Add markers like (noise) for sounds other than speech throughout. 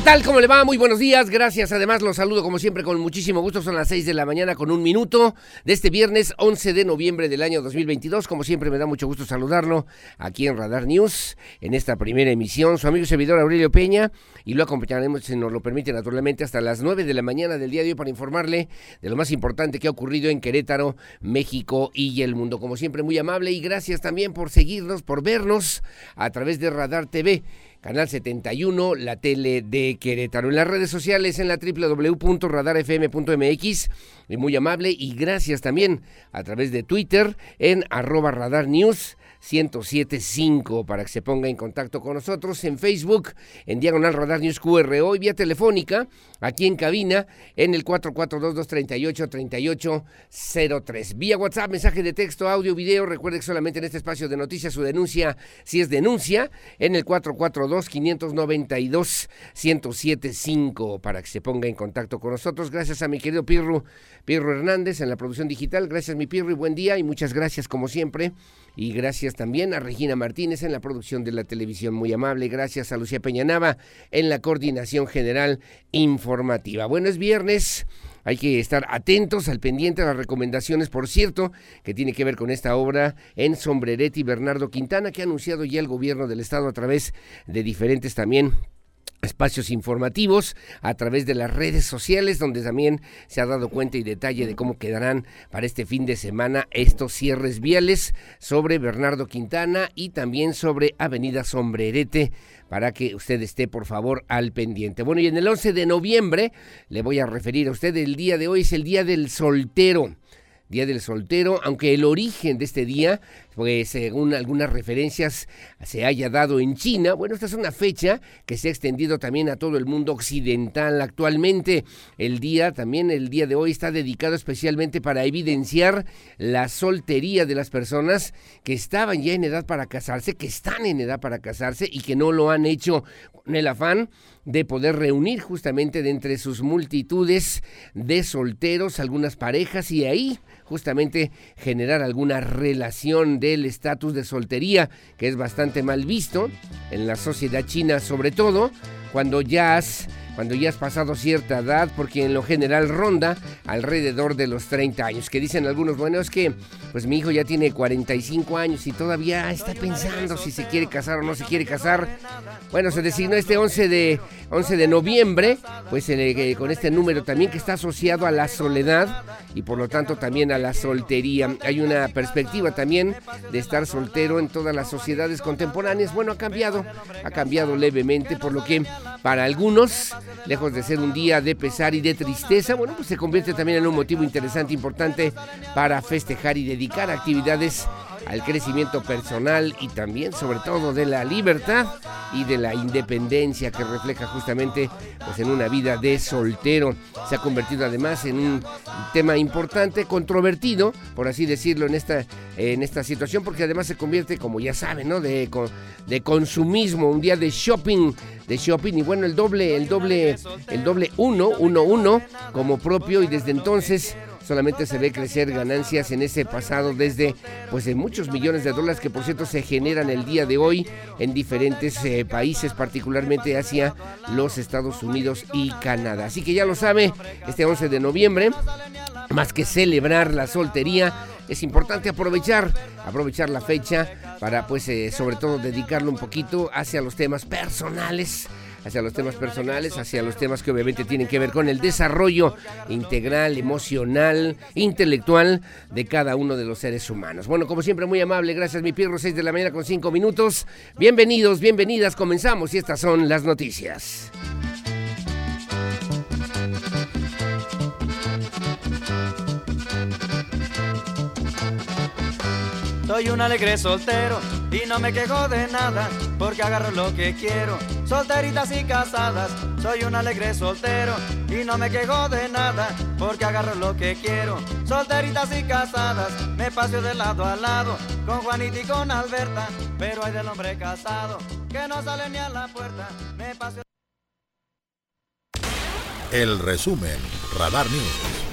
¿Qué tal? ¿Cómo le va? Muy buenos días. Gracias. Además, los saludo como siempre con muchísimo gusto. Son las 6 de la mañana con un minuto de este viernes 11 de noviembre del año 2022. Como siempre, me da mucho gusto saludarlo aquí en Radar News, en esta primera emisión. Su amigo y servidor Aurelio Peña y lo acompañaremos, si nos lo permite, naturalmente, hasta las 9 de la mañana del día de hoy para informarle de lo más importante que ha ocurrido en Querétaro, México y el mundo. Como siempre, muy amable y gracias también por seguirnos, por vernos a través de Radar TV. Canal 71, la tele de Querétaro. En las redes sociales, en la www.radarfm.mx, muy amable, y gracias también a través de Twitter en arroba radar news 1075 para que se ponga en contacto con nosotros en Facebook, en Diagonal Radar News QR, hoy vía telefónica, aquí en cabina, en el 442-238-3803. Vía WhatsApp, mensaje de texto, audio, video. Recuerde que solamente en este espacio de noticias su denuncia, si es denuncia, en el 442-592-1075 para que se ponga en contacto con nosotros. Gracias a mi querido Pirro, Pirro Hernández en la producción digital. Gracias, mi Pirro, y buen día y muchas gracias como siempre. Y gracias también a Regina Martínez en la producción de la televisión, muy amable. Gracias a Lucía Peñanava en la coordinación general informativa. Bueno, es viernes. Hay que estar atentos al pendiente a las recomendaciones, por cierto, que tiene que ver con esta obra en Sombrerete y Bernardo Quintana, que ha anunciado ya el gobierno del estado a través de diferentes también espacios informativos a través de las redes sociales donde también se ha dado cuenta y detalle de cómo quedarán para este fin de semana estos cierres viales sobre Bernardo Quintana y también sobre Avenida Sombrerete para que usted esté por favor al pendiente. Bueno, y en el 11 de noviembre le voy a referir a usted el día de hoy es el día del soltero. Día del Soltero, aunque el origen de este día, pues según algunas referencias, se haya dado en China. Bueno, esta es una fecha que se ha extendido también a todo el mundo occidental. Actualmente, el día, también el día de hoy, está dedicado especialmente para evidenciar la soltería de las personas que estaban ya en edad para casarse, que están en edad para casarse y que no lo han hecho con el afán de poder reunir justamente de entre sus multitudes de solteros algunas parejas y ahí justamente generar alguna relación del estatus de soltería, que es bastante mal visto en la sociedad china, sobre todo cuando ya cuando ya has pasado cierta edad, porque en lo general ronda alrededor de los 30 años. Que dicen algunos, bueno, es que pues mi hijo ya tiene 45 años y todavía está pensando si se quiere casar o no se quiere casar. Bueno, se designó este 11 de, 11 de noviembre, pues con este número también que está asociado a la soledad y por lo tanto también a la soltería. Hay una perspectiva también de estar soltero en todas las sociedades contemporáneas. Bueno, ha cambiado, ha cambiado levemente, por lo que para algunos lejos de ser un día de pesar y de tristeza, bueno, pues se convierte también en un motivo interesante, importante para festejar y dedicar actividades al crecimiento personal y también sobre todo de la libertad y de la independencia que refleja justamente pues en una vida de soltero. Se ha convertido además en un tema importante, controvertido, por así decirlo, en esta, en esta situación, porque además se convierte, como ya saben, ¿no? De, de consumismo, un día de shopping, de shopping, y bueno, el doble, el doble, el doble uno, uno, uno, como propio, y desde entonces solamente se ve crecer ganancias en ese pasado desde pues de muchos millones de dólares que por cierto se generan el día de hoy en diferentes eh, países, particularmente hacia los Estados Unidos y Canadá. Así que ya lo sabe, este 11 de noviembre, más que celebrar la soltería, es importante aprovechar, aprovechar la fecha para pues eh, sobre todo dedicarlo un poquito hacia los temas personales hacia los temas personales, hacia los temas que obviamente tienen que ver con el desarrollo integral, emocional, intelectual de cada uno de los seres humanos. Bueno, como siempre, muy amable, gracias mi Pirro, 6 de la mañana con 5 minutos. Bienvenidos, bienvenidas, comenzamos y estas son las noticias. Soy un alegre soltero y no me quejo de nada porque agarro lo que quiero. Solteritas y casadas, soy un alegre soltero y no me quejo de nada porque agarro lo que quiero. Solteritas y casadas, me paso de lado a lado con Juanita y con Alberta, pero hay del hombre casado que no sale ni a la puerta. Me paso El resumen, Radar News.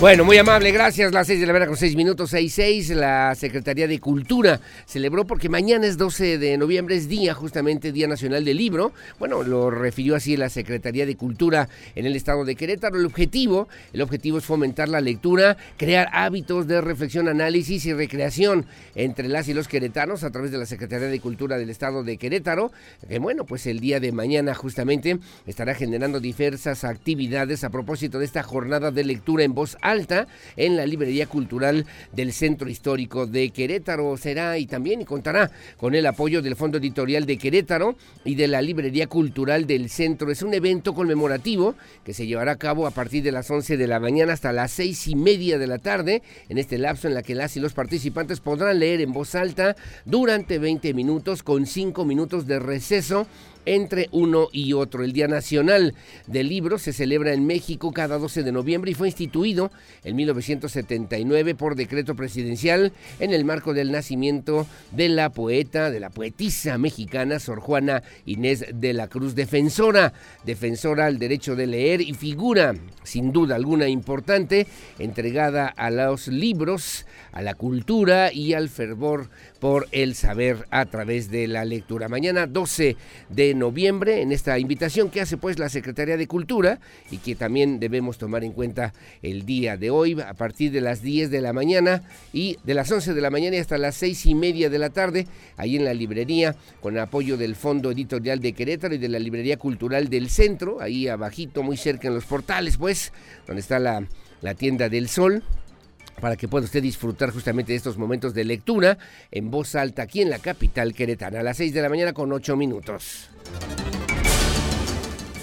Bueno, muy amable, gracias. Las seis de la mañana con seis minutos, seis, seis. La Secretaría de Cultura celebró porque mañana es 12 de noviembre, es día, justamente Día Nacional del Libro. Bueno, lo refirió así la Secretaría de Cultura en el estado de Querétaro. El objetivo, el objetivo es fomentar la lectura, crear hábitos de reflexión, análisis y recreación entre las y los queretanos a través de la Secretaría de Cultura del estado de Querétaro. Que bueno, pues el día de mañana justamente estará generando diversas actividades a propósito de esta jornada de lectura en voz en la Librería Cultural del Centro Histórico de Querétaro. Será y también contará con el apoyo del Fondo Editorial de Querétaro y de la Librería Cultural del Centro. Es un evento conmemorativo que se llevará a cabo a partir de las 11 de la mañana hasta las seis y media de la tarde, en este lapso en la que las y los participantes podrán leer en voz alta durante 20 minutos con 5 minutos de receso entre uno y otro. El Día Nacional del Libro se celebra en México cada 12 de noviembre y fue instituido en 1979 por decreto presidencial en el marco del nacimiento de la poeta, de la poetisa mexicana Sor Juana Inés de la Cruz, defensora, defensora al derecho de leer y figura sin duda alguna importante, entregada a los libros, a la cultura y al fervor por el saber a través de la lectura. Mañana 12 de noviembre, en esta invitación que hace pues la Secretaría de Cultura y que también debemos tomar en cuenta el día de hoy a partir de las 10 de la mañana y de las 11 de la mañana y hasta las 6 y media de la tarde, ahí en la librería, con apoyo del Fondo Editorial de Querétaro y de la Librería Cultural del Centro, ahí abajito, muy cerca en los portales, pues, donde está la, la tienda del Sol, para que pueda usted disfrutar justamente de estos momentos de lectura en voz alta aquí en la capital queretana a las 6 de la mañana con 8 minutos.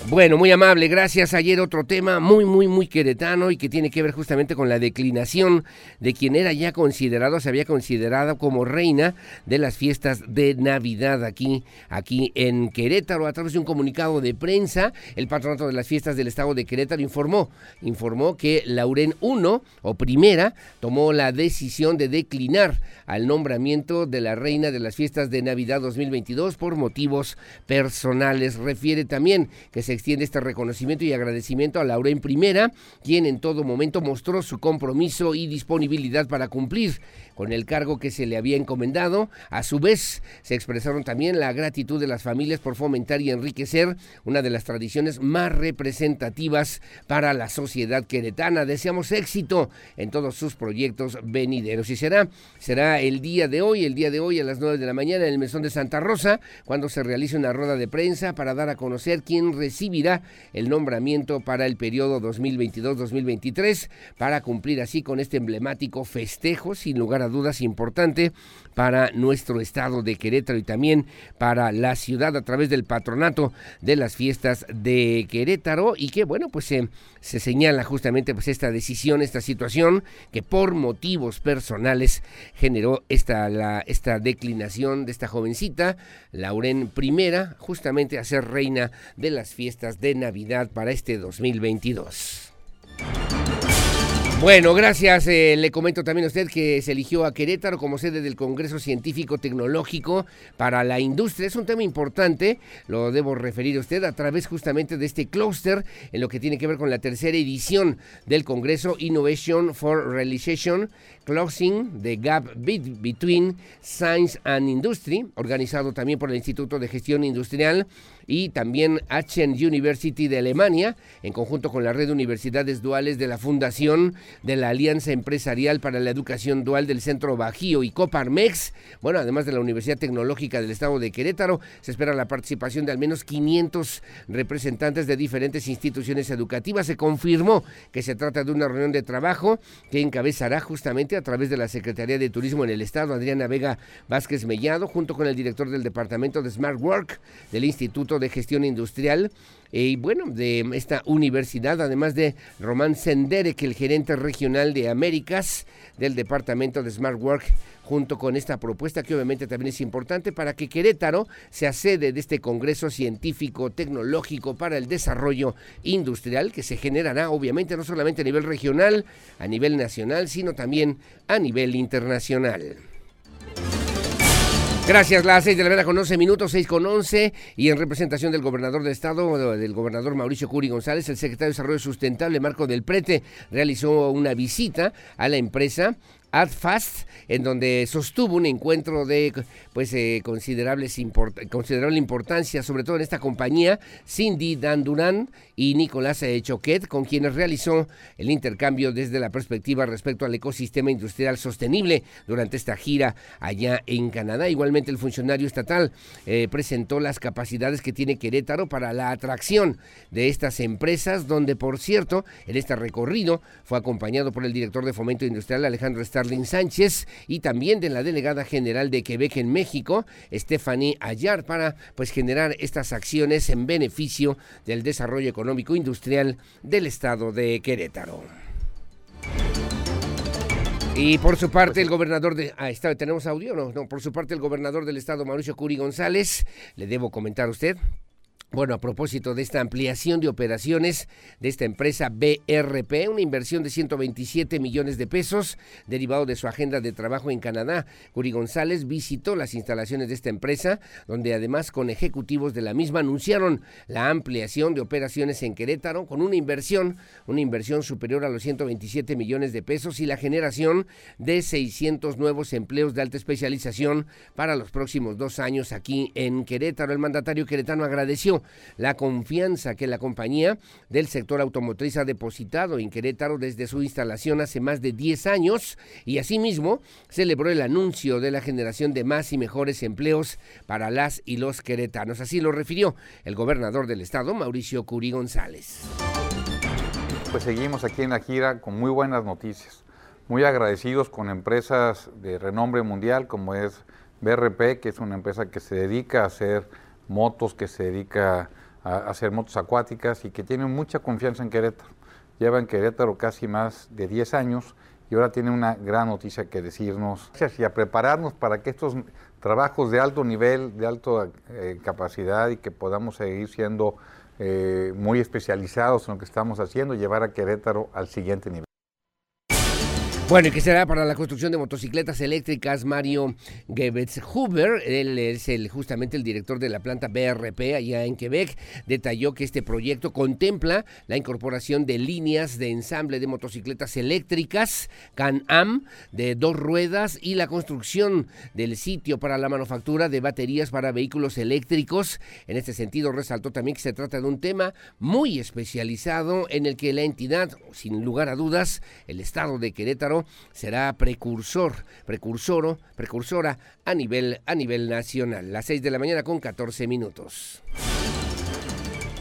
Bueno, muy amable, gracias. Ayer otro tema muy, muy, muy queretano y que tiene que ver justamente con la declinación de quien era ya considerado, se había considerado como reina de las fiestas de Navidad aquí, aquí en Querétaro. A través de un comunicado de prensa, el patronato de las fiestas del estado de Querétaro informó, informó que Lauren I o primera tomó la decisión de declinar al nombramiento de la reina de las fiestas de Navidad 2022 por motivos personales. Refiere también que se extiende este reconocimiento y agradecimiento a Lauren Primera, quien en todo momento mostró su compromiso y disponibilidad para cumplir con el cargo que se le había encomendado. A su vez, se expresaron también la gratitud de las familias por fomentar y enriquecer una de las tradiciones más representativas para la sociedad queretana. Deseamos éxito en todos sus proyectos venideros. Y será, será el día de hoy, el día de hoy a las 9 de la mañana en el Mesón de Santa Rosa, cuando se realice una rueda de prensa para dar a conocer quién recibirá el nombramiento para el periodo 2022-2023, para cumplir así con este emblemático festejo, sin lugar a dudas importante para nuestro estado de Querétaro y también para la ciudad a través del patronato de las fiestas de Querétaro y que bueno pues se se señala justamente pues esta decisión, esta situación que por motivos personales generó esta, esta declinación de esta jovencita, Lauren I, justamente a ser reina de las fiestas de Navidad para este 2022. Bueno, gracias. Eh, le comento también a usted que se eligió a Querétaro como sede del Congreso Científico Tecnológico para la Industria. Es un tema importante, lo debo referir a usted a través justamente de este clúster en lo que tiene que ver con la tercera edición del Congreso Innovation for Realization Closing the Gap Between Science and Industry, organizado también por el Instituto de Gestión Industrial y también Aachen University de Alemania, en conjunto con la red de universidades duales de la Fundación de la Alianza Empresarial para la Educación Dual del Centro Bajío y Coparmex. Bueno, además de la Universidad Tecnológica del Estado de Querétaro, se espera la participación de al menos 500 representantes de diferentes instituciones educativas. Se confirmó que se trata de una reunión de trabajo que encabezará justamente a través de la Secretaría de Turismo en el Estado, Adriana Vega Vázquez Mellado, junto con el director del Departamento de Smart Work del Instituto de Gestión Industrial y bueno, de esta universidad, además de Román Sendere, que el gerente regional de Américas del Departamento de Smart Work, junto con esta propuesta que obviamente también es importante para que Querétaro sea sede de este Congreso Científico Tecnológico para el Desarrollo Industrial, que se generará obviamente no solamente a nivel regional, a nivel nacional, sino también a nivel internacional. Gracias, las seis de la mañana con 11 minutos, 6 con 11, y en representación del gobernador de Estado, del gobernador Mauricio Curi González, el secretario de Desarrollo Sustentable, Marco del Prete, realizó una visita a la empresa AdFast, en donde sostuvo un encuentro de pues eh, considerables considerable importancia, sobre todo en esta compañía, Cindy Dandurán y Nicolás eh, Choquet, con quienes realizó el intercambio desde la perspectiva respecto al ecosistema industrial sostenible durante esta gira allá en Canadá. Igualmente el funcionario estatal eh, presentó las capacidades que tiene Querétaro para la atracción de estas empresas, donde por cierto, en este recorrido fue acompañado por el director de Fomento Industrial Alejandro Starling Sánchez y también de la delegada general de Quebec en México, Stephanie Ayar, para pues generar estas acciones en beneficio del desarrollo económico industrial del estado de Querétaro. Y por su parte, el gobernador de. Ah, está, ¿tenemos audio? No, no, por su parte, el gobernador del estado, Mauricio Curi González, le debo comentar a usted, bueno, a propósito de esta ampliación de operaciones de esta empresa BRP, una inversión de 127 millones de pesos derivado de su agenda de trabajo en Canadá. Curi González visitó las instalaciones de esta empresa, donde además con ejecutivos de la misma anunciaron la ampliación de operaciones en Querétaro con una inversión, una inversión superior a los 127 millones de pesos y la generación de 600 nuevos empleos de alta especialización para los próximos dos años aquí en Querétaro. El mandatario queretano agradeció la confianza que la compañía del sector automotriz ha depositado en Querétaro desde su instalación hace más de 10 años y asimismo celebró el anuncio de la generación de más y mejores empleos para las y los queretanos. Así lo refirió el gobernador del estado, Mauricio Curí González. Pues seguimos aquí en la gira con muy buenas noticias. Muy agradecidos con empresas de renombre mundial como es BRP, que es una empresa que se dedica a hacer motos, que se dedica a hacer motos acuáticas y que tiene mucha confianza en Querétaro. Lleva en Querétaro casi más de 10 años y ahora tiene una gran noticia que decirnos y a prepararnos para que estos trabajos de alto nivel, de alta eh, capacidad y que podamos seguir siendo eh, muy especializados en lo que estamos haciendo, llevar a Querétaro al siguiente nivel. Bueno, y que será para la construcción de motocicletas eléctricas, Mario Gebetz Huber, él es el, justamente el director de la planta BRP allá en Quebec, detalló que este proyecto contempla la incorporación de líneas de ensamble de motocicletas eléctricas Can-Am de dos ruedas y la construcción del sitio para la manufactura de baterías para vehículos eléctricos. En este sentido, resaltó también que se trata de un tema muy especializado en el que la entidad, sin lugar a dudas, el estado de Querétaro, será precursor, precursoro, precursora a nivel, a nivel nacional. Las 6 de la mañana con 14 minutos.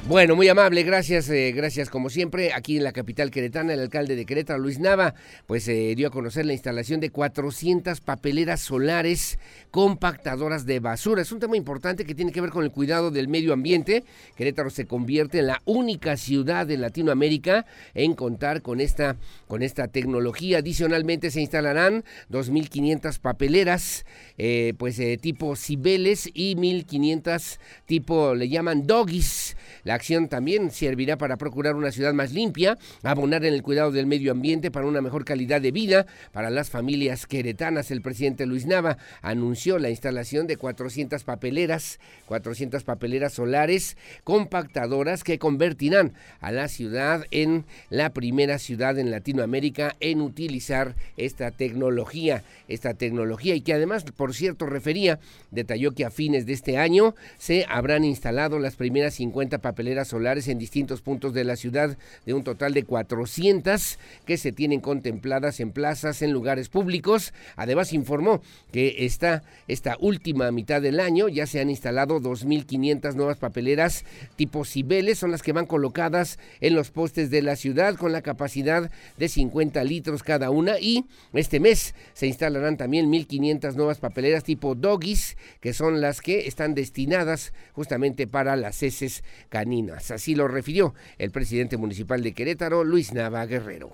Bueno, muy amable, gracias, eh, gracias como siempre. Aquí en la capital queretana, el alcalde de Querétaro, Luis Nava, pues eh, dio a conocer la instalación de 400 papeleras solares compactadoras de basura. Es un tema importante que tiene que ver con el cuidado del medio ambiente. Querétaro se convierte en la única ciudad en Latinoamérica en contar con esta, con esta tecnología. Adicionalmente se instalarán 2.500 papeleras, eh, pues tipo Cibeles y 1.500 tipo, le llaman doggies. Acción también servirá para procurar una ciudad más limpia, abonar en el cuidado del medio ambiente para una mejor calidad de vida para las familias queretanas. El presidente Luis Nava anunció la instalación de 400 papeleras, 400 papeleras solares compactadoras que convertirán a la ciudad en la primera ciudad en Latinoamérica en utilizar esta tecnología, esta tecnología y que además, por cierto, refería, detalló que a fines de este año se habrán instalado las primeras 50 papeleras papeleras solares en distintos puntos de la ciudad, de un total de 400 que se tienen contempladas en plazas, en lugares públicos. Además, informó que esta, esta última mitad del año ya se han instalado 2.500 nuevas papeleras tipo Cibeles, son las que van colocadas en los postes de la ciudad con la capacidad de 50 litros cada una y este mes se instalarán también 1.500 nuevas papeleras tipo Doggies, que son las que están destinadas justamente para las heces caninas. Así lo refirió el presidente municipal de Querétaro, Luis Nava Guerrero.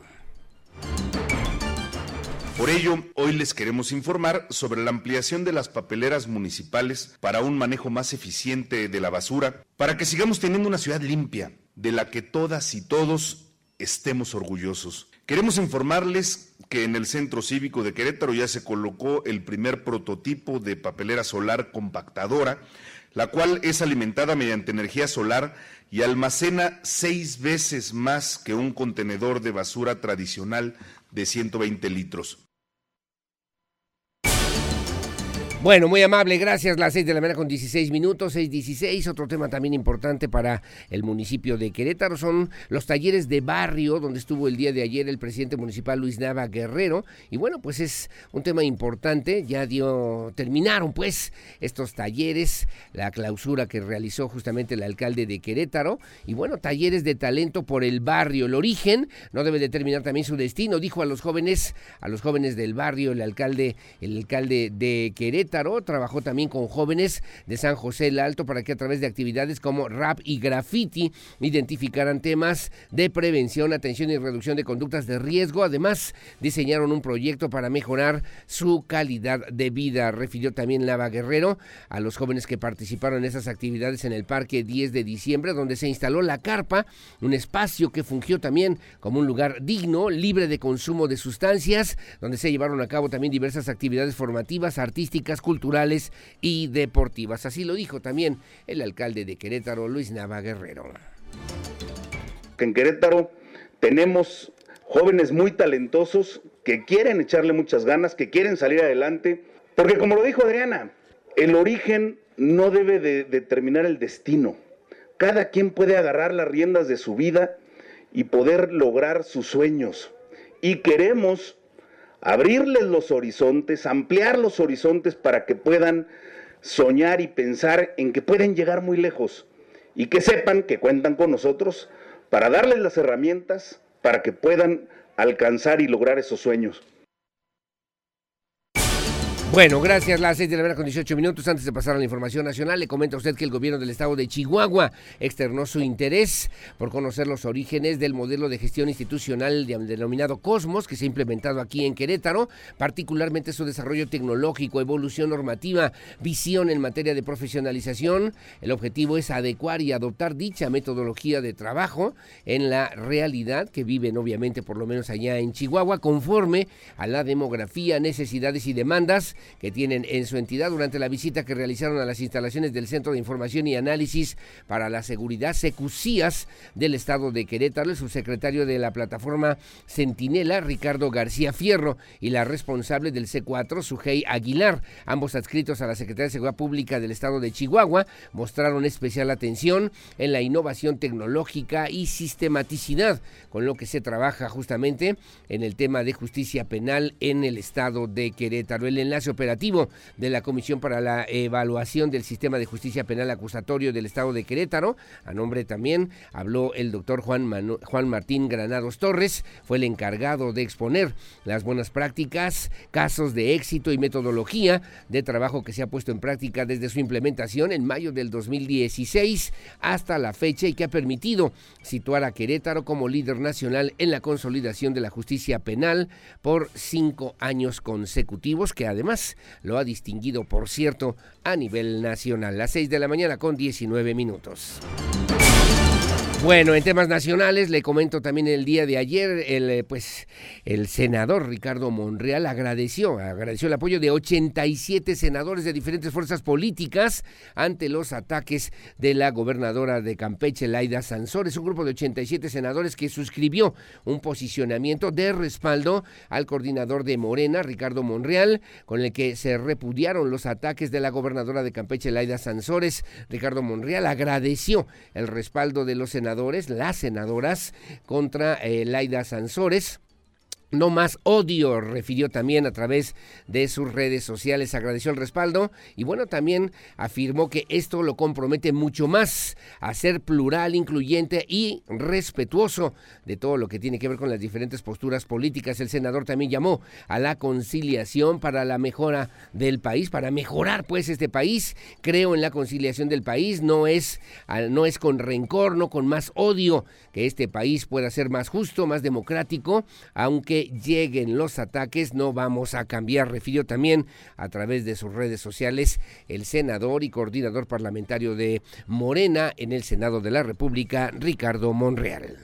Por ello, hoy les queremos informar sobre la ampliación de las papeleras municipales para un manejo más eficiente de la basura, para que sigamos teniendo una ciudad limpia, de la que todas y todos estemos orgullosos. Queremos informarles que en el Centro Cívico de Querétaro ya se colocó el primer prototipo de papelera solar compactadora, la cual es alimentada mediante energía solar y almacena seis veces más que un contenedor de basura tradicional de 120 litros. Bueno, muy amable, gracias. Las seis de la mañana con 16 minutos, 6.16. Otro tema también importante para el municipio de Querétaro son los talleres de barrio, donde estuvo el día de ayer el presidente municipal Luis Nava Guerrero. Y bueno, pues es un tema importante. Ya dio, terminaron pues estos talleres, la clausura que realizó justamente el alcalde de Querétaro. Y bueno, talleres de talento por el barrio. El origen no debe determinar también su destino, dijo a los jóvenes, a los jóvenes del barrio, el alcalde, el alcalde de Querétaro trabajó también con jóvenes de San José el Alto para que a través de actividades como rap y graffiti identificaran temas de prevención, atención y reducción de conductas de riesgo. Además, diseñaron un proyecto para mejorar su calidad de vida. Refirió también Lava Guerrero a los jóvenes que participaron en esas actividades en el Parque 10 de diciembre, donde se instaló la carpa, un espacio que fungió también como un lugar digno, libre de consumo de sustancias, donde se llevaron a cabo también diversas actividades formativas, artísticas, culturales y deportivas. Así lo dijo también el alcalde de Querétaro, Luis Nava Guerrero. En Querétaro tenemos jóvenes muy talentosos que quieren echarle muchas ganas, que quieren salir adelante, porque como lo dijo Adriana, el origen no debe de determinar el destino. Cada quien puede agarrar las riendas de su vida y poder lograr sus sueños. Y queremos abrirles los horizontes, ampliar los horizontes para que puedan soñar y pensar en que pueden llegar muy lejos y que sepan que cuentan con nosotros para darles las herramientas para que puedan alcanzar y lograr esos sueños. Bueno, gracias. Las seis de la mañana con 18 minutos. Antes de pasar a la información nacional, le comento a usted que el gobierno del estado de Chihuahua externó su interés por conocer los orígenes del modelo de gestión institucional denominado Cosmos, que se ha implementado aquí en Querétaro, particularmente su desarrollo tecnológico, evolución normativa, visión en materia de profesionalización. El objetivo es adecuar y adoptar dicha metodología de trabajo en la realidad que viven, obviamente, por lo menos allá en Chihuahua, conforme a la demografía, necesidades y demandas que tienen en su entidad durante la visita que realizaron a las instalaciones del Centro de Información y Análisis para la Seguridad Secusías del Estado de Querétaro, el subsecretario de la plataforma Centinela, Ricardo García Fierro, y la responsable del C4, Sujei Aguilar, ambos adscritos a la Secretaría de Seguridad Pública del Estado de Chihuahua, mostraron especial atención en la innovación tecnológica y sistematicidad con lo que se trabaja justamente en el tema de justicia penal en el Estado de Querétaro. El enlace operativo de la Comisión para la Evaluación del Sistema de Justicia Penal Acusatorio del Estado de Querétaro. A nombre también habló el doctor Juan, Juan Martín Granados Torres, fue el encargado de exponer las buenas prácticas, casos de éxito y metodología de trabajo que se ha puesto en práctica desde su implementación en mayo del 2016 hasta la fecha y que ha permitido situar a Querétaro como líder nacional en la consolidación de la justicia penal por cinco años consecutivos, que además lo ha distinguido, por cierto, a nivel nacional. Las 6 de la mañana con 19 minutos. Bueno, en temas nacionales le comento también el día de ayer, el eh, pues el senador Ricardo Monreal agradeció, agradeció el apoyo de 87 senadores de diferentes fuerzas políticas ante los ataques de la gobernadora de Campeche, Laida Sansores, un grupo de 87 senadores que suscribió un posicionamiento de respaldo al coordinador de Morena, Ricardo Monreal, con el que se repudiaron los ataques de la gobernadora de Campeche, Laida Sansores. Ricardo Monreal agradeció el respaldo de los senadores las senadoras, contra eh, Laida Sansores no más odio, refirió también a través de sus redes sociales, agradeció el respaldo y bueno, también afirmó que esto lo compromete mucho más a ser plural, incluyente y respetuoso de todo lo que tiene que ver con las diferentes posturas políticas. El senador también llamó a la conciliación para la mejora del país, para mejorar pues este país. Creo en la conciliación del país, no es, no es con rencor, no con más odio que este país pueda ser más justo, más democrático, aunque lleguen los ataques, no vamos a cambiar, refirió también a través de sus redes sociales el senador y coordinador parlamentario de Morena en el Senado de la República, Ricardo Monreal.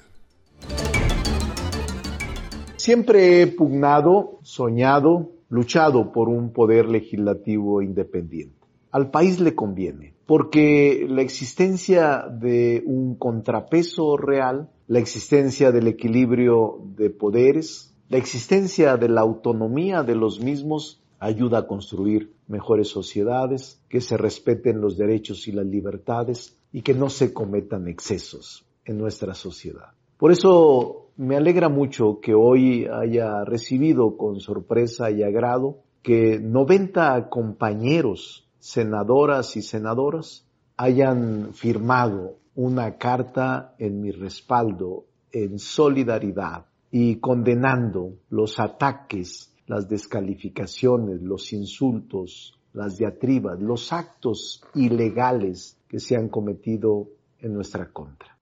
Siempre he pugnado, soñado, luchado por un poder legislativo independiente. Al país le conviene, porque la existencia de un contrapeso real, la existencia del equilibrio de poderes, la existencia de la autonomía de los mismos ayuda a construir mejores sociedades, que se respeten los derechos y las libertades y que no se cometan excesos en nuestra sociedad. Por eso me alegra mucho que hoy haya recibido con sorpresa y agrado que 90 compañeros, senadoras y senadoras, hayan firmado una carta en mi respaldo, en solidaridad y condenando los ataques, las descalificaciones, los insultos, las diatribas, los actos ilegales que se han cometido en nuestra contra.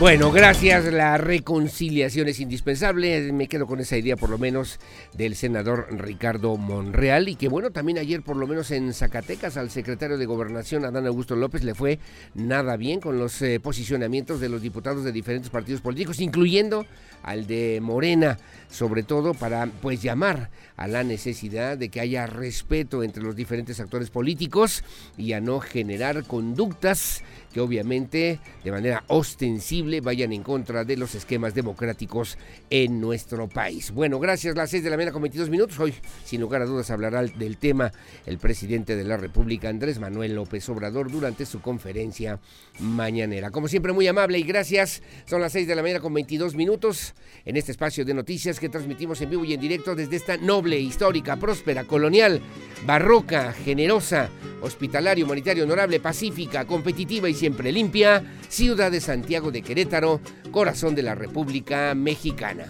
Bueno, gracias. La reconciliación es indispensable. Me quedo con esa idea, por lo menos, del senador Ricardo Monreal. Y que, bueno, también ayer, por lo menos en Zacatecas, al secretario de Gobernación, Adán Augusto López, le fue nada bien con los eh, posicionamientos de los diputados de diferentes partidos políticos, incluyendo al de Morena, sobre todo para, pues, llamar a la necesidad de que haya respeto entre los diferentes actores políticos y a no generar conductas que obviamente de manera ostensible vayan en contra de los esquemas democráticos en nuestro país. Bueno, gracias. Las seis de la mañana con 22 minutos. Hoy, sin lugar a dudas, hablará del tema el presidente de la República, Andrés Manuel López Obrador, durante su conferencia mañanera. Como siempre, muy amable y gracias. Son las seis de la mañana con 22 minutos en este espacio de noticias que transmitimos en vivo y en directo desde esta noble, histórica, próspera, colonial, barroca, generosa, hospitalaria, humanitaria, honorable, pacífica, competitiva y siempre limpia, ciudad de Santiago de Querétaro, corazón de la República Mexicana.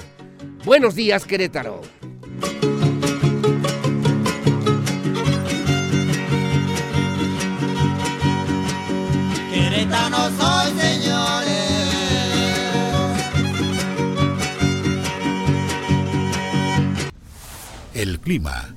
Buenos días, Querétaro. Querétaro soy, señores. El clima,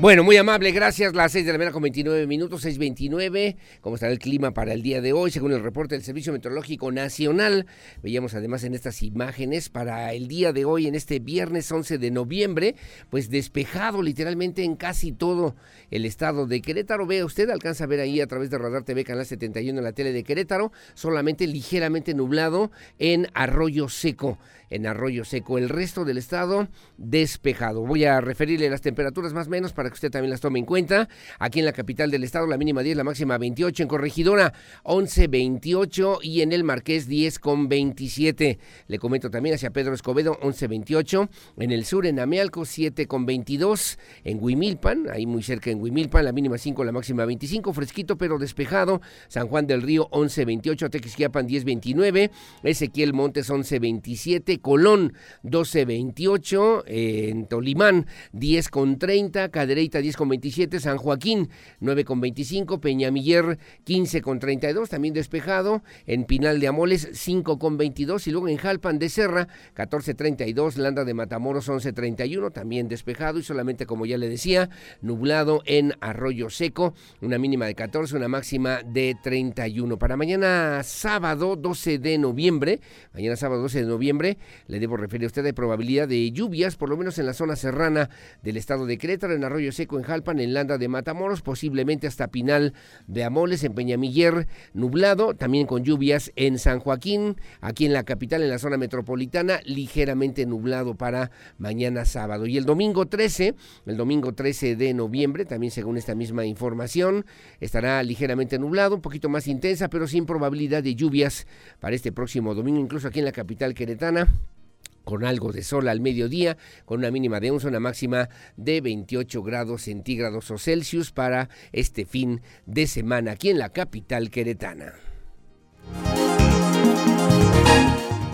Bueno, muy amable, gracias. Las 6 de la mañana con 29 minutos, 6.29. ¿Cómo estará el clima para el día de hoy? Según el reporte del Servicio Meteorológico Nacional, veíamos además en estas imágenes para el día de hoy, en este viernes 11 de noviembre, pues despejado literalmente en casi todo el estado de Querétaro. Vea usted, alcanza a ver ahí a través de Radar TV, Canal 71 en la tele de Querétaro, solamente ligeramente nublado en Arroyo Seco en Arroyo Seco. El resto del estado despejado. Voy a referirle las temperaturas más o menos para que usted también las tome en cuenta. Aquí en la capital del estado la mínima 10, la máxima 28. En Corregidora 11, 28 y en el Marqués 10 con 27. Le comento también hacia Pedro Escobedo 11, 28. En el sur en Amealco 7 con 22. En Huimilpan, ahí muy cerca en Huimilpan, la mínima 5, la máxima 25. Fresquito pero despejado. San Juan del Río 11, 28. Tequisquiapan 10, 29. Ezequiel Montes 11, 27. Colón 12.28, en Tolimán 10.30, Cadereyta 10,27, San Joaquín 9,25, Peñamiller 15,32, también despejado, en Pinal de Amoles 5,22 y luego en Jalpan de Serra 14,32, Landa de Matamoros 11,31, también despejado y solamente como ya le decía, nublado en Arroyo Seco, una mínima de 14, una máxima de 31. Para mañana sábado 12 de noviembre, mañana sábado 12 de noviembre, le debo referir a usted de probabilidad de lluvias, por lo menos en la zona serrana del estado de Querétaro, en Arroyo Seco, en Jalpan, en Landa de Matamoros, posiblemente hasta Pinal de Amoles, en Peñamiller, nublado, también con lluvias en San Joaquín, aquí en la capital, en la zona metropolitana, ligeramente nublado para mañana sábado. Y el domingo 13, el domingo 13 de noviembre, también según esta misma información, estará ligeramente nublado, un poquito más intensa, pero sin probabilidad de lluvias para este próximo domingo, incluso aquí en la capital queretana con algo de sol al mediodía, con una mínima de 11, una máxima de 28 grados centígrados o Celsius para este fin de semana aquí en la capital queretana.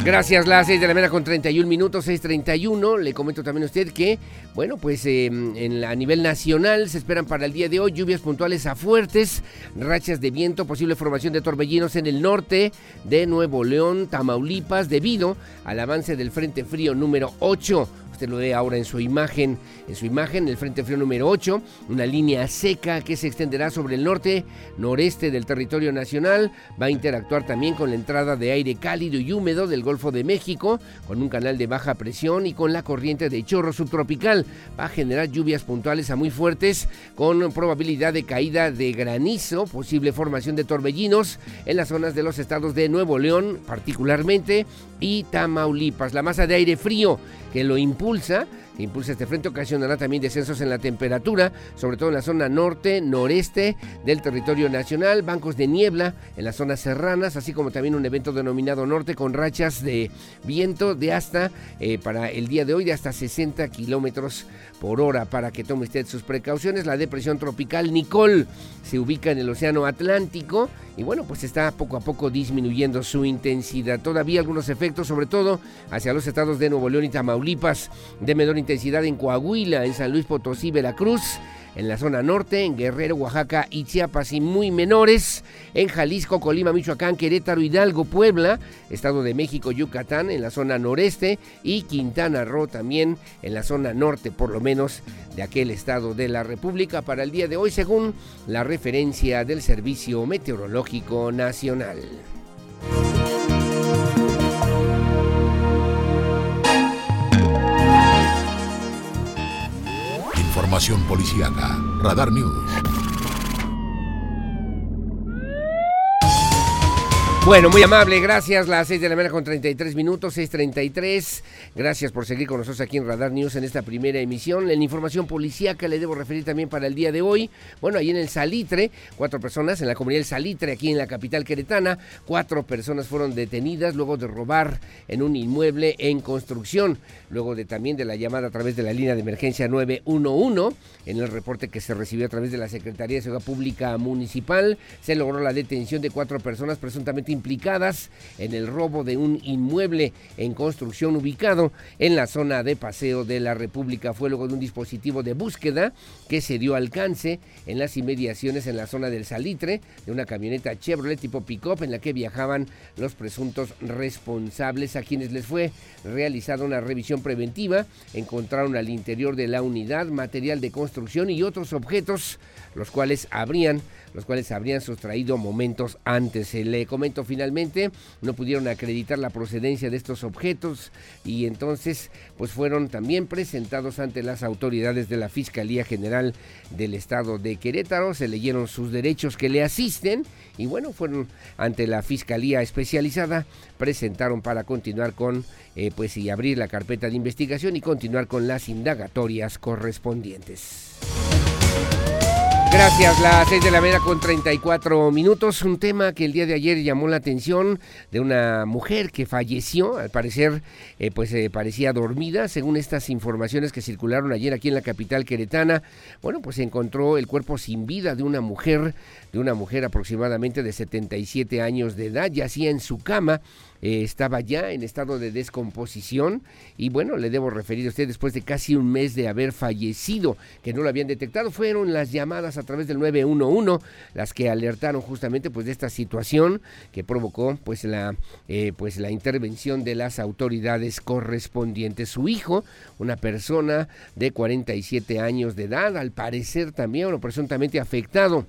Gracias, las 6 de la mañana con 31 minutos, 6.31. Le comento también a usted que, bueno, pues en, a nivel nacional se esperan para el día de hoy lluvias puntuales a fuertes, rachas de viento, posible formación de torbellinos en el norte de Nuevo León, Tamaulipas, debido al avance del Frente Frío número 8 Usted lo ve ahora en su imagen, en su imagen, el Frente Frío número 8, una línea seca que se extenderá sobre el norte, noreste del territorio nacional, va a interactuar también con la entrada de aire cálido y húmedo del Golfo de México, con un canal de baja presión y con la corriente de chorro subtropical. Va a generar lluvias puntuales a muy fuertes, con probabilidad de caída de granizo, posible formación de torbellinos en las zonas de los estados de Nuevo León, particularmente, y Tamaulipas. La masa de aire frío que lo impulsa, que impulsa este frente, ocasionará también descensos en la temperatura, sobre todo en la zona norte, noreste del territorio nacional, bancos de niebla en las zonas serranas, así como también un evento denominado norte con rachas de viento de hasta, eh, para el día de hoy, de hasta 60 kilómetros por hora. Para que tome usted sus precauciones, la depresión tropical Nicole se ubica en el Océano Atlántico y bueno, pues está poco a poco disminuyendo su intensidad. Todavía algunos efectos, sobre todo hacia los estados de Nuevo León y Tamaulipas, de menor intensidad en Coahuila, en San Luis Potosí, Veracruz en la zona norte, en Guerrero, Oaxaca y Chiapas y muy menores en Jalisco, Colima, Michoacán, Querétaro, Hidalgo, Puebla, Estado de México, Yucatán en la zona noreste y Quintana Roo también en la zona norte, por lo menos de aquel estado de la República para el día de hoy, según la referencia del Servicio Meteorológico Nacional. Información policíaca. Radar News. Bueno, muy amable, gracias. Las 6 de la mañana con 33 minutos, 6.33. Gracias por seguir con nosotros aquí en Radar News en esta primera emisión. En información policíaca le debo referir también para el día de hoy. Bueno, ahí en el Salitre, cuatro personas en la comunidad del Salitre, aquí en la capital queretana, cuatro personas fueron detenidas luego de robar en un inmueble en construcción. Luego de también de la llamada a través de la línea de emergencia 911, en el reporte que se recibió a través de la Secretaría de Seguridad Pública Municipal, se logró la detención de cuatro personas presuntamente implicadas en el robo de un inmueble en construcción ubicado en la zona de paseo de la República. Fue luego de un dispositivo de búsqueda que se dio alcance en las inmediaciones en la zona del Salitre de una camioneta Chevrolet tipo pick-up en la que viajaban los presuntos responsables a quienes les fue realizada una revisión preventiva. Encontraron al interior de la unidad material de construcción y otros objetos los cuales habrían los cuales habrían sustraído momentos antes. Se le comento finalmente, no pudieron acreditar la procedencia de estos objetos y entonces pues fueron también presentados ante las autoridades de la Fiscalía General del Estado de Querétaro, se leyeron sus derechos que le asisten y bueno, fueron ante la Fiscalía Especializada, presentaron para continuar con eh, pues y abrir la carpeta de investigación y continuar con las indagatorias correspondientes. Gracias, las seis de la mañana con 34 minutos. Un tema que el día de ayer llamó la atención de una mujer que falleció, al parecer, eh, pues eh, parecía dormida, según estas informaciones que circularon ayer aquí en la capital queretana. Bueno, pues se encontró el cuerpo sin vida de una mujer, de una mujer aproximadamente de 77 años de edad, yacía en su cama eh, estaba ya en estado de descomposición y bueno, le debo referir a usted después de casi un mes de haber fallecido, que no lo habían detectado, fueron las llamadas a través del 911 las que alertaron justamente pues de esta situación que provocó pues la eh, pues la intervención de las autoridades correspondientes. Su hijo, una persona de 47 años de edad, al parecer también o presuntamente afectado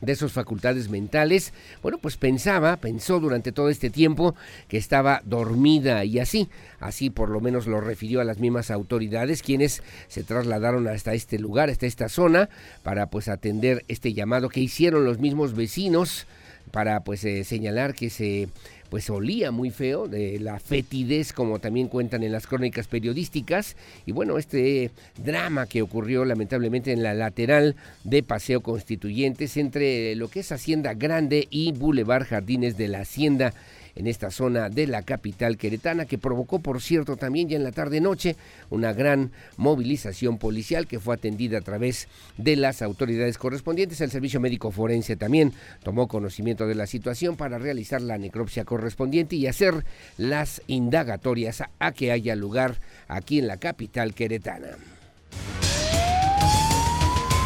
de sus facultades mentales, bueno, pues pensaba, pensó durante todo este tiempo que estaba dormida y así, así por lo menos lo refirió a las mismas autoridades, quienes se trasladaron hasta este lugar, hasta esta zona, para pues atender este llamado que hicieron los mismos vecinos para pues eh, señalar que se pues olía muy feo, de la fetidez como también cuentan en las crónicas periodísticas. Y bueno, este drama que ocurrió lamentablemente en la lateral de Paseo Constituyentes entre lo que es Hacienda Grande y Boulevard Jardines de la Hacienda en esta zona de la capital queretana, que provocó, por cierto, también ya en la tarde-noche una gran movilización policial que fue atendida a través de las autoridades correspondientes. El Servicio Médico Forense también tomó conocimiento de la situación para realizar la necropsia correspondiente y hacer las indagatorias a que haya lugar aquí en la capital queretana.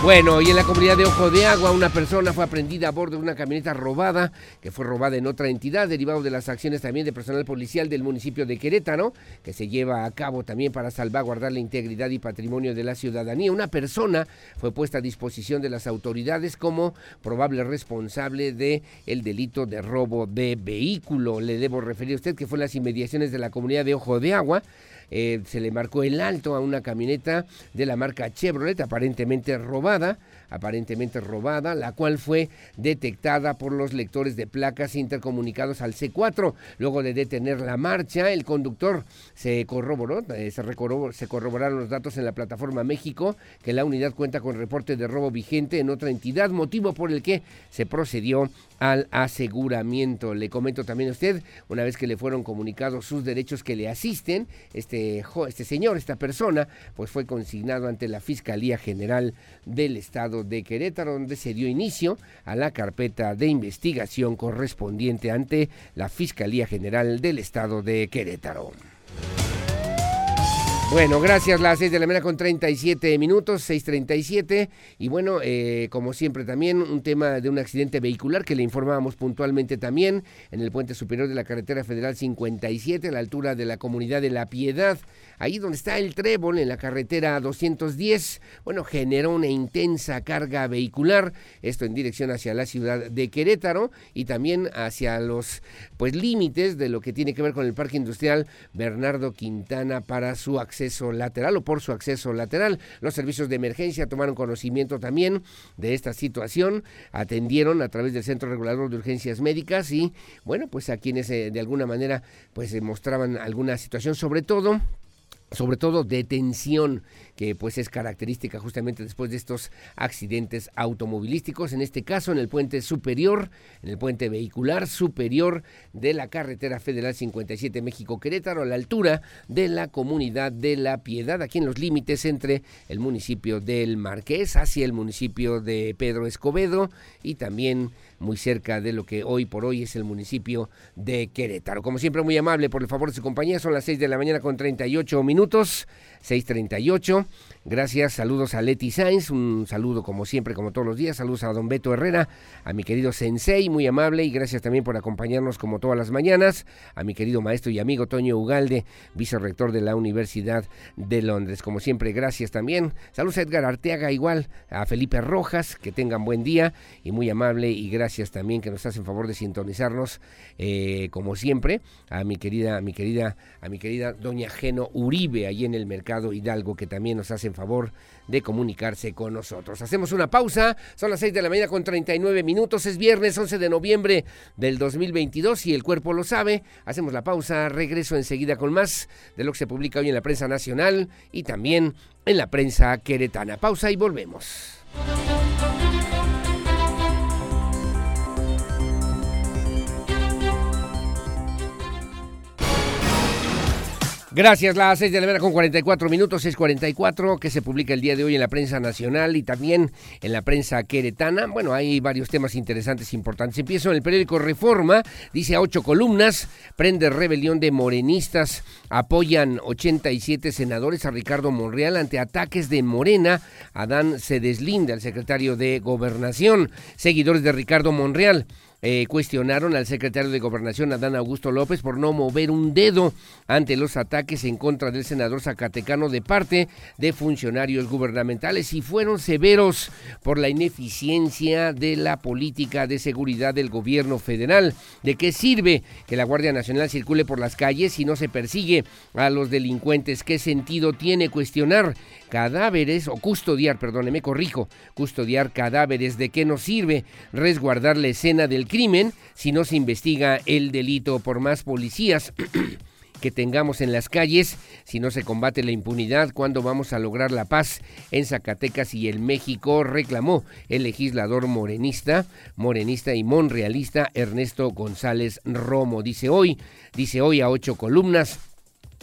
Bueno, y en la comunidad de Ojo de Agua, una persona fue aprendida a bordo de una camioneta robada, que fue robada en otra entidad, derivado de las acciones también de personal policial del municipio de Querétaro, que se lleva a cabo también para salvaguardar la integridad y patrimonio de la ciudadanía. Una persona fue puesta a disposición de las autoridades como probable responsable de el delito de robo de vehículo. Le debo referir a usted que fue en las inmediaciones de la comunidad de Ojo de Agua, eh, se le marcó el alto a una camioneta de la marca Chevrolet, aparentemente robada, aparentemente robada, la cual fue detectada por los lectores de placas intercomunicados al C4. Luego de detener la marcha, el conductor se corroboró, eh, se, se corroboraron los datos en la plataforma México, que la unidad cuenta con reporte de robo vigente en otra entidad, motivo por el que se procedió al aseguramiento. Le comento también a usted, una vez que le fueron comunicados sus derechos que le asisten, este, este señor, esta persona, pues fue consignado ante la Fiscalía General del Estado de Querétaro, donde se dio inicio a la carpeta de investigación correspondiente ante la Fiscalía General del Estado de Querétaro. Bueno, gracias. Las 6 de la mañana con 37 minutos, 6.37. Y bueno, eh, como siempre también un tema de un accidente vehicular que le informábamos puntualmente también en el puente superior de la carretera federal 57 a la altura de la comunidad de La Piedad ahí donde está el trébol en la carretera 210, bueno, generó una intensa carga vehicular, esto en dirección hacia la ciudad de Querétaro y también hacia los pues límites de lo que tiene que ver con el parque industrial Bernardo Quintana para su acceso lateral o por su acceso lateral. Los servicios de emergencia tomaron conocimiento también de esta situación, atendieron a través del Centro Regulador de Urgencias Médicas y bueno, pues a quienes eh, de alguna manera pues mostraban alguna situación, sobre todo sobre todo de tensión, que pues es característica justamente después de estos accidentes automovilísticos, en este caso en el puente superior, en el puente vehicular superior de la carretera federal 57 México-Querétaro, a la altura de la comunidad de La Piedad, aquí en los límites entre el municipio del Marqués hacia el municipio de Pedro Escobedo y también muy cerca de lo que hoy por hoy es el municipio de Querétaro. Como siempre, muy amable por el favor de su compañía. Son las 6 de la mañana con 38 minutos, 6.38. Gracias, saludos a Leti Sainz, un saludo como siempre, como todos los días, saludos a don Beto Herrera, a mi querido Sensei, muy amable, y gracias también por acompañarnos como todas las mañanas, a mi querido maestro y amigo Toño Ugalde, vicerrector de la Universidad de Londres. Como siempre, gracias también. Saludos a Edgar Arteaga, igual, a Felipe Rojas, que tengan buen día, y muy amable, y gracias también que nos hacen favor de sintonizarnos, eh, como siempre, a mi querida, a mi querida, a mi querida doña Geno Uribe, ahí en el Mercado Hidalgo, que también nos hace en favor de comunicarse con nosotros. Hacemos una pausa, son las 6 de la mañana con 39 minutos, es viernes 11 de noviembre del 2022 y el cuerpo lo sabe. Hacemos la pausa, regreso enseguida con más de lo que se publica hoy en la prensa nacional y también en la prensa queretana. Pausa y volvemos. Gracias, las 6 de la mañana con 44 minutos, 6.44, que se publica el día de hoy en la prensa nacional y también en la prensa queretana. Bueno, hay varios temas interesantes, importantes. Empiezo en el periódico Reforma, dice a ocho columnas, prende rebelión de morenistas, apoyan 87 senadores a Ricardo Monreal ante ataques de Morena. Adán se deslinda, el secretario de Gobernación. Seguidores de Ricardo Monreal. Eh, cuestionaron al secretario de Gobernación, Adán Augusto López, por no mover un dedo ante los ataques en contra del senador zacatecano de parte de funcionarios gubernamentales y fueron severos por la ineficiencia de la política de seguridad del gobierno federal. ¿De qué sirve que la Guardia Nacional circule por las calles si no se persigue a los delincuentes? ¿Qué sentido tiene cuestionar cadáveres o custodiar, perdóneme, corrijo, custodiar cadáveres? ¿De qué nos sirve resguardar la escena del crimen si no se investiga el delito por más policías (clears throat) que tengamos en las calles, si no se combate la impunidad, ¿cuándo vamos a lograr la paz en Zacatecas y en México? reclamó el legislador morenista, morenista y monrealista Ernesto González Romo. Dice hoy, dice hoy a ocho columnas,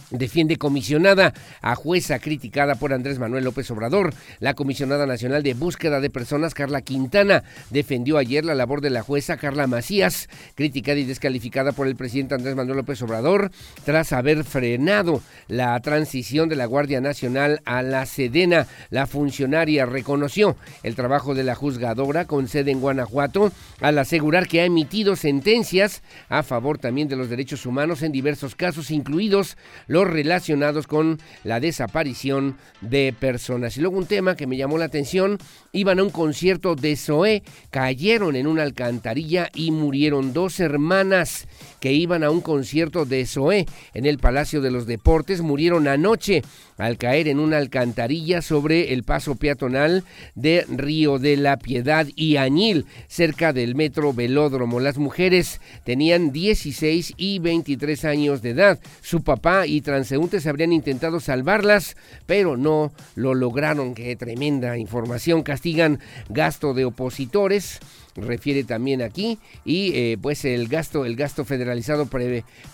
Defiende comisionada a jueza criticada por Andrés Manuel López Obrador. La comisionada nacional de búsqueda de personas, Carla Quintana, defendió ayer la labor de la jueza Carla Macías, criticada y descalificada por el presidente Andrés Manuel López Obrador, tras haber frenado la transición de la Guardia Nacional a la Sedena. La funcionaria reconoció el trabajo de la juzgadora con sede en Guanajuato al asegurar que ha emitido sentencias a favor también de los derechos humanos en diversos casos, incluidos los relacionados con la desaparición de personas. Y luego un tema que me llamó la atención, iban a un concierto de Zoé, cayeron en una alcantarilla y murieron dos hermanas que iban a un concierto de Zoé en el Palacio de los Deportes, murieron anoche al caer en una alcantarilla sobre el paso peatonal de Río de la Piedad y Añil, cerca del metro Velódromo. Las mujeres tenían 16 y 23 años de edad. Su papá y transeúntes habrían intentado salvarlas, pero no lo lograron. Qué tremenda información. Castigan gasto de opositores refiere también aquí y eh, pues el gasto el gasto federalizado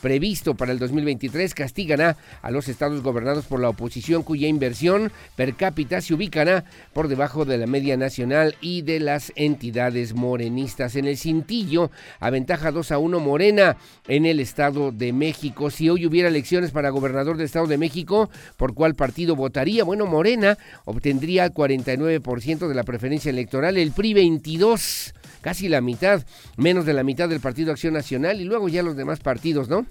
previsto para el 2023 castigará a los estados gobernados por la oposición cuya inversión per cápita se ubicará por debajo de la media nacional y de las entidades morenistas. En el cintillo aventaja 2 a 1 Morena en el estado de México. Si hoy hubiera elecciones para gobernador del estado de México por cuál partido votaría bueno Morena obtendría el 49% de la preferencia electoral el PRI 22 casi la mitad, menos de la mitad del Partido Acción Nacional y luego ya los demás partidos, ¿no?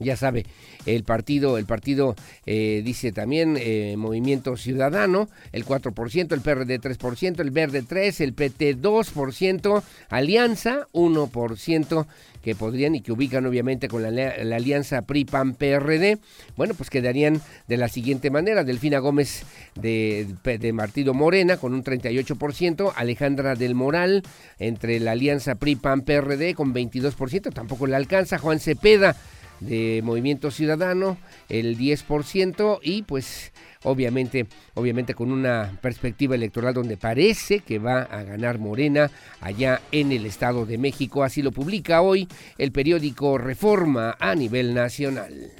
Ya sabe, el partido, el partido eh, dice también eh, Movimiento Ciudadano, el 4%, el PRD 3%, el Verde 3%, el PT 2%, Alianza 1%, que podrían y que ubican obviamente con la, alianza PRI-PAN-PRD, bueno, pues quedarían de la siguiente manera, Delfina Gómez de, de Morena con un 38%, Alejandra del Moral entre la alianza PRI-PAN-PRD con 22%, tampoco le alcanza, Juan Cepeda de Movimiento Ciudadano, el 10% y pues obviamente, obviamente con una perspectiva electoral donde parece que va a ganar Morena allá en el Estado de México, así lo publica hoy el periódico Reforma a nivel nacional.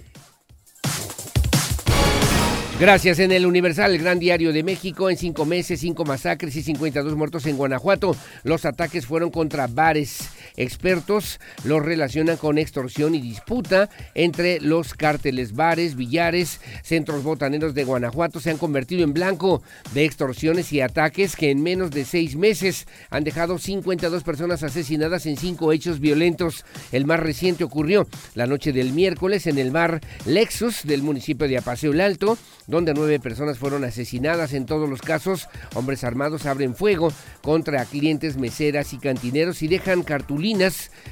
Gracias en el Universal, el gran diario de México, en cinco meses, cinco masacres y 52 muertos en Guanajuato. Los ataques fueron contra bares. Expertos los relacionan con extorsión y disputa entre los cárteles bares, billares, centros botaneros de Guanajuato se han convertido en blanco de extorsiones y ataques que en menos de seis meses han dejado 52 personas asesinadas en cinco hechos violentos. El más reciente ocurrió la noche del miércoles en el bar Lexus del municipio de Apaseo el Alto donde nueve personas fueron asesinadas. En todos los casos, hombres armados abren fuego contra clientes, meseras y cantineros y dejan cartulinas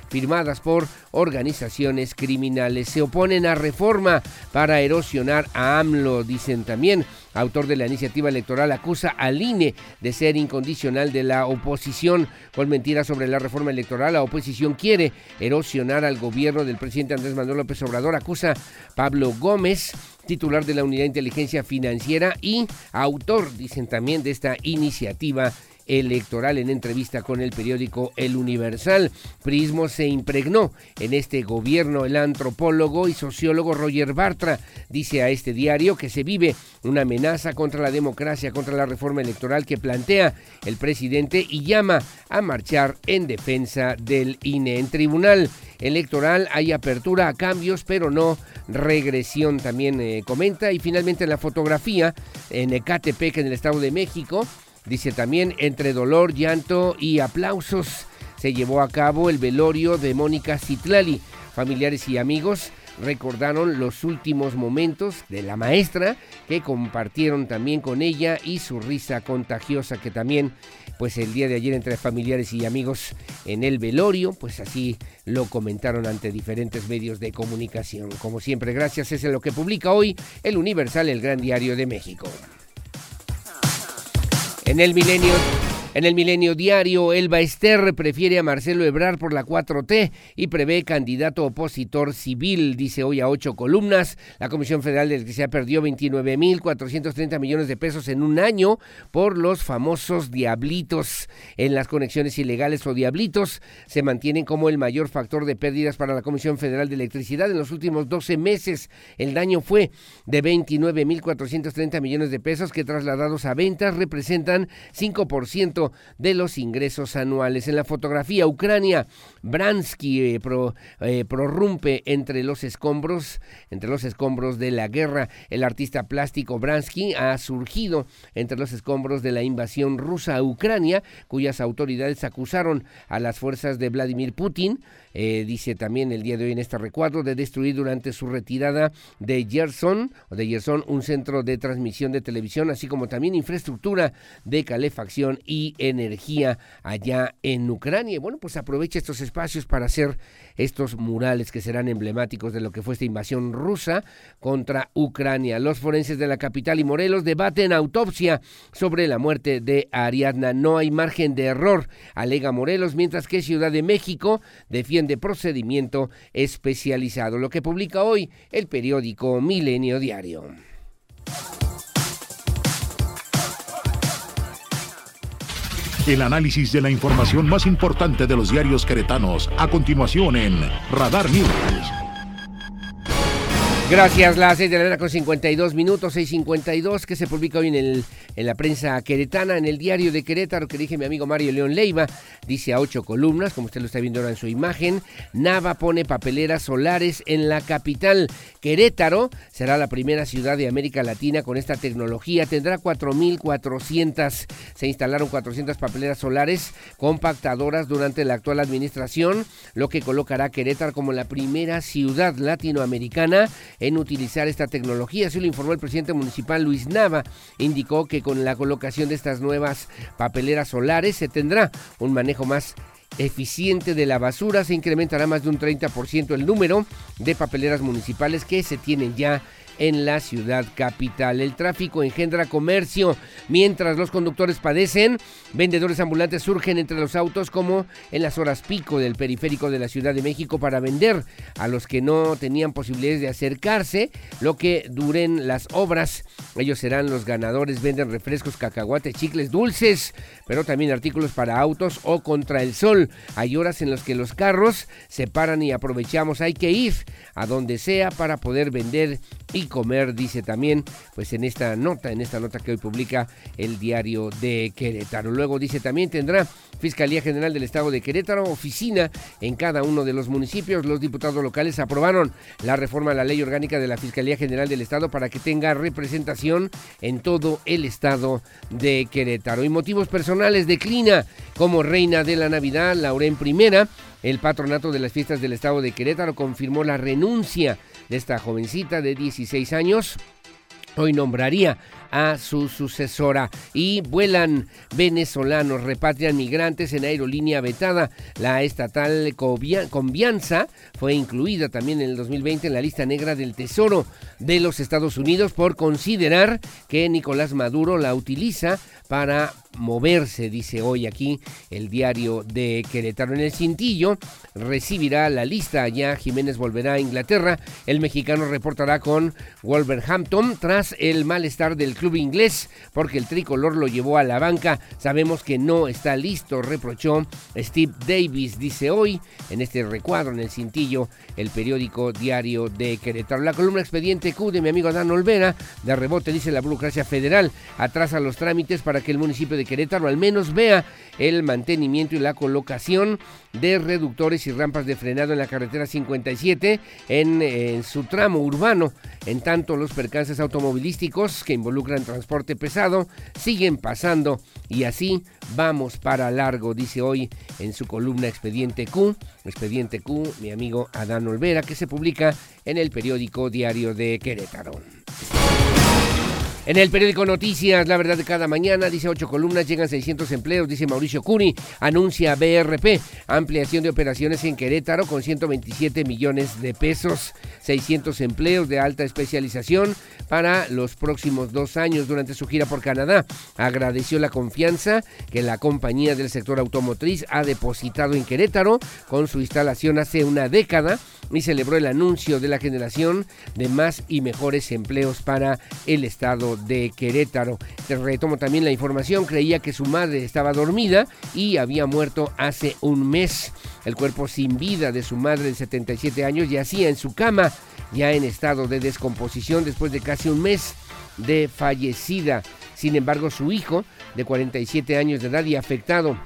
firmadas por organizaciones criminales. Se oponen a reforma para erosionar a AMLO, dicen también. Autor de la iniciativa electoral acusa al INE de ser incondicional de la oposición. Con mentiras sobre la reforma electoral, la oposición quiere erosionar al gobierno del presidente Andrés Manuel López Obrador. Acusa Pablo Gómez titular de la Unidad de Inteligencia Financiera y autor, dicen también, de esta iniciativa electoral en entrevista con el periódico El Universal. Prismo se impregnó en este gobierno el antropólogo y sociólogo Roger Bartra. Dice a este diario que se vive una amenaza contra la democracia, contra la reforma electoral que plantea el presidente y llama a marchar en defensa del INE. En tribunal electoral hay apertura a cambios, pero no regresión, también eh, comenta. Y finalmente la fotografía en Ecatepec, en el Estado de México, dice también entre dolor, llanto y aplausos se llevó a cabo el velorio de Mónica Citlali. Familiares y amigos recordaron los últimos momentos de la maestra que compartieron también con ella y su risa contagiosa que también pues el día de ayer entre familiares y amigos en el velorio, pues así lo comentaron ante diferentes medios de comunicación. Como siempre, gracias es lo que publica hoy el Universal, el Gran Diario de México. En el milenio en el Milenio Diario, Elba Ester prefiere a Marcelo Ebrar por la 4T y prevé candidato opositor civil, dice hoy a ocho columnas. La Comisión Federal de Electricidad perdió 29.430 millones de pesos en un año por los famosos diablitos. En las conexiones ilegales o diablitos se mantienen como el mayor factor de pérdidas para la Comisión Federal de Electricidad. En los últimos 12 meses el daño fue de 29.430 millones de pesos que trasladados a ventas representan 5% de los ingresos anuales. En la fotografía, Ucrania, Bransky eh, eh, prorrumpe entre los escombros, entre los escombros de la guerra. El artista plástico Bransky ha surgido entre los escombros de la invasión rusa a Ucrania, cuyas autoridades acusaron a las fuerzas de Vladimir Putin eh, dice también el día de hoy en este recuadro, de destruir durante su retirada de Gerson, o de Gerson, un centro de transmisión de televisión, así como también infraestructura de calefacción y energía allá en Ucrania. bueno, pues aprovecha estos espacios para hacer estos murales que serán emblemáticos de lo que fue esta invasión rusa contra Ucrania. Los forenses de la capital y Morelos debaten autopsia sobre la muerte de Ariadna. No hay margen de error, alega Morelos, mientras que Ciudad de México defiende procedimiento especializado, lo que publica hoy el periódico Milenio Diario. El análisis de la información más importante de los diarios queretanos, a continuación en Radar News. Gracias, las 6 de la mañana con 52 minutos, 6.52, que se publica hoy en, el, en la prensa queretana, en el diario de Querétaro, que dije mi amigo Mario León Leiva, dice a ocho columnas, como usted lo está viendo ahora en su imagen, Nava pone papeleras solares en la capital. Querétaro será la primera ciudad de América Latina con esta tecnología, tendrá 4.400, se instalaron 400 papeleras solares compactadoras durante la actual administración, lo que colocará a Querétaro como la primera ciudad latinoamericana en utilizar esta tecnología. Así lo informó el presidente municipal Luis Nava. Indicó que con la colocación de estas nuevas papeleras solares se tendrá un manejo más eficiente de la basura, se incrementará más de un 30% el número de papeleras municipales que se tienen ya en la ciudad capital. El tráfico engendra comercio, mientras los conductores padecen, vendedores ambulantes surgen entre los autos como en las horas pico del periférico de la Ciudad de México para vender a los que no tenían posibilidades de acercarse, lo que duren las obras. Ellos serán los ganadores, venden refrescos, cacahuates, chicles, dulces, pero también artículos para autos o contra el sol. Hay horas en las que los carros se paran y aprovechamos, hay que ir a donde sea para poder vender y comer, dice también, pues en esta nota, en esta nota que hoy publica el diario de Querétaro. Luego dice también tendrá Fiscalía General del Estado de Querétaro, oficina en cada uno de los municipios. Los diputados locales aprobaron la reforma a la ley orgánica de la Fiscalía General del Estado para que tenga representación en todo el estado de Querétaro. Y motivos personales declina como reina de la Navidad, Lauren Primera. El patronato de las fiestas del estado de Querétaro confirmó la renuncia de esta jovencita de 16 años. Hoy nombraría a su sucesora y vuelan venezolanos, repatrian migrantes en aerolínea vetada. La estatal Convianza fue incluida también en el 2020 en la lista negra del Tesoro de los Estados Unidos por considerar que Nicolás Maduro la utiliza para moverse, dice hoy aquí el diario de Querétaro. En el cintillo recibirá la lista, ya Jiménez volverá a Inglaterra, el mexicano reportará con Wolverhampton tras el malestar del club club inglés porque el tricolor lo llevó a la banca. Sabemos que no está listo, reprochó Steve Davis, dice hoy en este recuadro en el cintillo el periódico diario de Querétaro. La columna expediente Q de mi amigo Dan Olvera, de rebote dice la burocracia federal, atrasa los trámites para que el municipio de Querétaro al menos vea el mantenimiento y la colocación de reductores y rampas de frenado en la carretera 57 en, en, su tramo urbano. En tanto, los percances automovilísticos que involucran transporte pesado siguen pasando y así vamos para largo, dice hoy en su columna Expediente Q, Expediente Q, mi amigo Adán Olvera, que se publica en el periódico Diario de Querétaro. En el periódico Noticias, la verdad de cada mañana, dice ocho columnas, llegan 600 empleos, dice Mauricio Cuni, anuncia BRP, ampliación de operaciones en Querétaro con 127 millones de pesos, 600 empleos de alta especialización para los próximos dos años durante su gira por Canadá. Agradeció la confianza que la compañía del sector automotriz ha depositado en Querétaro con su instalación hace una década y celebró el anuncio de la generación de más y mejores empleos para el estado de Querétaro. Te retomo también la información, creía que su madre estaba dormida y había muerto hace un mes. El cuerpo sin vida de su madre de 77 años yacía en su cama, ya en estado de descomposición después de casi un mes de fallecida. Sin embargo, su hijo, de 47 años de edad y afectado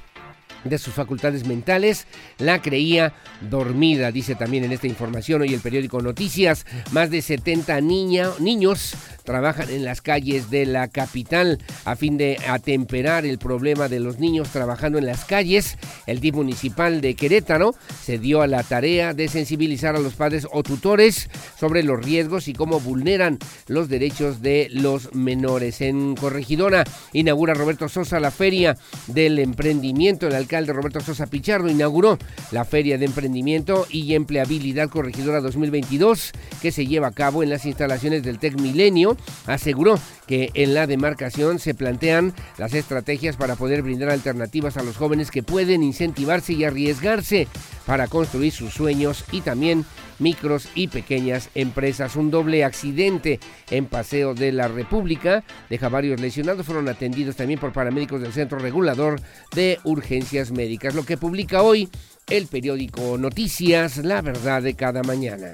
de sus facultades mentales, la creía dormida, dice también en esta información hoy el periódico Noticias. Más de 70 niña, niños trabajan en las calles de la capital a fin de atemperar el problema de los niños trabajando en las calles. El DIF municipal de Querétaro se dio a la tarea de sensibilizar a los padres o tutores sobre los riesgos y cómo vulneran los derechos de los menores. En Corregidora inaugura Roberto Sosa la feria del emprendimiento. El alcalde Roberto Sosa Pichardo inauguró la feria de emprendimiento y empleabilidad Corregidora 2022 que se lleva a cabo en las instalaciones del Tec Milenio. Aseguró que en la demarcación se plantean las estrategias para poder brindar alternativas a los jóvenes que pueden incentivarse y arriesgarse para construir sus sueños y también micros y pequeñas empresas. Un doble accidente en Paseo de la República deja varios lesionados. Fueron atendidos también por paramédicos del Centro Regulador de Urgencias Médicas. Lo que publica hoy el periódico Noticias, la verdad de cada mañana.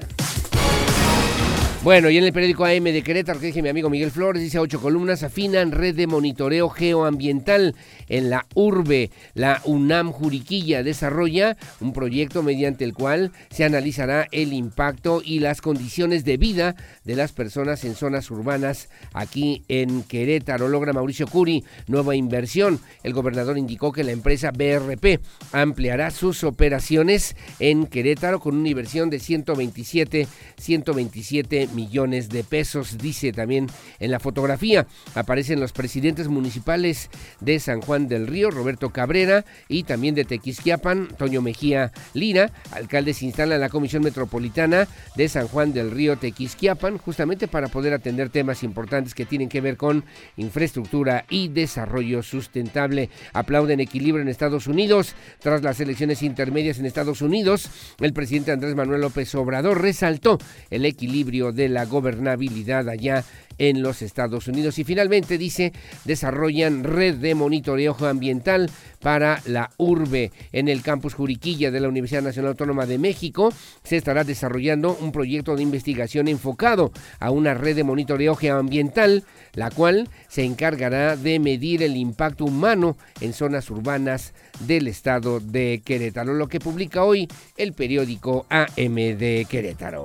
Bueno, y en el periódico AM de Querétaro, que dice mi amigo Miguel Flores, dice ocho columnas, afinan red de monitoreo geoambiental en la urbe. La UNAM Juriquilla desarrolla un proyecto mediante el cual se analizará el impacto y las condiciones de vida de las personas en zonas urbanas aquí en Querétaro. Logra Mauricio Curi nueva inversión. El gobernador indicó que la empresa BRP ampliará sus operaciones en Querétaro con una inversión de 127, 127 millones de pesos, dice también en la fotografía. Aparecen los presidentes municipales de San Juan del Río, Roberto Cabrera, y también de Tequisquiapan, Toño Mejía Lira. Alcalde se instala en la Comisión Metropolitana de San Juan del Río, Tequisquiapan, justamente para poder atender temas importantes que tienen que ver con infraestructura y desarrollo sustentable. Aplauden equilibrio en Estados Unidos. Tras las elecciones intermedias en Estados Unidos, el presidente Andrés Manuel López Obrador resaltó el equilibrio de la gobernabilidad allá en los Estados Unidos. Y finalmente dice, desarrollan red de monitoreo ambiental para la urbe. En el campus Juriquilla de la Universidad Nacional Autónoma de México se estará desarrollando un proyecto de investigación enfocado a una red de monitoreo geoambiental, la cual se encargará de medir el impacto humano en zonas urbanas del estado de Querétaro, lo que publica hoy el periódico AM de Querétaro.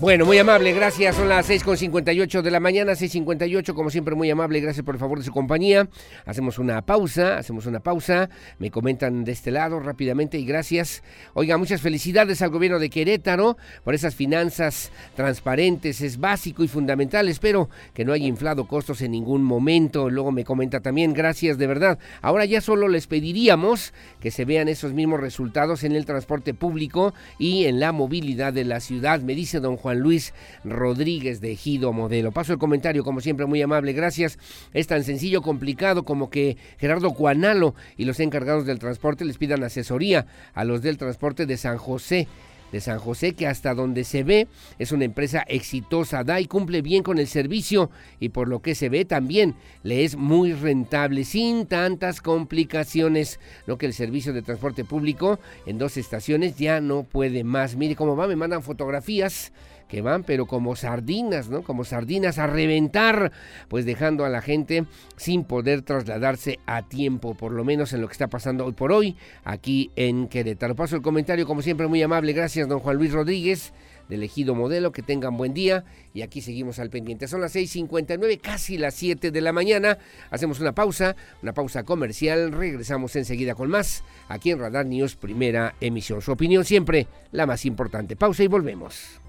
Bueno, muy amable, gracias. Son las 6.58 de la mañana, 6.58, como siempre, muy amable. Gracias por el favor de su compañía. Hacemos una pausa, hacemos una pausa. Me comentan de este lado rápidamente y gracias. Oiga, muchas felicidades al gobierno de Querétaro por esas finanzas transparentes. Es básico y fundamental. Espero que no haya inflado costos en ningún momento. Luego me comenta también, gracias de verdad. Ahora ya solo les pediríamos que se vean esos mismos resultados en el transporte público y en la movilidad de la ciudad. Me dice don Juan. Juan Luis Rodríguez de Ejido Modelo. Paso el comentario, como siempre, muy amable, gracias. Es tan sencillo, complicado como que Gerardo Cuanalo y los encargados del transporte les pidan asesoría a los del transporte de San José de San José, que hasta donde se ve es una empresa exitosa, da y cumple bien con el servicio y por lo que se ve también le es muy rentable, sin tantas complicaciones, lo que el servicio de transporte público en dos estaciones ya no puede más. Mire cómo va, me mandan fotografías que van pero como sardinas, ¿no? Como sardinas a reventar, pues dejando a la gente sin poder trasladarse a tiempo, por lo menos en lo que está pasando hoy por hoy aquí en Querétaro. Paso el comentario, como siempre, muy amable. Gracias, don Juan Luis Rodríguez de elegido modelo, que tengan buen día y aquí seguimos al pendiente. Son las 6.59, casi las 7 de la mañana. Hacemos una pausa, una pausa comercial, regresamos enseguida con más aquí en Radar News, primera emisión. Su opinión siempre la más importante. Pausa y volvemos.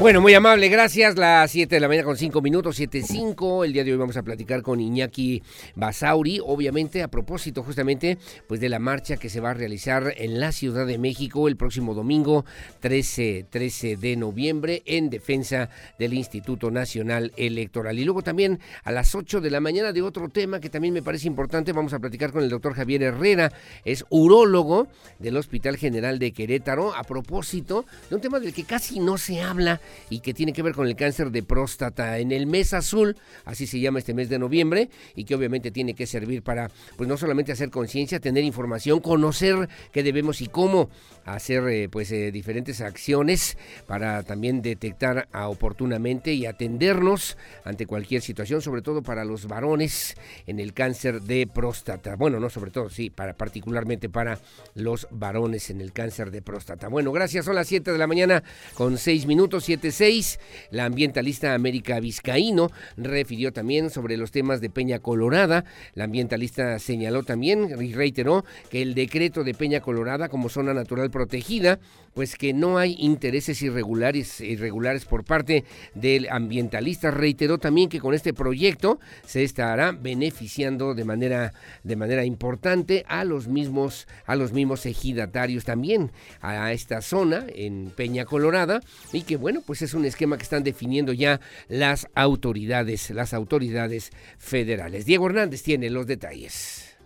Bueno, muy amable, gracias. Las 7 de la mañana con 5 minutos, 7.5. El día de hoy vamos a platicar con Iñaki Basauri, obviamente a propósito justamente pues de la marcha que se va a realizar en la Ciudad de México el próximo domingo 13, 13 de noviembre en defensa del Instituto Nacional Electoral. Y luego también a las 8 de la mañana de otro tema que también me parece importante, vamos a platicar con el doctor Javier Herrera, es urólogo del Hospital General de Querétaro, a propósito de un tema del que casi no se habla y que tiene que ver con el cáncer de próstata en el mes azul, así se llama este mes de noviembre, y que obviamente tiene que servir para, pues no solamente hacer conciencia, tener información, conocer qué debemos y cómo hacer eh, pues eh, diferentes acciones para también detectar oportunamente y atendernos ante cualquier situación, sobre todo para los varones en el cáncer de próstata. Bueno, no sobre todo, sí, para particularmente para los varones en el cáncer de próstata. Bueno, gracias, son las 7 de la mañana con 6 minutos, 7.6. La ambientalista América Vizcaíno refirió también sobre los temas de Peña Colorada. La ambientalista señaló también y reiteró que el decreto de Peña Colorada como zona natural protegida, pues que no hay intereses irregulares, irregulares por parte del ambientalista. Reiteró también que con este proyecto se estará beneficiando de manera, de manera importante a los mismos, a los mismos ejidatarios también a esta zona en Peña Colorada y que bueno, pues es un esquema que están definiendo ya las autoridades, las autoridades federales. Diego Hernández tiene los detalles.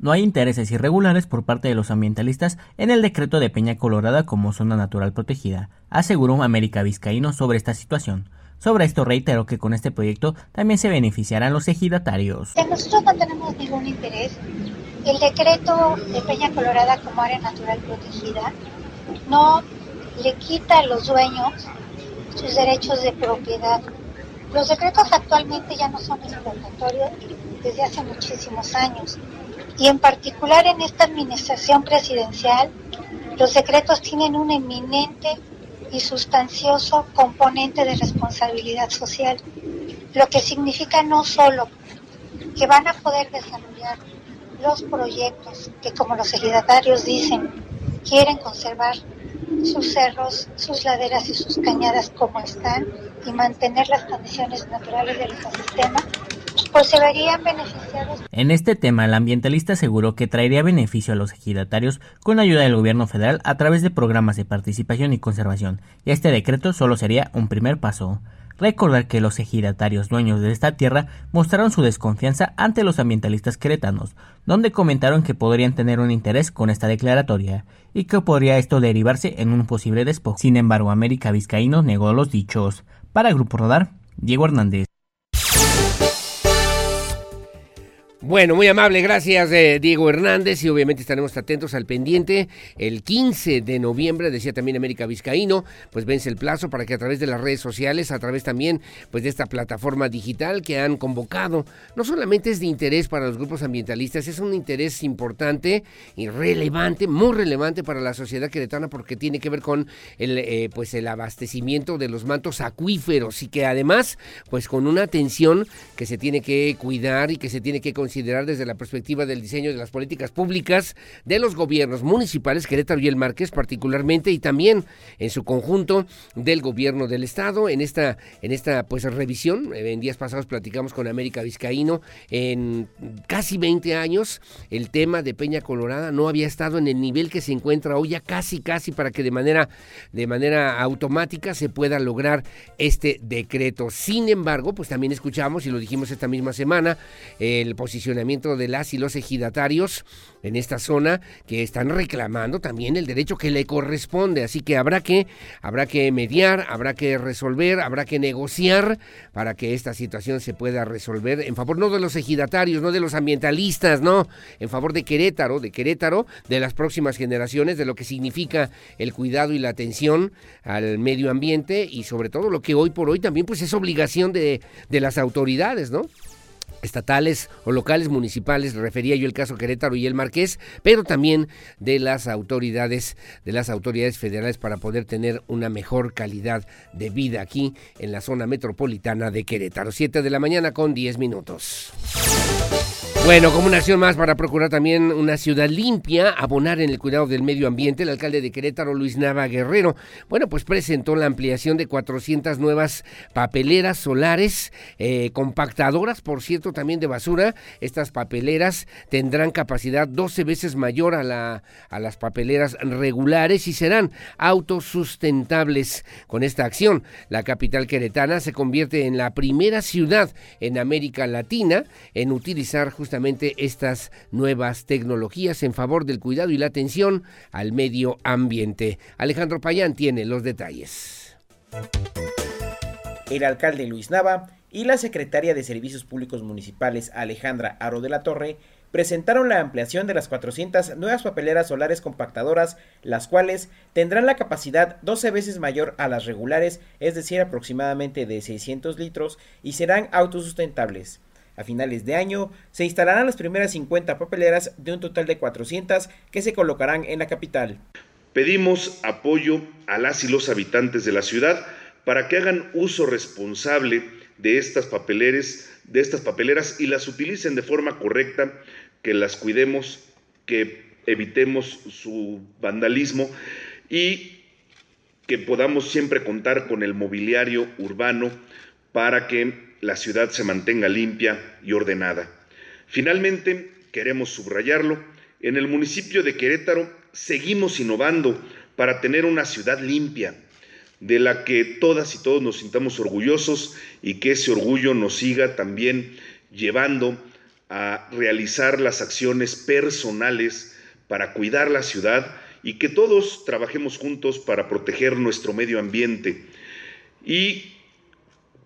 No hay intereses irregulares por parte de los ambientalistas en el decreto de Peña Colorada como zona natural protegida, aseguró América Vizcaíno sobre esta situación. Sobre esto reitero que con este proyecto también se beneficiarán los ejidatarios. Nosotros no tenemos ningún interés. El decreto de Peña Colorada como área natural protegida no le quita a los dueños sus derechos de propiedad. Los decretos actualmente ya no son expropiatorios desde hace muchísimos años y en particular en esta administración presidencial, los decretos tienen un eminente y sustancioso componente de responsabilidad social, lo que significa no solo que van a poder desarrollar los proyectos que, como los ejidatarios dicen, quieren conservar sus cerros, sus laderas y sus cañadas como están y mantener las condiciones naturales del ecosistema, pues. En este tema, el ambientalista aseguró que traería beneficio a los ejidatarios con ayuda del gobierno federal a través de programas de participación y conservación, y este decreto solo sería un primer paso. Recordar que los ejidatarios dueños de esta tierra mostraron su desconfianza ante los ambientalistas queretanos, donde comentaron que podrían tener un interés con esta declaratoria y que podría esto derivarse en un posible despojo. Sin embargo, América Vizcaíno negó los dichos. Para Grupo Rodar, Diego Hernández. Bueno, muy amable, gracias eh, Diego Hernández y obviamente estaremos atentos al pendiente. El 15 de noviembre, decía también América Vizcaíno, pues vence el plazo para que a través de las redes sociales, a través también pues de esta plataforma digital que han convocado, no solamente es de interés para los grupos ambientalistas, es un interés importante y relevante, muy relevante para la sociedad queretana porque tiene que ver con el eh, pues el abastecimiento de los mantos acuíferos y que además pues con una atención que se tiene que cuidar y que se tiene que considerar desde la perspectiva del diseño de las políticas públicas de los gobiernos municipales, Querétaro y el Márquez particularmente, y también en su conjunto del gobierno del estado. En esta, en esta pues revisión, eh, en días pasados platicamos con América Vizcaíno, en casi 20 años el tema de Peña Colorada no había estado en el nivel que se encuentra hoy, ya casi, casi para que de manera, de manera automática se pueda lograr este decreto. Sin embargo, pues también escuchamos, y lo dijimos esta misma semana, el posicionamiento posicionamiento de las y los ejidatarios en esta zona que están reclamando también el derecho que le corresponde. Así que habrá que, habrá que mediar, habrá que resolver, habrá que negociar para que esta situación se pueda resolver en favor no de los ejidatarios, no de los ambientalistas, no, en favor de Querétaro, de Querétaro, de las próximas generaciones, de lo que significa el cuidado y la atención al medio ambiente y sobre todo lo que hoy por hoy también pues es obligación de, de las autoridades, ¿no? Estatales o locales municipales, refería yo el caso Querétaro y el Marqués, pero también de las autoridades, de las autoridades federales para poder tener una mejor calidad de vida aquí en la zona metropolitana de Querétaro. Siete de la mañana con 10 minutos. Bueno, como una acción más para procurar también una ciudad limpia, abonar en el cuidado del medio ambiente, el alcalde de Querétaro, Luis Nava Guerrero, bueno, pues presentó la ampliación de 400 nuevas papeleras solares, eh, compactadoras, por cierto, también de basura. Estas papeleras tendrán capacidad 12 veces mayor a, la, a las papeleras regulares y serán autosustentables con esta acción. La capital queretana se convierte en la primera ciudad en América Latina en utilizar justamente estas nuevas tecnologías en favor del cuidado y la atención al medio ambiente. Alejandro Payán tiene los detalles. El alcalde Luis Nava y la secretaria de Servicios Públicos Municipales Alejandra Aro de la Torre presentaron la ampliación de las 400 nuevas papeleras solares compactadoras, las cuales tendrán la capacidad 12 veces mayor a las regulares, es decir, aproximadamente de 600 litros, y serán autosustentables. A finales de año se instalarán las primeras 50 papeleras de un total de 400 que se colocarán en la capital. Pedimos apoyo a las y los habitantes de la ciudad para que hagan uso responsable de estas papeleras, de estas papeleras y las utilicen de forma correcta, que las cuidemos, que evitemos su vandalismo y que podamos siempre contar con el mobiliario urbano para que la ciudad se mantenga limpia y ordenada. Finalmente, queremos subrayarlo, en el municipio de Querétaro seguimos innovando para tener una ciudad limpia, de la que todas y todos nos sintamos orgullosos y que ese orgullo nos siga también llevando a realizar las acciones personales para cuidar la ciudad y que todos trabajemos juntos para proteger nuestro medio ambiente. Y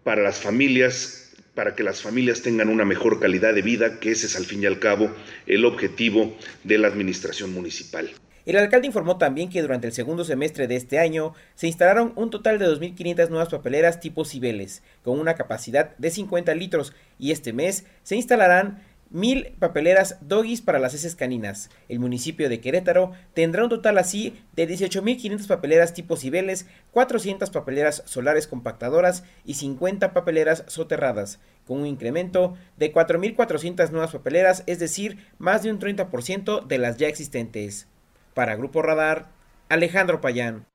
para las familias, para que las familias tengan una mejor calidad de vida, que ese es al fin y al cabo el objetivo de la administración municipal. El alcalde informó también que durante el segundo semestre de este año se instalaron un total de 2.500 nuevas papeleras tipo Cibeles, con una capacidad de 50 litros, y este mes se instalarán mil papeleras doggies para las heces caninas. El municipio de Querétaro tendrá un total así de 18.500 papeleras tipo Cibeles, 400 papeleras solares compactadoras y 50 papeleras soterradas, con un incremento de 4.400 nuevas papeleras, es decir, más de un 30% de las ya existentes. Para Grupo Radar, Alejandro Payán.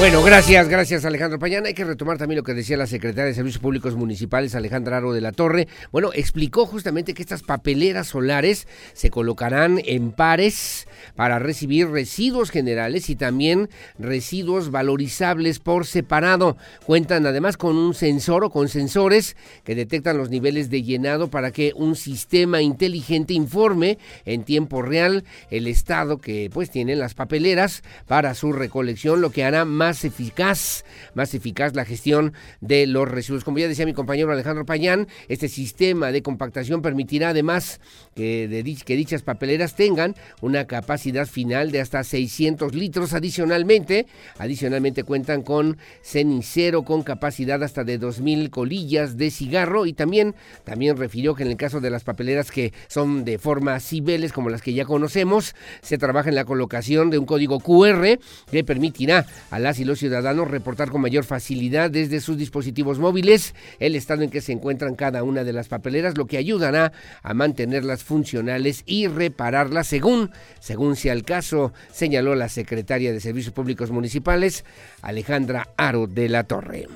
Bueno, gracias, gracias Alejandro Payán. Hay que retomar también lo que decía la secretaria de Servicios Públicos Municipales, Alejandra Aro de la Torre. Bueno, explicó justamente que estas papeleras solares se colocarán en pares para recibir residuos generales y también residuos valorizables por separado. Cuentan además con un sensor o con sensores que detectan los niveles de llenado para que un sistema inteligente informe en tiempo real el estado que pues tienen las papeleras para su recolección, lo que hará más eficaz, más eficaz la gestión de los residuos. Como ya decía mi compañero Alejandro Payán, este sistema de compactación permitirá además que, de, que dichas papeleras tengan una capacidad final de hasta 600 litros adicionalmente. Adicionalmente cuentan con cenicero con capacidad hasta de 2.000 colillas de cigarro y también, también refirió que en el caso de las papeleras que son de forma Cibeles como las que ya conocemos, se trabaja en la colocación de un código QR que permitirá a las y los ciudadanos reportar con mayor facilidad desde sus dispositivos móviles el estado en que se encuentran cada una de las papeleras, lo que ayudará a mantenerlas funcionales y repararlas según, según sea el caso, señaló la secretaria de Servicios Públicos Municipales, Alejandra Aro de la Torre.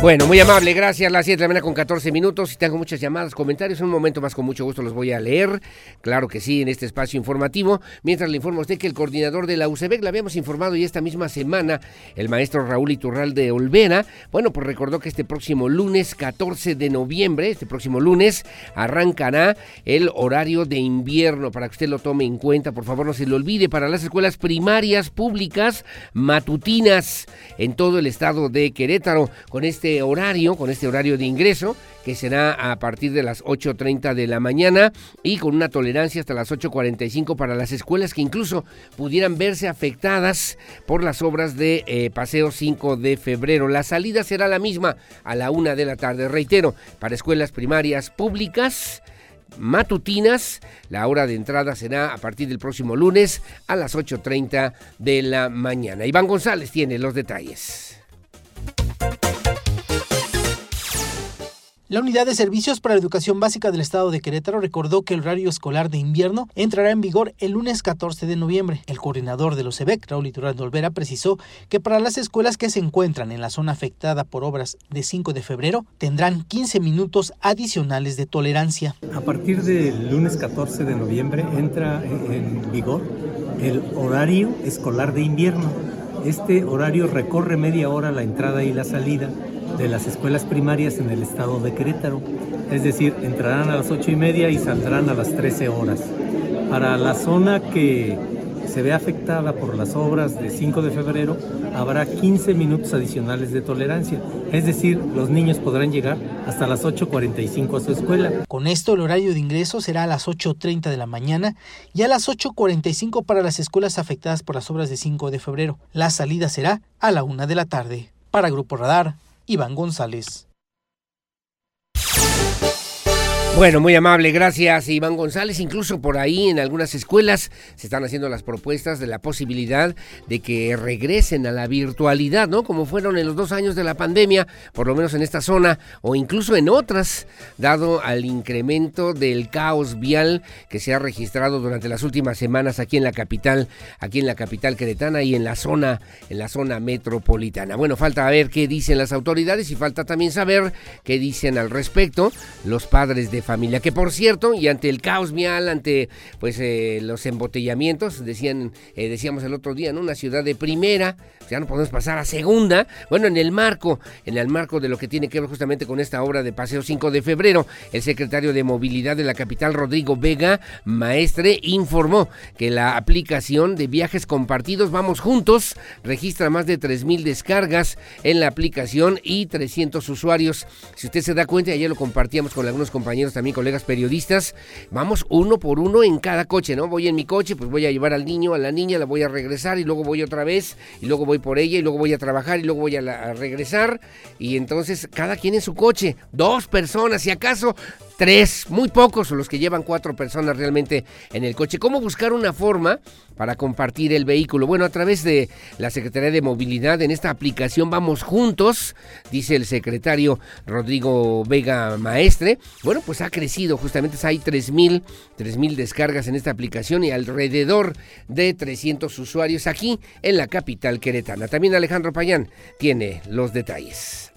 Bueno, muy amable, gracias. Las 7 de la mañana con 14 minutos. Y tengo muchas llamadas, comentarios. En un momento más, con mucho gusto los voy a leer. Claro que sí, en este espacio informativo. Mientras le informo a usted que el coordinador de la UCEBEC, le habíamos informado y esta misma semana, el maestro Raúl Iturral de Olvera, bueno, pues recordó que este próximo lunes 14 de noviembre, este próximo lunes, arrancará el horario de invierno para que usted lo tome en cuenta. Por favor, no se lo olvide para las escuelas primarias públicas matutinas en todo el estado de Querétaro. Con este este horario, con este horario de ingreso, que será a partir de las 8.30 de la mañana y con una tolerancia hasta las 8.45 para las escuelas que incluso pudieran verse afectadas por las obras de eh, Paseo 5 de febrero. La salida será la misma a la una de la tarde. Reitero, para escuelas primarias públicas matutinas. La hora de entrada será a partir del próximo lunes a las 8.30 de la mañana. Iván González tiene los detalles. La Unidad de Servicios para la Educación Básica del Estado de Querétaro recordó que el horario escolar de invierno entrará en vigor el lunes 14 de noviembre. El coordinador de los EBEC, Raúl Iturral de Olvera, precisó que para las escuelas que se encuentran en la zona afectada por obras de 5 de febrero tendrán 15 minutos adicionales de tolerancia. A partir del lunes 14 de noviembre entra en vigor el horario escolar de invierno. Este horario recorre media hora la entrada y la salida de las escuelas primarias en el estado de Querétaro. Es decir, entrarán a las ocho y media y saldrán a las 13 horas. Para la zona que se ve afectada por las obras de 5 de febrero, habrá 15 minutos adicionales de tolerancia. Es decir, los niños podrán llegar hasta las 8.45 a su escuela. Con esto, el horario de ingreso será a las 8.30 de la mañana y a las 8.45 para las escuelas afectadas por las obras de 5 de febrero. La salida será a la 1 de la tarde. Para Grupo Radar, Iván González. Bueno, muy amable, gracias Iván González. Incluso por ahí en algunas escuelas se están haciendo las propuestas de la posibilidad de que regresen a la virtualidad, ¿no? Como fueron en los dos años de la pandemia, por lo menos en esta zona o incluso en otras, dado al incremento del caos vial que se ha registrado durante las últimas semanas aquí en la capital, aquí en la capital queretana y en la zona, en la zona metropolitana. Bueno, falta ver qué dicen las autoridades y falta también saber qué dicen al respecto los padres de familia. Que por cierto, y ante el caos vial, ante pues eh, los embotellamientos, decían, eh, decíamos el otro día, ¿no? Una ciudad de primera, ya no podemos pasar a segunda. Bueno, en el marco, en el marco de lo que tiene que ver justamente con esta obra de Paseo 5 de febrero, el secretario de Movilidad de la capital, Rodrigo Vega Maestre, informó que la aplicación de viajes compartidos Vamos Juntos registra más de 3.000 descargas en la aplicación y 300 usuarios. Si usted se da cuenta, ayer lo compartíamos con algunos compañeros también colegas periodistas, vamos uno por uno en cada coche, ¿no? Voy en mi coche, pues voy a llevar al niño, a la niña, la voy a regresar y luego voy otra vez y luego voy por ella y luego voy a trabajar y luego voy a, a regresar. Y entonces cada quien en su coche, dos personas, si acaso tres, muy pocos los que llevan cuatro personas realmente en el coche. ¿Cómo buscar una forma para compartir el vehículo? Bueno, a través de la Secretaría de Movilidad, en esta aplicación Vamos Juntos, dice el secretario Rodrigo Vega Maestre. Bueno, pues ha crecido, justamente hay 3.000 mil descargas en esta aplicación y alrededor de 300 usuarios aquí en la capital queretana. También Alejandro Payán tiene los detalles.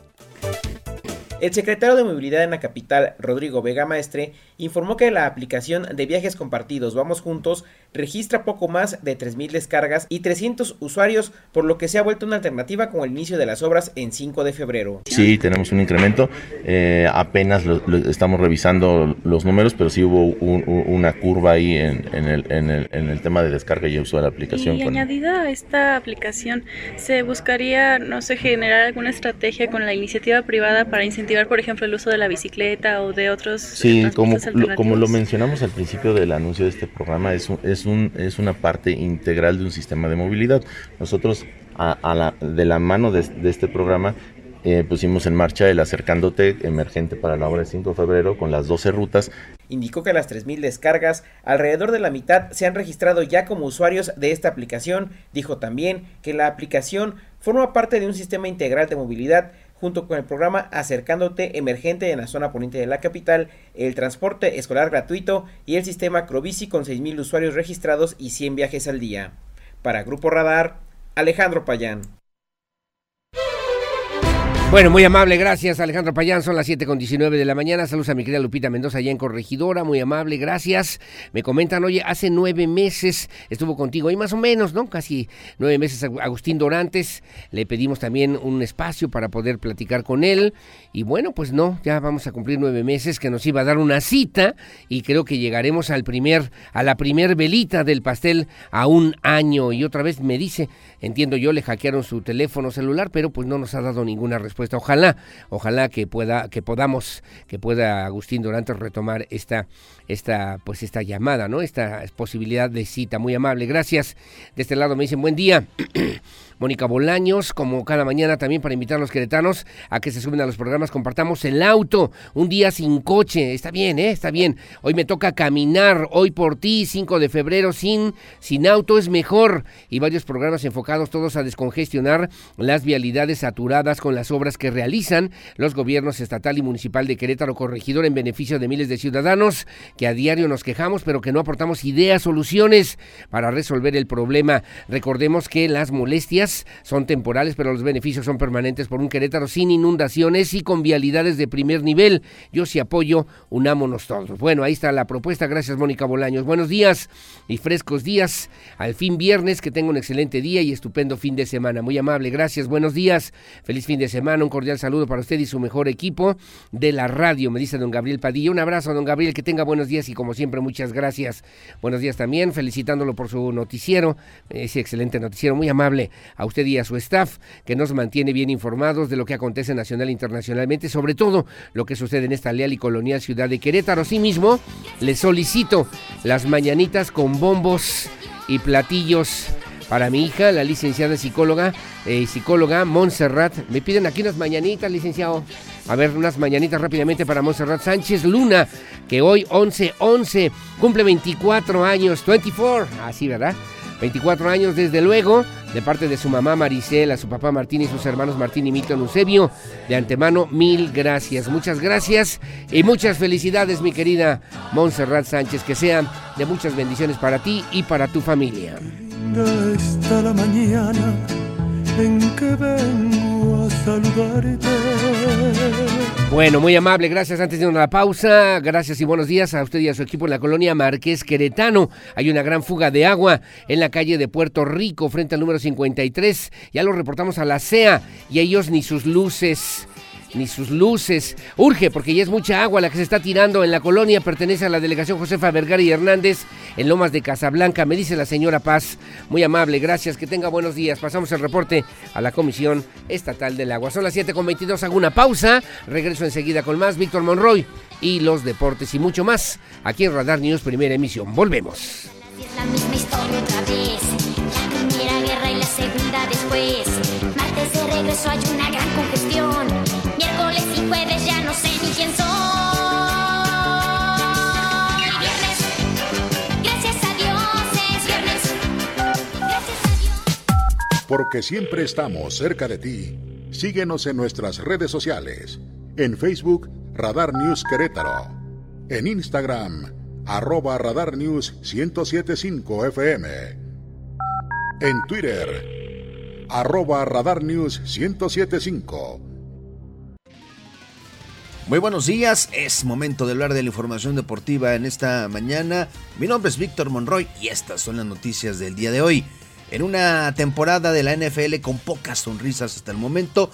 El secretario de Movilidad en la capital, Rodrigo Vega Maestre, informó que la aplicación de viajes compartidos Vamos Juntos registra poco más de 3.000 descargas y 300 usuarios, por lo que se ha vuelto una alternativa con el inicio de las obras en 5 de febrero. Sí, tenemos un incremento, eh, apenas lo, estamos revisando los números, pero sí hubo una curva ahí en, el, tema de descarga y uso de la aplicación. Y añadida a esta aplicación, ¿se buscaría, no sé, generar alguna estrategia con la iniciativa privada para incentivar por ejemplo, el uso de la bicicleta o de otros. Sí, como lo, como lo mencionamos al principio del anuncio de este programa, es, un, es, es una parte integral de un sistema de movilidad. Nosotros, a, la, de la mano de, este programa, eh, pusimos en marcha el Acercándote emergente para la obra de 5 de febrero con las 12 rutas. Indicó que las 3.000 descargas, alrededor de la mitad se han registrado ya como usuarios de esta aplicación. Dijo también que la aplicación forma parte de un sistema integral de movilidad junto con el programa Acercándote Emergente en la zona poniente de la capital, el transporte escolar gratuito y el sistema Crobici con 6.000 usuarios registrados y 100 viajes al día. Para Grupo Radar, Alejandro Payán. Bueno, muy amable, gracias Alejandro Payán, son las 7 con 19 de la mañana, saludos a mi querida Lupita Mendoza allá en Corregidora, muy amable, gracias. Me comentan, oye, hace nueve meses estuvo contigo, y más o menos, ¿no? Casi nueve meses Agustín Dorantes, le pedimos también un espacio para poder platicar con él, y bueno, pues no, ya vamos a cumplir nueve meses que nos iba a dar una cita, y creo que llegaremos al primer, a la primer velita del pastel a un año, y otra vez me dice, entiendo yo, le hackearon su teléfono celular, pero pues no nos ha dado ninguna respuesta Ojalá, ojalá que pueda, que podamos, que pueda Agustín Dorantes retomar esta, esta, pues esta llamada, ¿no? Esta posibilidad de cita. Muy amable. Gracias. De este lado me dicen buen día. (clears throat) Mónica Bolaños, como cada mañana también para invitar a los queretanos a que se suben a los programas, compartamos el auto, un día sin coche, está bien, ¿eh? está bien. Hoy me toca caminar, hoy por ti, 5 de febrero, sin, sin auto es mejor. Y varios programas enfocados todos a descongestionar las vialidades saturadas con las obras que realizan los gobiernos estatal y municipal de Querétaro Corregidor en beneficio de miles de ciudadanos que a diario nos quejamos, pero que no aportamos ideas, soluciones para resolver el problema. Recordemos que las molestias son temporales, pero los beneficios son permanentes por un Querétaro sin inundaciones y con vialidades de primer nivel. Yo sí apoyo, unámonos todos. Bueno, ahí está la propuesta. Gracias, Mónica Bolaños. Buenos días y frescos días. Al fin viernes, que tenga un excelente día y estupendo fin de semana. Muy amable, gracias. Buenos días. Feliz fin de semana. Un cordial saludo para usted y su mejor equipo de la radio, me dice don Gabriel Padilla. Un abrazo, don Gabriel, que tenga buenos días y como siempre, muchas gracias. Buenos días también, felicitándolo por su noticiero, ese excelente noticiero, muy amable a usted y a su staff, que nos mantiene bien informados de lo que acontece nacional e internacionalmente, sobre todo lo que sucede en esta leal y colonial ciudad de Querétaro. Asimismo, le solicito las mañanitas con bombos y platillos para mi hija, la licenciada psicóloga, eh, psicóloga Montserrat. Me piden aquí unas mañanitas, licenciado. A ver, unas mañanitas rápidamente para Montserrat Sánchez Luna, que hoy 11-11 cumple 24 años, 24, así, ¿verdad? 24 años desde luego, de parte de su mamá Maricela, su papá Martín y sus hermanos Martín y Milton Eusebio. De antemano, mil gracias, muchas gracias y muchas felicidades, mi querida Montserrat Sánchez, que sean de muchas bendiciones para ti y para tu familia. la mañana en que vengo a saludarte. Bueno, muy amable, gracias. Antes de una pausa, gracias y buenos días a usted y a su equipo en la colonia Marqués Queretano. Hay una gran fuga de agua en la calle de Puerto Rico, frente al número 53. Ya lo reportamos a la CEA y ellos ni sus luces ni sus luces. Urge porque ya es mucha agua la que se está tirando en la colonia. Pertenece a la delegación Josefa Vergara y Hernández en Lomas de Casablanca. Me dice la señora Paz. Muy amable, gracias. Que tenga buenos días. Pasamos el reporte a la Comisión Estatal del Agua. Son las 7.22. Hago una pausa. Regreso enseguida con más. Víctor Monroy y los deportes y mucho más. Aquí en Radar News, primera emisión. Volvemos. la misma historia otra vez. La primera guerra y la segunda después. Martes de regreso hay una gran congestión ya no sé ni quién soy. Viernes, gracias a Dios es viernes. Gracias a Dios. Porque siempre estamos cerca de ti. Síguenos en nuestras redes sociales. En Facebook, Radar News Querétaro. En Instagram, arroba Radar News 1075 FM. En Twitter, arroba Radar News 1075 muy buenos días, es momento de hablar de la información deportiva en esta mañana. Mi nombre es Víctor Monroy y estas son las noticias del día de hoy. En una temporada de la NFL con pocas sonrisas hasta el momento,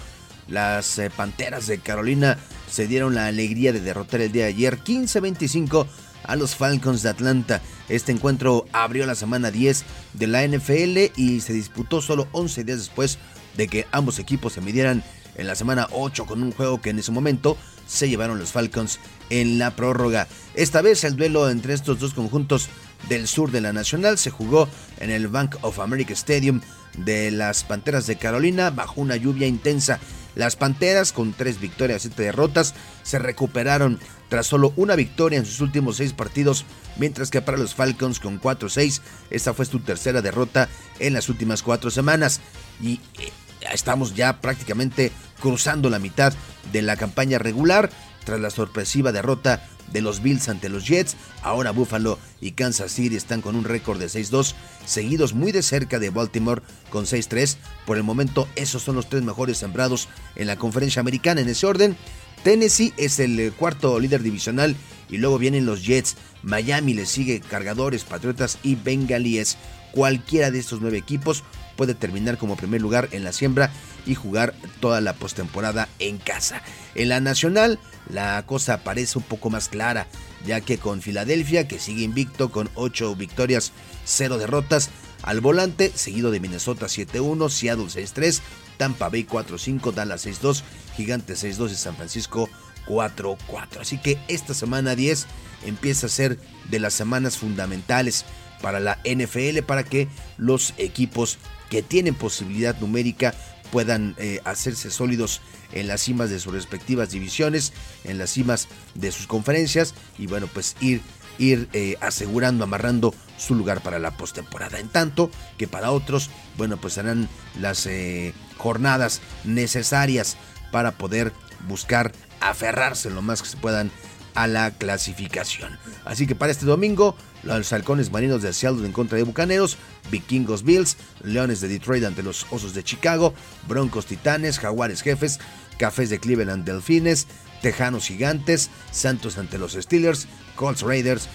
las eh, Panteras de Carolina se dieron la alegría de derrotar el día de ayer 15-25 a los Falcons de Atlanta. Este encuentro abrió la semana 10 de la NFL y se disputó solo 11 días después de que ambos equipos se midieran en la semana 8 con un juego que en ese momento se llevaron los Falcons en la prórroga. Esta vez el duelo entre estos dos conjuntos del sur de la Nacional se jugó en el Bank of America Stadium de las Panteras de Carolina bajo una lluvia intensa. Las Panteras, con tres victorias y siete derrotas, se recuperaron tras solo una victoria en sus últimos seis partidos, mientras que para los Falcons con 4-6, esta fue su tercera derrota en las últimas cuatro semanas. Y eh, estamos ya prácticamente cruzando la mitad de la campaña regular. tras la sorpresiva derrota de los Bills ante los Jets. Ahora Buffalo y Kansas City están con un récord de 6-2, seguidos muy de cerca de Baltimore con 6-3. Por el momento, esos son los tres mejores sembrados en la conferencia americana en ese orden. Tennessee es el eh, cuarto líder divisional y luego vienen los Jets. Miami le sigue Cargadores, Patriotas y Bengalíes. Cualquiera de estos nueve equipos puede terminar como primer lugar en la siembra y jugar toda la postemporada en casa. En la nacional, la cosa parece un poco más clara, ya que con Filadelfia, que sigue invicto con 8 victorias, 0 derrotas, al volante, seguido de Minnesota 7-1, Seattle 6-3, Tampa Bay 4-5, Dallas 6-2, Gigantes 6-2 y San Francisco 4-4. Así que esta semana 10 empieza a ser de las semanas fundamentales para la NFL para que los equipos que tienen posibilidad numérica puedan eh, hacerse sólidos en las cimas de sus respectivas divisiones, en las cimas de sus conferencias y bueno, pues ir, ir eh, asegurando, amarrando su lugar para la postemporada. En tanto que para otros, bueno, pues serán las eh, jornadas necesarias para poder buscar aferrarse lo más que se puedan a la clasificación. Así que para este domingo, los halcones marinos de Seattle en contra de Bucaneros, Vikingos Bills, Leones de Detroit ante los Osos de Chicago, Broncos Titanes, Jaguares Jefes, Cafés de Cleveland Delfines, Tejanos Gigantes, Santos ante los Steelers, Colts Raiders,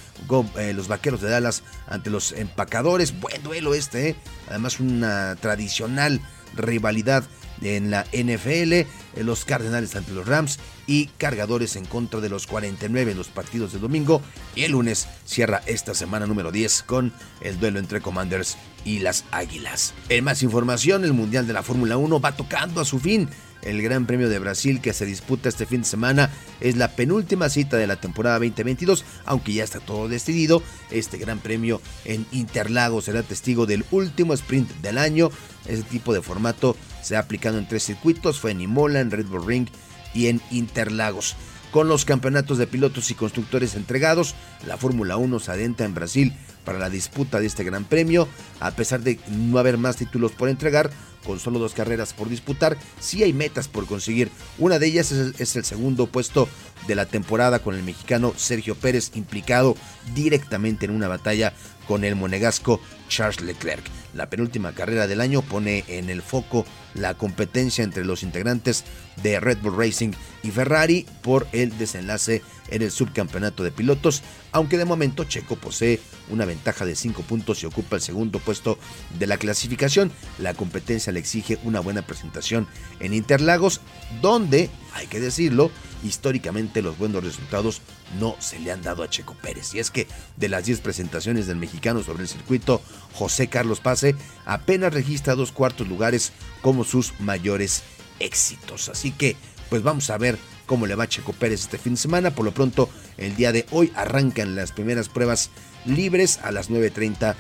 eh, los Vaqueros de Dallas ante los Empacadores. Buen duelo este, ¿eh? además una tradicional rivalidad en la NFL, los Cardenales ante los Rams y Cargadores en contra de los 49 en los partidos de domingo. Y el lunes cierra esta semana número 10 con el duelo entre Commanders y las Águilas. En más información, el Mundial de la Fórmula 1 va tocando a su fin. El Gran Premio de Brasil que se disputa este fin de semana es la penúltima cita de la temporada 2022, aunque ya está todo decidido. Este Gran Premio en Interlagos será testigo del último sprint del año. Ese tipo de formato se ha aplicado en tres circuitos, fue en Imola, en Red Bull Ring y en Interlagos. Con los campeonatos de pilotos y constructores entregados, la Fórmula 1 se adentra en Brasil para la disputa de este gran premio. A pesar de no haber más títulos por entregar, con solo dos carreras por disputar, sí hay metas por conseguir. Una de ellas es, el segundo puesto de la temporada con el mexicano Sergio Pérez implicado directamente en una batalla con el monegasco Charles Leclerc. La penúltima carrera del año pone en el foco la competencia entre los integrantes de Red Bull Racing y Ferrari por el desenlace en el subcampeonato de pilotos, aunque de momento Checo posee una ventaja de 5 puntos y ocupa el segundo puesto de la clasificación. La competencia le exige una buena presentación en Interlagos, donde, hay que decirlo, históricamente los buenos resultados no se le han dado a Checo Pérez. Y es que de las 10 presentaciones del mexicano sobre el circuito, José Carlos Pase apenas registra dos cuartos lugares como sus mayores éxitos. Así que, pues vamos a ver cómo le va a Checo Pérez este fin de semana. Por lo pronto, el día de hoy arrancan las primeras pruebas libres a las 9.30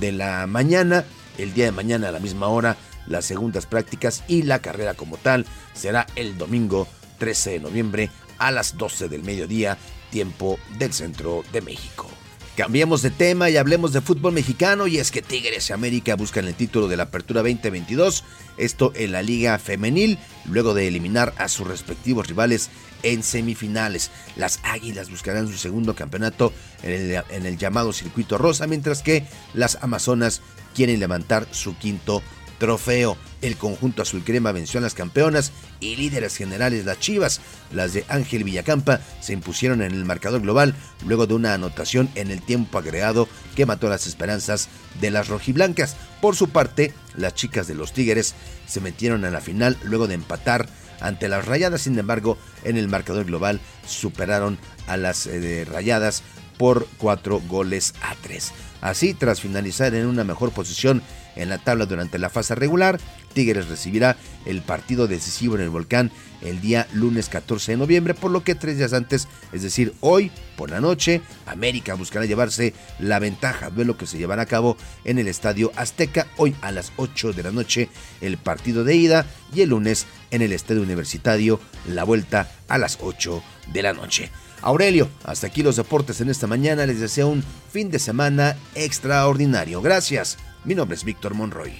de la mañana. El día de mañana a la misma hora, las segundas prácticas y la carrera como tal será el domingo 13 de noviembre a las 12 del mediodía, tiempo del centro de México. Cambiemos de tema y hablemos de fútbol mexicano y es que Tigres y América buscan el título de la Apertura 2022, esto en la Liga Femenil, luego de eliminar a sus respectivos rivales en semifinales. Las Águilas buscarán su segundo campeonato en el, en el llamado Circuito Rosa, mientras que las Amazonas quieren levantar su quinto trofeo. El conjunto azul crema venció a las campeonas y líderes generales las Chivas. Las de Ángel Villacampa se impusieron en el marcador global luego de una anotación en el tiempo agregado que mató las esperanzas de las rojiblancas. Por su parte, las chicas de los Tigres se metieron a la final luego de empatar ante las Rayadas. Sin embargo, en el marcador global superaron a las eh, Rayadas por cuatro goles a tres. Así, tras finalizar en una mejor posición en la tabla durante la fase regular. Tigres recibirá el partido decisivo en el volcán el día lunes 14 de noviembre, por lo que tres días antes, es decir, hoy por la noche, América buscará llevarse la ventaja, duelo que se llevará a cabo en el Estadio Azteca, hoy a las 8 de la noche el partido de ida y el lunes en el Estadio Universitario la vuelta a las 8 de la noche. Aurelio, hasta aquí los deportes en esta mañana. Les deseo un fin de semana extraordinario. Gracias. Mi nombre es Víctor Monroy.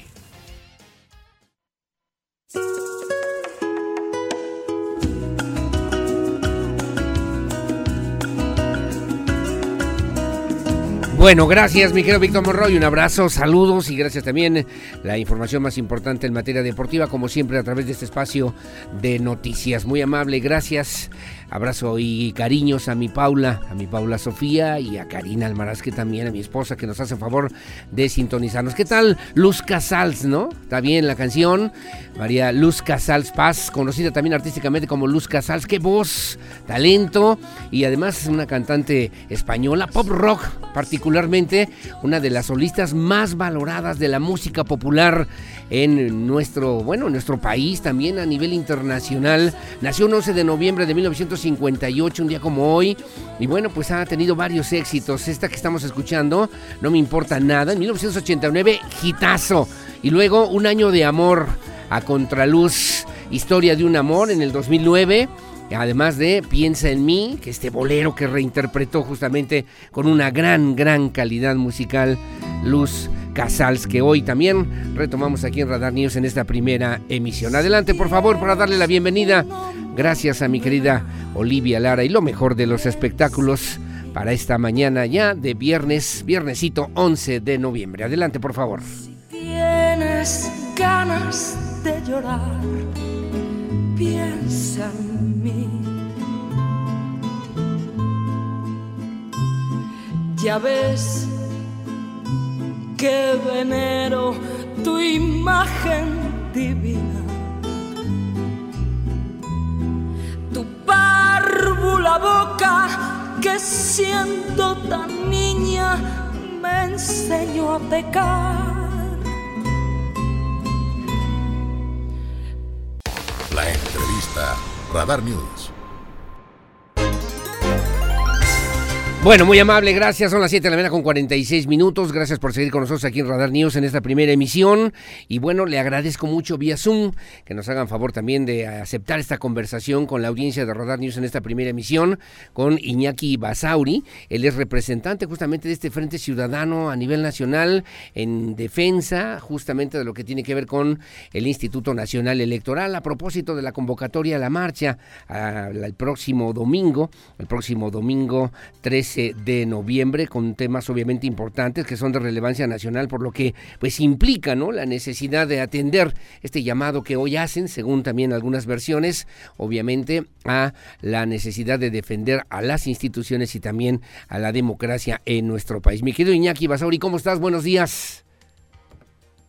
Bueno, gracias, mi querido Víctor Monroy. Un abrazo, saludos y gracias también. La información más importante en materia deportiva, como siempre, a través de este espacio de noticias. Muy amable, gracias. Abrazo y cariños a mi Paula, a mi Paula Sofía y a Karina Almaraz, que también, a mi esposa, que nos hace favor de sintonizarnos. ¿Qué tal? Luz Casals, ¿no? Está bien la canción. María Luz Casals Paz, conocida también artísticamente como Luz Casals. Qué voz, talento y además es una cantante española, pop rock particularmente, una de las solistas más valoradas de la música popular en nuestro, bueno, en nuestro país, también a nivel internacional. Nació el 11 de noviembre de 1958, un día como hoy, y bueno, pues ha tenido varios éxitos. Esta que estamos escuchando, No me importa nada, en 1989, Gitazo, y luego Un año de amor a contraluz, Historia de un amor en el 2009 además de Piensa en mí, que este bolero que reinterpretó justamente con una gran, gran calidad musical Luz Casals, que hoy también retomamos aquí en Radar News en esta primera emisión. Adelante, por favor, para darle la bienvenida. Gracias a mi querida Olivia Lara y lo mejor de los espectáculos para esta mañana ya de viernes, viernesito 11 de noviembre. Adelante, por favor. Si tienes ganas de llorar, piensa en mí. Ya ves que venero tu imagen divina. Párvula boca que siendo tan niña me enseñó a pecar. La entrevista. Radar News. Bueno, muy amable, gracias. Son las 7 de la mañana con 46 minutos. Gracias por seguir con nosotros aquí en Radar News en esta primera emisión. Y bueno, le agradezco mucho vía Zoom que nos hagan favor también de aceptar esta conversación con la audiencia de Radar News en esta primera emisión con Iñaki Basauri. Él es representante justamente de este Frente Ciudadano a nivel nacional en defensa justamente de lo que tiene que ver con el Instituto Nacional Electoral a propósito de la convocatoria a la marcha el próximo domingo, el próximo domingo 13 de noviembre con temas obviamente importantes que son de relevancia nacional, por lo que pues implica ¿no? la necesidad de atender este llamado que hoy hacen, según también algunas versiones, obviamente a la necesidad de defender a las instituciones y también a la democracia en nuestro país. Mi querido Iñaki Basauri, ¿cómo estás? Buenos días.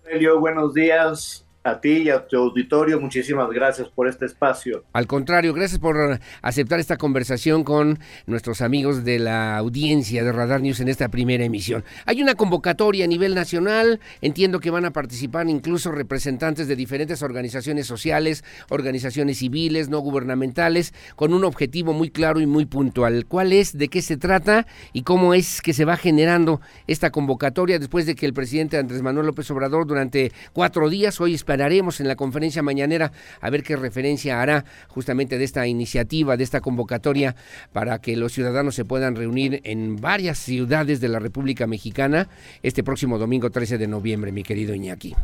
Elio, buenos días a ti y a tu auditorio. Muchísimas gracias por este espacio. Al contrario, gracias por aceptar esta conversación con nuestros amigos de la audiencia de Radar News en esta primera emisión. Hay una convocatoria a nivel nacional, entiendo que van a participar incluso representantes de diferentes organizaciones sociales, organizaciones civiles, no gubernamentales, con un objetivo muy claro y muy puntual. ¿Cuál es, de qué se trata y cómo es que se va generando esta convocatoria después de que el presidente Andrés Manuel López Obrador durante cuatro días, hoy esperaremos en la conferencia mañanera a ver qué referencia hará justamente de esta iniciativa, de esta convocatoria para que los ciudadanos se puedan reunir en varias ciudades de la República Mexicana este próximo domingo 13 de noviembre, mi querido Iñaki.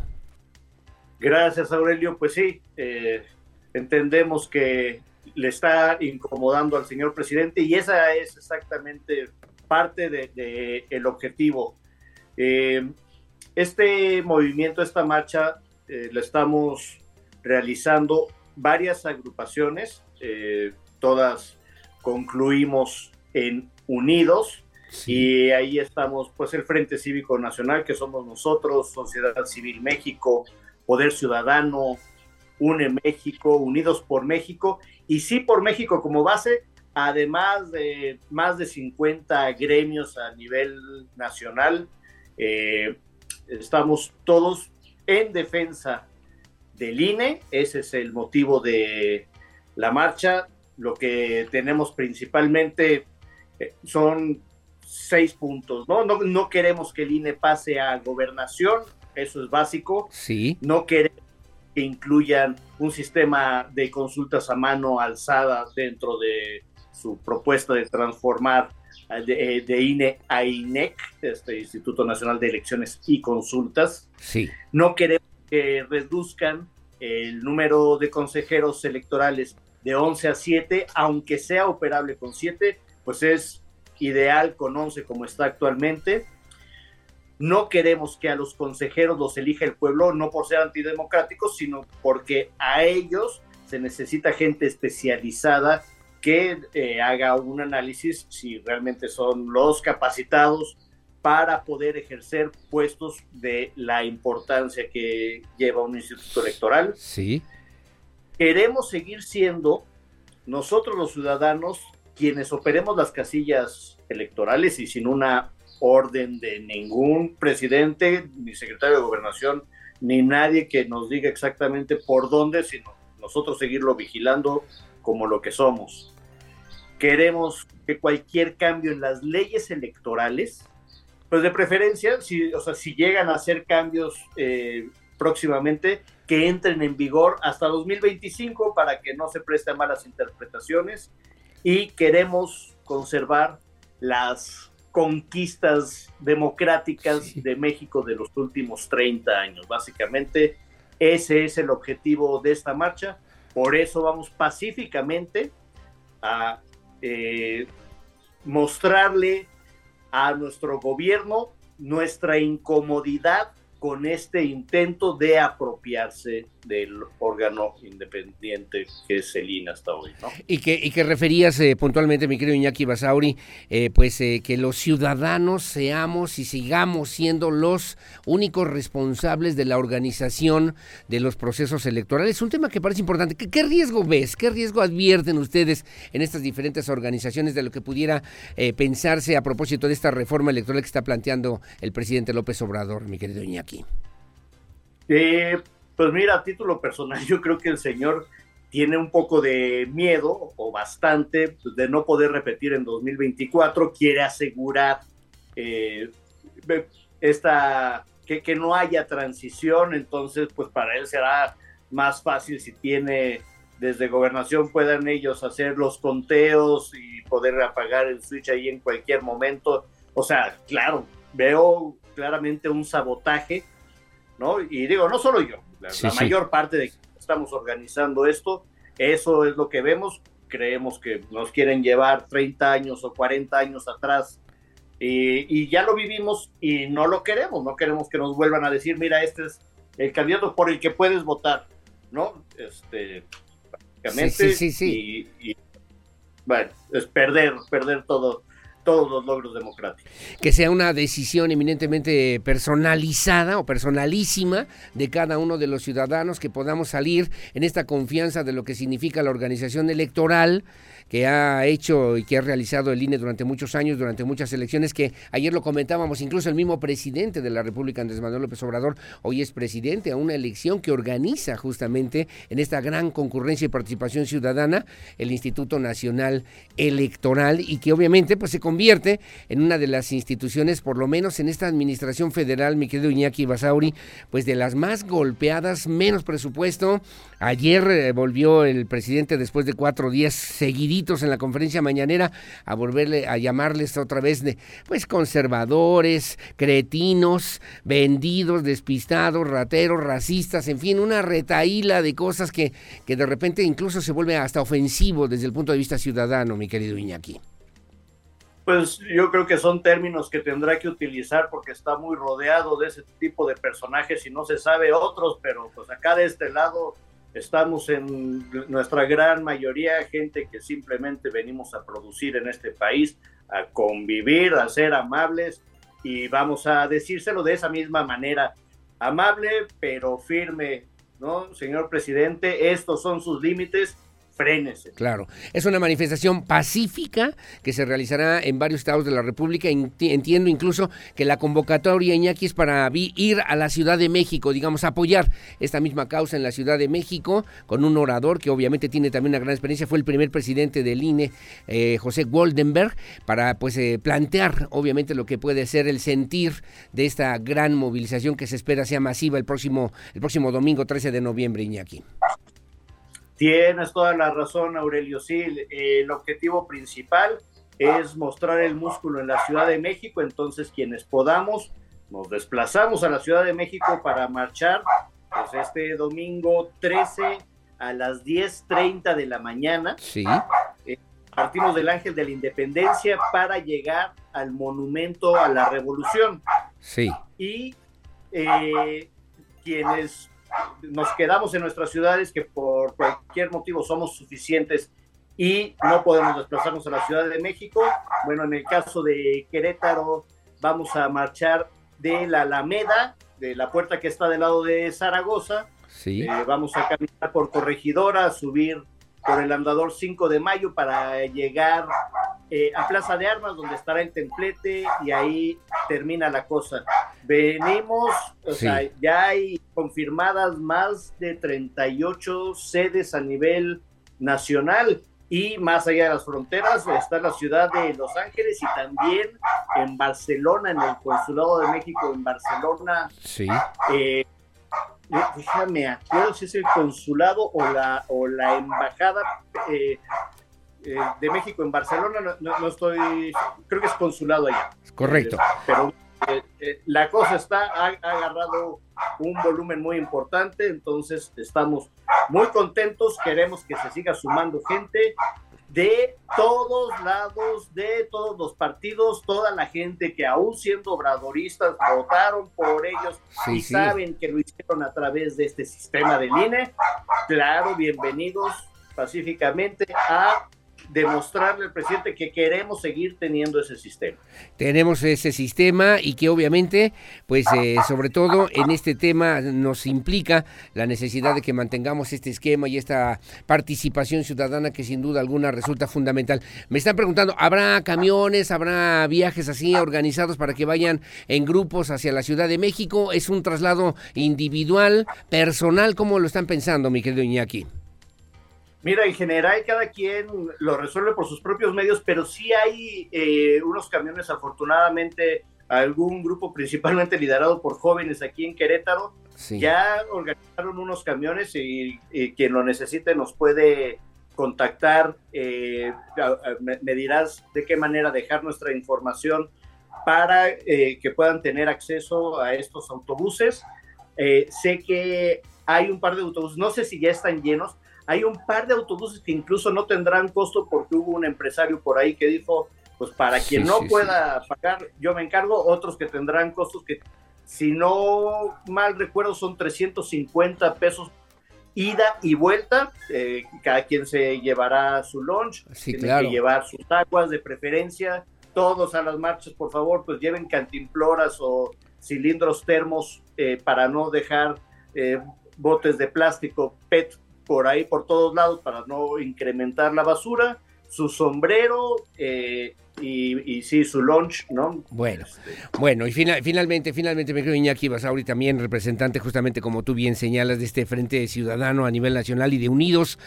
Gracias, Aurelio. Pues sí, eh, entendemos que le está incomodando al señor presidente y esa es exactamente parte del de, el objetivo. Eh, este movimiento, esta marcha, eh, la estamos realizando varias agrupaciones, eh, todas concluimos en Unidos y ahí estamos pues el Frente Cívico Nacional que somos nosotros, Sociedad Civil México, Poder Ciudadano, Une México, Unidos por México y sí por México como base, además de más de 50 gremios a nivel nacional. Eh, estamos todos en defensa del INE, ese es el motivo de la marcha. Lo que tenemos principalmente eh, son seis puntos, ¿no? ¿no? No queremos que el INE pase a gobernación, eso es básico. Sí. No queremos que incluyan un sistema de consultas a mano alzada dentro de su propuesta de transformar de, de, INE a INEC, este Instituto Nacional de Elecciones y Consultas. Sí. No queremos que reduzcan el número de consejeros electorales de 11 a 7, aunque sea operable con 7, pues es ideal con 11 como está actualmente. no queremos que a los consejeros los elija el pueblo, no por ser antidemocráticos, sino porque a ellos se necesita gente especializada que eh, haga un análisis si realmente son los capacitados para poder ejercer puestos de la importancia que lleva un instituto electoral. Sí. Queremos seguir siendo nosotros los ciudadanos quienes operemos las casillas electorales y sin una orden de ningún presidente, ni secretario de gobernación, ni nadie que nos diga exactamente por dónde, sino nosotros seguirlo vigilando como lo que somos. Queremos que cualquier cambio en las leyes electorales, pues de preferencia, si, o sea, si llegan a hacer cambios eh, próximamente, que entren en vigor hasta 2025 para que no se presten malas interpretaciones y queremos conservar las conquistas democráticas de México de los últimos 30 años. Básicamente, ese es el objetivo de esta marcha. Por eso vamos pacíficamente a eh, mostrarle a nuestro gobierno nuestra incomodidad con este intento de apropiarse del órgano independiente que es el INA hasta hoy. ¿no? Y, que, y que referías eh, puntualmente, mi querido Iñaki Basauri, eh, pues eh, que los ciudadanos seamos y sigamos siendo los únicos responsables de la organización de los procesos electorales. Un tema que parece importante. ¿Qué, qué riesgo ves? ¿Qué riesgo advierten ustedes en estas diferentes organizaciones de lo que pudiera pensarse a propósito de esta reforma electoral que está planteando el presidente López Obrador, mi querido Iñaki? Eh, pues mira, a título personal, (laughs) yo creo que el señor tiene un poco de miedo o bastante pues, de no poder repetir en 2024, quiere asegurar eh, esta, que, que, no haya transición, entonces pues para él será más fácil si tiene desde gobernación puedan ellos hacer los conteos y poder apagar el switch ahí en cualquier momento. O sea, claro, veo claramente un sabotaje, ¿no? Y digo, no solo yo, la, Sí, la sí. mayor parte de que estamos organizando esto, eso es lo que vemos. Creemos que nos quieren llevar 30 años o 40 años atrás y, y ya lo vivimos y no lo queremos. No queremos que nos vuelvan a decir, mira, este es el candidato por el que puedes votar, ¿no? Este, prácticamente. Sí, sí, sí, Y, y, bueno, es perder, perder todo, todos los logros democráticos. que sea una decisión eminentemente personalizada o personalísima de cada uno de los ciudadanos, que podamos salir en esta confianza de lo que significa la organización electoral que ha hecho y que ha realizado el INE durante muchos años, durante muchas elecciones, que ayer lo comentábamos, incluso el mismo presidente de la República, Andrés Manuel López Obrador, hoy es presidente a una elección que organiza justamente en esta gran concurrencia y participación ciudadana el Instituto Nacional Electoral y que obviamente pues se convierte en una de las instituciones, por lo menos en esta administración federal, mi querido Iñaki Basauri, pues de las más golpeadas, menos presupuesto. Ayer eh, volvió el presidente después de cuatro días en la conferencia mañanera a volverle a llamarles otra vez de pues conservadores, cretinos, vendidos, despistados, rateros, racistas, en fin, una retaíla de cosas que, que de repente incluso se vuelve hasta ofensivo desde el punto de vista ciudadano, mi querido Iñaki. Pues yo creo que son términos que tendrá que utilizar porque está muy rodeado de ese tipo de personajes y no se sabe otros, pero pues acá de este lado estamos en nuestra gran mayoría gente que simplemente venimos a producir en este país, a convivir, a ser amables y vamos a decírselo de esa misma manera, amable pero firme, ¿no? Señor presidente, estos son sus límites, frénese. Claro, es una manifestación pacífica que se realizará en varios estados de la República. Enti- Entiendo incluso que la convocatoria, Iñaki, es para ir a la Ciudad de México, digamos, apoyar esta misma causa en la Ciudad de México con un orador que obviamente tiene también una gran experiencia. Fue el primer presidente del INE, eh, José Goldenberg, para pues eh, plantear obviamente lo que puede ser el sentir de esta gran movilización que se espera sea masiva el próximo, el próximo domingo 13 de noviembre, Iñaki. Tienes toda la razón, Aurelio. Sí, el objetivo principal es mostrar el músculo en la Ciudad de México. Entonces, quienes podamos, nos desplazamos a la Ciudad de México para marchar pues, este domingo 13 a las 10.30 de la mañana. Sí. Eh, partimos del Ángel de la Independencia para llegar al Monumento a la Revolución. Sí. Y eh, quienes nos quedamos en nuestras ciudades que por cualquier motivo somos suficientes y no podemos desplazarnos a la Ciudad de México. Bueno, en el caso de Querétaro, vamos a marchar de la Alameda, de la puerta que está del lado de Zaragoza. Sí. Eh, vamos a caminar por Corregidora, subir por el andador 5 de mayo para llegar eh, a Plaza de Armas, donde estará el templete, y ahí termina la cosa. Venimos, o Sí. sea, ya hay confirmadas más de 38 sedes a nivel nacional y más allá de las fronteras está la ciudad de Los Ángeles y también en Barcelona, en el Consulado de México en Barcelona. Sí. Eh, déjame acuerdo si es el consulado o la, o la embajada eh, eh, de México en Barcelona, no, no- no estoy, creo que es consulado allá. Correcto. Eh, pero eh, la cosa está, ha, ha agarrado un volumen muy importante, entonces estamos muy contentos, queremos que se siga sumando gente de todos lados, de todos los partidos, toda la gente que aún siendo obradoristas votaron por ellos Sí, y sí. saben que lo hicieron a través de este sistema del INE. Claro, bienvenidos pacíficamente a demostrarle al presidente que queremos seguir teniendo ese sistema. tenemos ese sistema y que obviamente, pues eh, sobre todo en este tema nos implica la necesidad de que mantengamos este esquema y esta participación ciudadana que sin duda alguna resulta fundamental. Me están preguntando, ¿habrá camiones, habrá viajes así organizados para que vayan en grupos hacia la Ciudad de México? ¿Es un traslado individual, personal? ¿Cómo lo están pensando, mi querido Iñaki? Mira, en general cada quien lo resuelve por sus propios medios, pero sí hay eh, unos camiones, afortunadamente, algún grupo principalmente (laughs) liderado por jóvenes aquí en Querétaro, Sí. ya organizaron unos camiones y, y quien lo necesite nos puede contactar, eh, a- a- me, me dirás de qué manera dejar nuestra información para eh, que puedan tener acceso a estos autobuses. Eh, sé que hay un par de autobuses, no sé si ya están llenos, hay un par de autobuses que incluso no tendrán costo porque hubo un empresario por ahí que dijo, pues para quien Sí, no sí, pueda pagar, yo me encargo, otros que tendrán costos que, si no mal recuerdo, son 350 pesos ida y vuelta, eh, cada quien se llevará su lunch, tiene claro. que llevar sus aguas de preferencia, todos a las marchas, por favor, pues lleven cantimploras o cilindros termos eh, para no dejar eh, botes de plástico PET por ahí, por todos lados, para no incrementar la basura, su sombrero eh, y, y sí, su lunch, ¿no? Bueno, bueno, y fina- finalmente, finalmente me creo Iñaki Basauri, también representante justamente como tú bien señalas de este Frente Ciudadano a nivel nacional y de Unidos,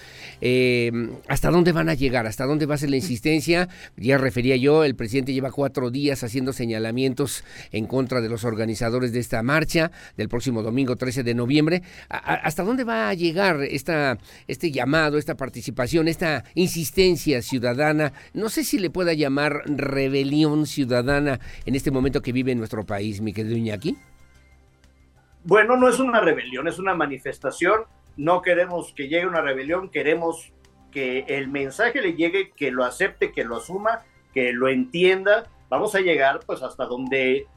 eh, ¿hasta dónde van a llegar? ¿Hasta dónde va a ser la insistencia? Ya refería yo, el presidente lleva cuatro días haciendo señalamientos en contra de los organizadores de esta marcha del próximo domingo 13 de noviembre. ¿A- a- ¿Hasta dónde va a llegar esta, este llamado, esta participación, esta insistencia ciudadana? No sé si le pueda llamar rebelión ciudadana en este momento que vive nuestro país, mi querido. Bueno, no es una rebelión, es una manifestación. No queremos que llegue una rebelión, queremos que el mensaje le llegue, que lo acepte, que lo asuma, que lo entienda. Vamos a llegar pues hasta donde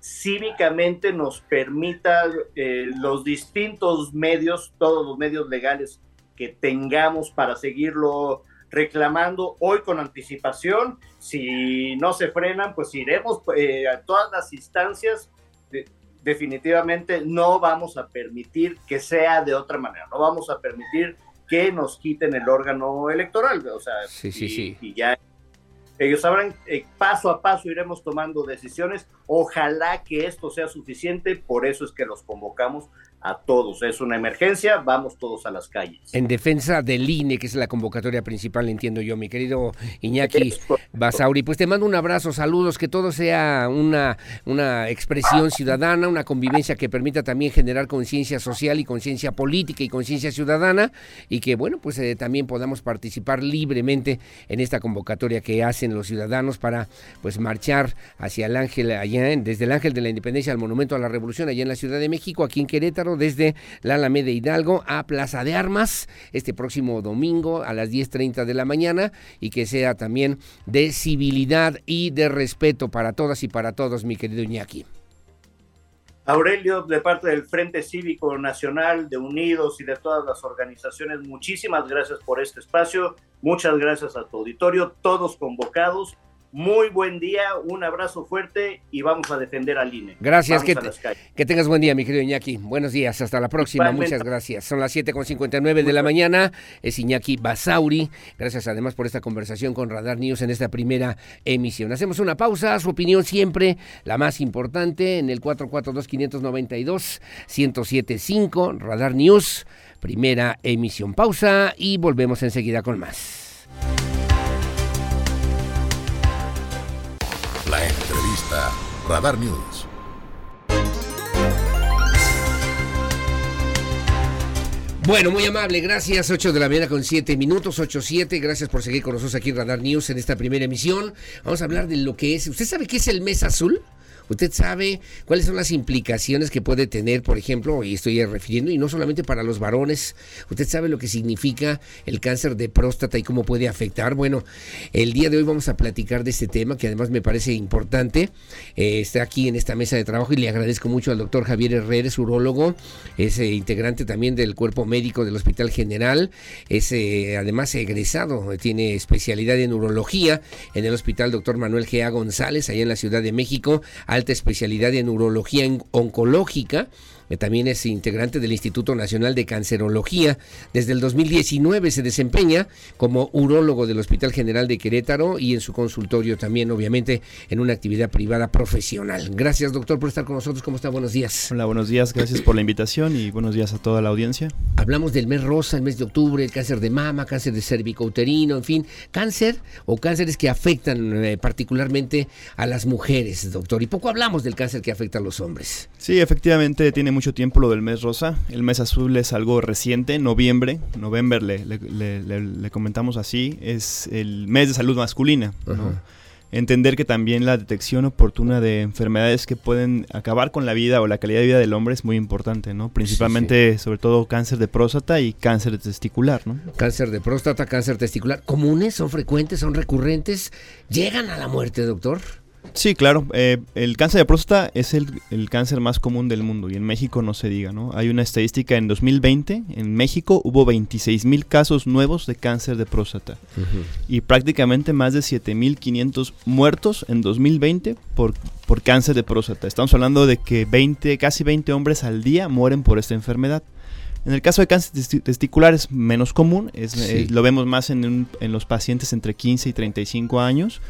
cívicamente nos permita eh, los distintos medios, todos los medios legales que tengamos para seguirlo reclamando hoy con anticipación. Si no se frenan, pues iremos eh, a todas las instancias. De- definitivamente no vamos a permitir que sea de otra manera. No vamos a permitir que nos quiten el órgano electoral. O sea, Sí, sí, sí. y ya ellos sabrán, eh, paso a paso iremos tomando decisiones. Ojalá que esto sea suficiente, por eso es que los convocamos a todos. Es una emergencia, vamos todos a las calles. En defensa del INE, que es la convocatoria principal, entiendo yo, mi querido Iñaki Basauri. Pues te mando un abrazo, saludos, que todo sea una, una expresión ciudadana, una convivencia que permita también generar conciencia social y conciencia política y conciencia ciudadana, y que, bueno, pues eh, también podamos participar libremente en esta convocatoria que hacen los ciudadanos para, pues, marchar hacia el Ángel, allá en- desde el Ángel de la Independencia al Monumento a la Revolución, allá en la Ciudad de México, aquí en Querétaro, desde la Alameda Hidalgo a Plaza de Armas, este próximo domingo a las 10.30 de la mañana, y que sea también de civilidad y de respeto para todas y para todos, mi querido Iñaki. Aurelio, de parte del Frente Cívico Nacional, de Unidos y de todas las organizaciones, muchísimas gracias por este espacio, muchas gracias a tu auditorio, todos convocados muy buen día, un abrazo fuerte y vamos a defender al INE. Gracias, que, que, tengas buen día, mi querido Iñaki. Buenos días, hasta la próxima, muchas gracias. Son las 7.59 de la mañana, es Iñaki Basauri. Gracias además por esta conversación con Radar News en esta primera emisión. Hacemos una pausa, su opinión siempre la más importante en el 442-592-1075, Radar News, primera emisión. Pausa y volvemos enseguida con más. Radar News. Bueno, muy amable, gracias. 8 de la mañana con 7 minutos, 8-7. Gracias por seguir con nosotros aquí en Radar News en esta primera emisión. Vamos a hablar de lo que es. ¿Usted sabe qué es el mes azul? ¿Usted sabe cuáles son las implicaciones que puede tener, por ejemplo, y estoy refiriendo, y no solamente para los varones, usted sabe lo que significa el cáncer de próstata y cómo puede afectar? Bueno, el día de hoy vamos a platicar de este tema que además me parece importante. Eh, está aquí en esta mesa de trabajo y le agradezco mucho al doctor Javier Herrera, urólogo, es eh, integrante también del cuerpo médico del Hospital General, es eh, además egresado, tiene especialidad en urología en el Hospital Doctor Manuel G.A. González, allá en la Ciudad de México alta especialidad en urología oncológica también es integrante del Instituto Nacional de Cancerología. Desde el 2019 se desempeña como urólogo del Hospital General de Querétaro y en su consultorio también, obviamente, en una actividad privada profesional. Gracias, doctor, por estar con nosotros. ¿Cómo está? Buenos días. Hola, buenos días. Gracias por la invitación y buenos días a toda la audiencia. Hablamos del mes rosa, el mes de octubre, el cáncer de mama, cáncer de cervicouterino, en fin, cáncer o cánceres que afectan eh, particularmente a las mujeres, doctor. Y poco hablamos del cáncer que afecta a los hombres. Sí, efectivamente, tiene mucho mucho tiempo lo del mes rosa. El mes azul es algo reciente, noviembre. Noviembre le, le, comentamos así. Es el mes de salud masculina. Entender que también la detección oportuna de enfermedades que pueden acabar con la vida o la calidad de vida del hombre es muy importante, ¿no? Principalmente, sobre todo, cáncer de próstata y cáncer testicular, ¿no? Cáncer de próstata, cáncer testicular, ¿comunes? ¿Son frecuentes? ¿Son recurrentes? ¿Llegan a la muerte, doctor? Sí, claro. Eh, el cáncer de próstata es el, cáncer más común del mundo y en México no se diga, ¿no? Hay una estadística en 2020, en México hubo 26 mil casos nuevos de cáncer de próstata y prácticamente más de 7.500 muertos en 2020 por, por cáncer de próstata. Estamos hablando de que 20, casi 20 hombres al día mueren por esta enfermedad. En el caso de cáncer testicular es menos común, es, eh, lo vemos más en, en los pacientes entre 15 y 35 años.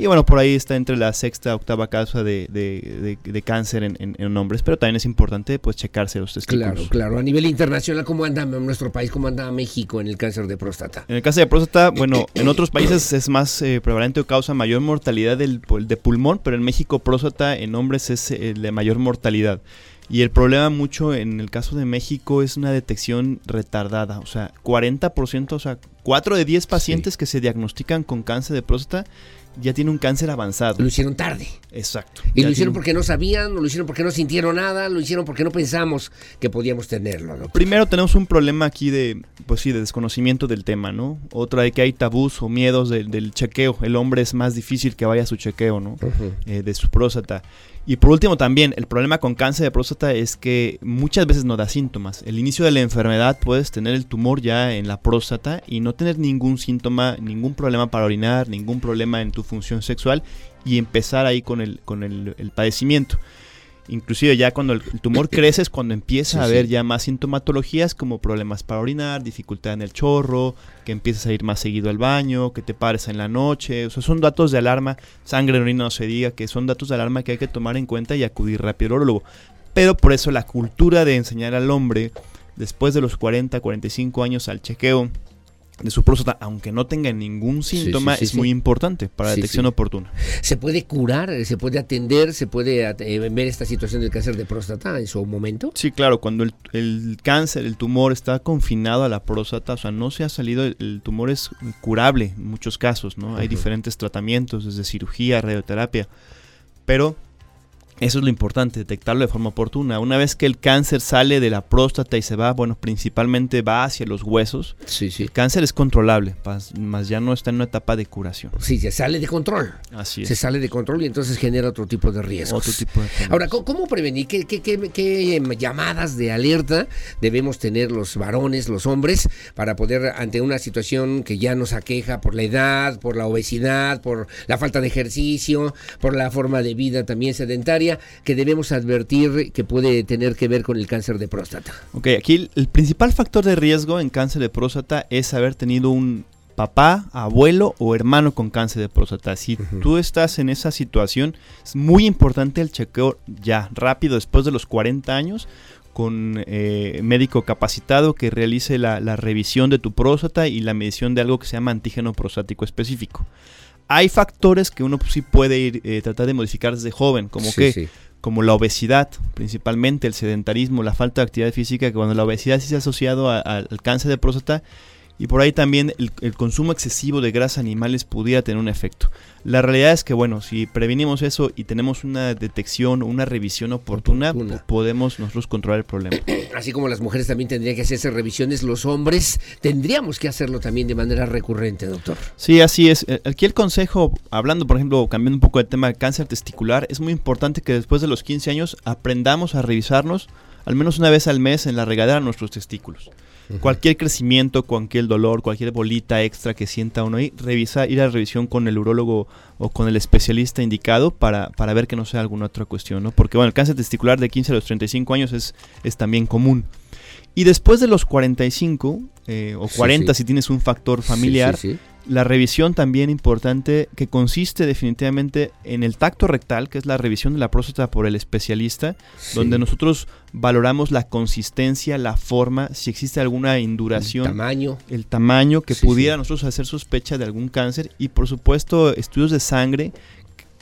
Y bueno, por ahí está entre la sexta, octava causa de, de, cáncer en, en, hombres, pero también es importante pues checarse los testículos. Claro, claro. A nivel internacional, ¿cómo anda nuestro país? ¿Cómo anda México en el cáncer de próstata? En el cáncer de próstata, bueno, en otros países es más eh, prevalente o causa mayor mortalidad del, de pulmón, pero en México próstata en hombres es eh, de mayor mortalidad. Y el problema mucho en el caso de México es una detección retardada. O sea, 40%, o sea, 4 de 10 pacientes que se diagnostican con cáncer de próstata ya tiene un cáncer avanzado. Lo hicieron tarde. Exacto. Y lo hicieron porque no sabían, lo hicieron porque no sintieron nada, lo hicieron porque no pensamos que podíamos tenerlo. Primero tenemos un problema aquí de, pues sí, de desconocimiento del tema, ¿no? Otra de que hay tabús o miedos del chequeo. El hombre es más difícil que vaya a su chequeo, ¿no? Eh, de su próstata. Y por último también, el problema con cáncer de próstata es que muchas veces no da síntomas. El inicio de la enfermedad puedes tener el tumor ya en la próstata y no tener ningún síntoma, ningún problema para orinar, ningún problema en tu función sexual y empezar ahí con el, con el, el padecimiento. Inclusive ya cuando el, tumor (laughs) crece es cuando empieza a haber ya más sintomatologías como problemas para orinar, dificultad en el chorro, que empiezas a ir más seguido al baño, que te pares en la noche. O sea, son datos de alarma, sangre en orina no se diga, que son datos de alarma que hay que tomar en cuenta y acudir rápido al orólogo. Pero por eso la cultura de enseñar al hombre después de los 40, 45 años al chequeo de su próstata, aunque no tenga ningún síntoma, es muy importante para la detección oportuna. ¿Se puede curar, se puede atender, se puede eh, ver esta situación del cáncer de próstata en su momento? Sí, claro, cuando el, cáncer, el tumor está confinado a la próstata, o sea, no se ha salido, el, tumor es curable en muchos casos, ¿no? Hay diferentes tratamientos, desde cirugía, radioterapia, pero Eso es lo importante, detectarlo de forma oportuna. Una vez que el cáncer sale de la próstata y se va, bueno, principalmente va hacia los huesos, sí, sí. el cáncer es controlable, más ya no está en una etapa de curación. Sí, se sale de control. Así es. Se sale de control y entonces genera otro tipo de riesgos. Otro tipo de Ahora, ¿cómo, prevenir? ¿Qué, qué, qué, qué em, llamadas de alerta debemos tener los varones, los hombres, para poder, ante una situación que ya nos aqueja por la edad, por la obesidad, por la falta de ejercicio, por la forma de vida también sedentaria, que debemos advertir que puede tener que ver con el cáncer de próstata? Ok, aquí el principal factor de riesgo en cáncer de próstata es haber tenido un papá, abuelo o hermano con cáncer de próstata. Si tú estás en esa situación, es muy importante el chequeo ya rápido después de los 40 años con eh, médico capacitado que realice la, revisión de tu próstata y la medición de algo que se llama antígeno prostático específico. Hay factores que uno sí puede ir, eh, tratar de modificar desde joven, como que como la obesidad, principalmente el sedentarismo, la falta de actividad física, que cuando la obesidad sí se ha asociado al cáncer de próstata, y por ahí también el, consumo excesivo de grasa animales pudiera tener un efecto. La realidad es que, bueno, si prevenimos eso y tenemos una detección o una revisión oportuna, podemos nosotros controlar el problema. (clears throat) Así como las mujeres también tendrían que hacerse revisiones, los hombres tendríamos que hacerlo también de manera recurrente, doctor. Sí, así es. Eh, aquí el consejo, hablando, por ejemplo, cambiando un poco de tema de cáncer testicular, es muy importante que después de los 15 años aprendamos a revisarnos al menos una vez al mes en la regadera nuestros testículos. Cualquier crecimiento, cualquier dolor, cualquier bolita extra que sienta uno ahí, revisa, ir a la revisión con el urólogo o con el especialista indicado para, para ver que no sea alguna otra cuestión, ¿no? Porque bueno, el cáncer testicular de 15 a los 35 años es, es también común. Y después de los 45 eh, o 40 si tienes un factor familiar, la revisión también importante que consiste definitivamente en el tacto rectal, que es la revisión de la próstata por el especialista, donde nosotros valoramos la consistencia, la forma, si existe alguna induración, el tamaño, el tamaño que pudiera nosotros hacer sospecha de algún cáncer y por supuesto estudios de sangre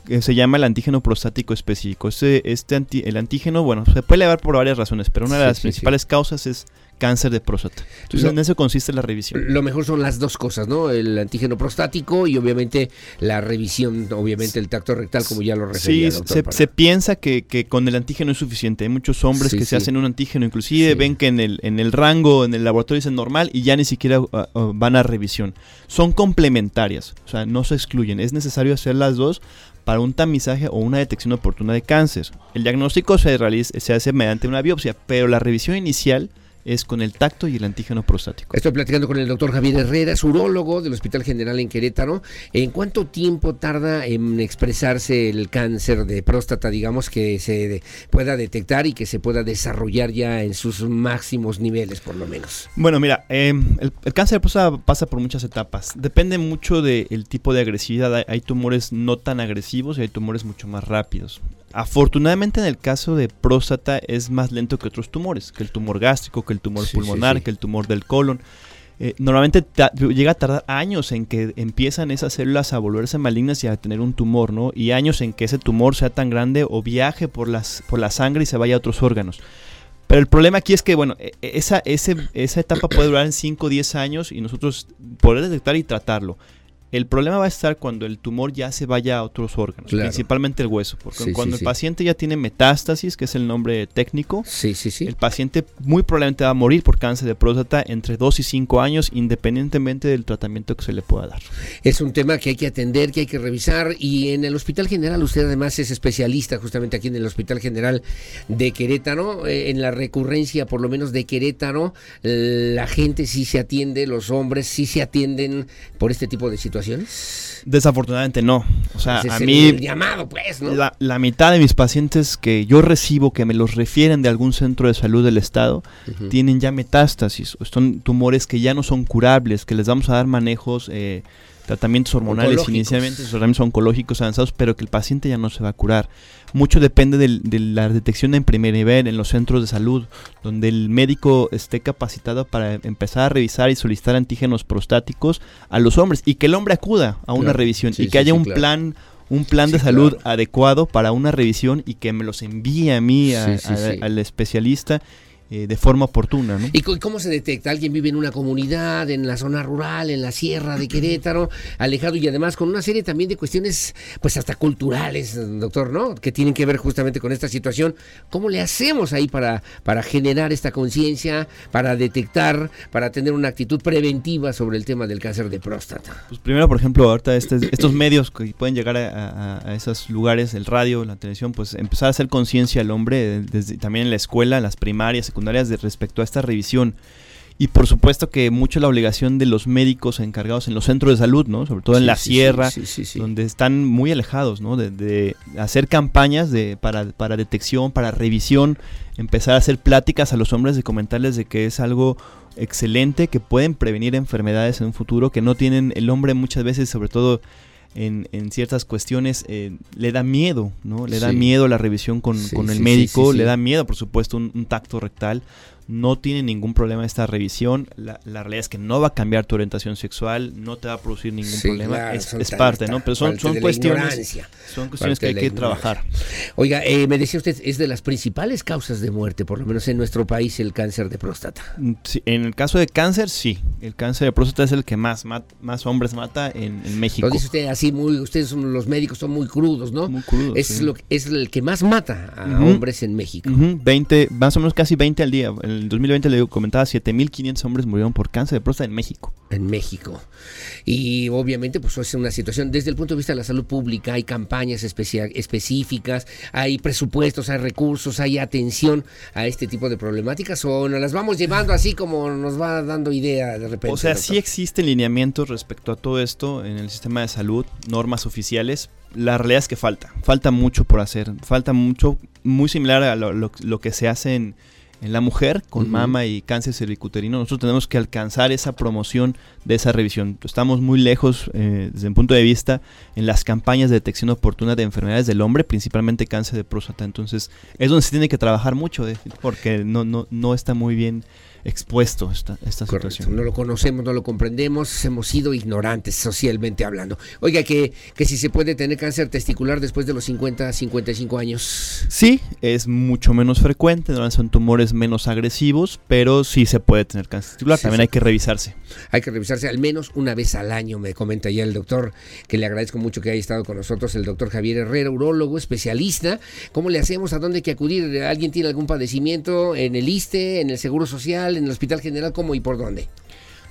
que se llama el antígeno prostático específico. Este, este el antígeno, bueno, se puede elevar por varias razones, pero una de las principales causas es cáncer de próstata. Entonces, en eso consiste la revisión. Lo mejor son las dos cosas, ¿no? El antígeno prostático y obviamente la revisión, obviamente el tacto rectal, como ya lo refería. Sí, se, piensa que, con el antígeno es suficiente. Hay muchos hombres que se hacen un antígeno, inclusive ven que en el, en el rango, en el laboratorio es normal y ya ni siquiera uh, uh, van a revisión. Son complementarias, o sea, no se excluyen. Es necesario hacer las dos para un tamizaje o una detección oportuna de cáncer. El diagnóstico se, realiza, se hace mediante una biopsia, pero la revisión inicial es con el tacto y el antígeno prostático. Estoy platicando con el doctor Javier Herrera, urólogo del Hospital General en Querétaro. ¿En cuánto tiempo tarda en expresarse el cáncer de próstata, digamos, que se pueda detectar y que se pueda desarrollar ya en sus máximos niveles, por lo menos? Bueno, mira, em, el, cáncer de próstata pasa por muchas etapas. Depende mucho del tipo de agresividad. hay tumores no tan agresivos y hay tumores mucho más rápidos. Afortunadamente en el caso de próstata es más lento que otros tumores, que el tumor gástrico, que el tumor pulmonar, que el tumor del colon. Eh, normalmente llega a tardar años en que empiezan esas células a volverse malignas y a tener un tumor, ¿no? Y años en que ese tumor sea tan grande o viaje por, las, por la sangre y se vaya a otros órganos. Pero el problema aquí es que, bueno, e, e, esa, esa etapa puede durar en 5 o 10 años y nosotros poder detectar y tratarlo. El problema va a estar cuando el tumor ya se vaya a otros órganos, principalmente el hueso, porque cuando el paciente ya tiene metástasis, que es el nombre técnico, el paciente muy probablemente va a morir por cáncer de próstata entre 2 y 5 años, independientemente del tratamiento que se le pueda dar. Es un tema que hay que atender, que hay que revisar, y en el Hospital General usted además es especialista justamente aquí en el Hospital General de Querétaro, eh, en la recurrencia por lo menos de Querétaro, la gente sí se atiende, los hombres sí se atienden por este tipo de situaciones Desafortunadamente no. O sea, a mí. llamado, pues, La, mitad de mis pacientes que yo recibo, que me los refieren de algún centro de salud del Estado, tienen ya metástasis. Son tumores que ya no son curables, que les vamos a dar manejos. Eh, tratamientos hormonales inicialmente, tratamientos oncológicos avanzados, pero que el paciente ya no se va a curar. Mucho depende de la detección en primer nivel, en los centros de salud, donde el médico esté capacitado para empezar a revisar y solicitar antígenos prostáticos a los hombres y que el hombre acuda a una revisión y que haya un plan un plan de salud adecuado para una revisión y que me los envíe a mí, al especialista eh, de forma oportuna. ¿no? ¿Y cómo se detecta? ¿Alguien vive en una comunidad, en la zona rural, en la sierra de Querétaro, (clears throat) alejado y además con una serie también de cuestiones, pues hasta culturales, doctor, ¿no? Que tienen que ver justamente con esta situación. ¿Cómo le hacemos ahí para, para generar esta conciencia, para detectar, para tener una actitud preventiva sobre el tema del cáncer de próstata? Pues primero, por ejemplo, ahorita este, estos medios que pueden llegar a, a, esos lugares, el radio, la televisión, pues empezar a hacer conciencia al hombre, desde, también en la escuela, en las primarias, secundarias de respecto a esta revisión. Y por supuesto que mucho la obligación de los médicos encargados en los centros de salud, ¿no? Sobre todo en la sierra, donde están muy alejados, ¿no? De, hacer campañas de, para, para detección, para revisión, empezar a hacer pláticas a los hombres de comentarles de que es algo excelente, que pueden prevenir enfermedades en un futuro, que no tienen el hombre muchas veces, sobre todo en, en ciertas cuestiones eh, le da miedo, ¿no? Le da miedo la revisión con, con el médico, le da miedo, por supuesto, un, tacto rectal no tiene ningún problema esta revisión. La, realidad es que no va a cambiar tu orientación sexual, no te va a producir ningún problema. es, parte, ¿no? Pero son, son cuestiones, son cuestiones que hay que trabajar. Oiga, eh, me decía usted, es de las principales causas de muerte, por lo menos en nuestro país, el cáncer de próstata. Mm, en el caso de cáncer, sí. El cáncer de próstata es el que más, más hombres mata en, México. Lo dice usted así, muy, ustedes son, los médicos son muy crudos, ¿no? Muy crudos. Es, lo, es el que más mata a hombres en México. 20, más o menos casi 20 al día. El en 2020 le comentaba 7.500 hombres murieron por cáncer de próstata en México. En México. Y obviamente pues es una situación desde el punto de vista de la salud pública, hay campañas específicas, hay presupuestos, hay recursos, hay atención a este tipo de problemáticas o nos las vamos llevando así como nos va dando idea de repente. O sea, sí existen lineamientos respecto a todo esto en el sistema de salud, normas oficiales, la realidad es que falta, falta mucho por hacer, falta mucho, muy similar a lo que se hace en en la mujer con mama y cáncer cervicuterino, nosotros tenemos que alcanzar esa promoción de esa revisión. Estamos muy lejos eh, desde un punto de vista en las campañas de detección oportuna de enfermedades del hombre, principalmente cáncer de próstata. Entonces es donde se tiene que trabajar mucho, porque no, no, no está muy bien expuesto esta, esta situación. No lo conocemos, no lo comprendemos, hemos sido ignorantes socialmente hablando. Oiga, que, que si se puede tener cáncer testicular después de los 50, 55 años. Sí, es mucho menos frecuente, son tumores menos agresivos, pero sí se puede tener cáncer testicular, también hay que revisarse. Hay que revisarse al menos una vez al año, me comenta ya el doctor, que le agradezco mucho que haya estado con nosotros, el doctor Javier Herrera, urólogo, especialista. ¿Cómo le hacemos? ¿A dónde hay que acudir? ¿Alguien tiene algún padecimiento en el ISTE, en el Seguro Social? En el Hospital General, ¿cómo y por dónde?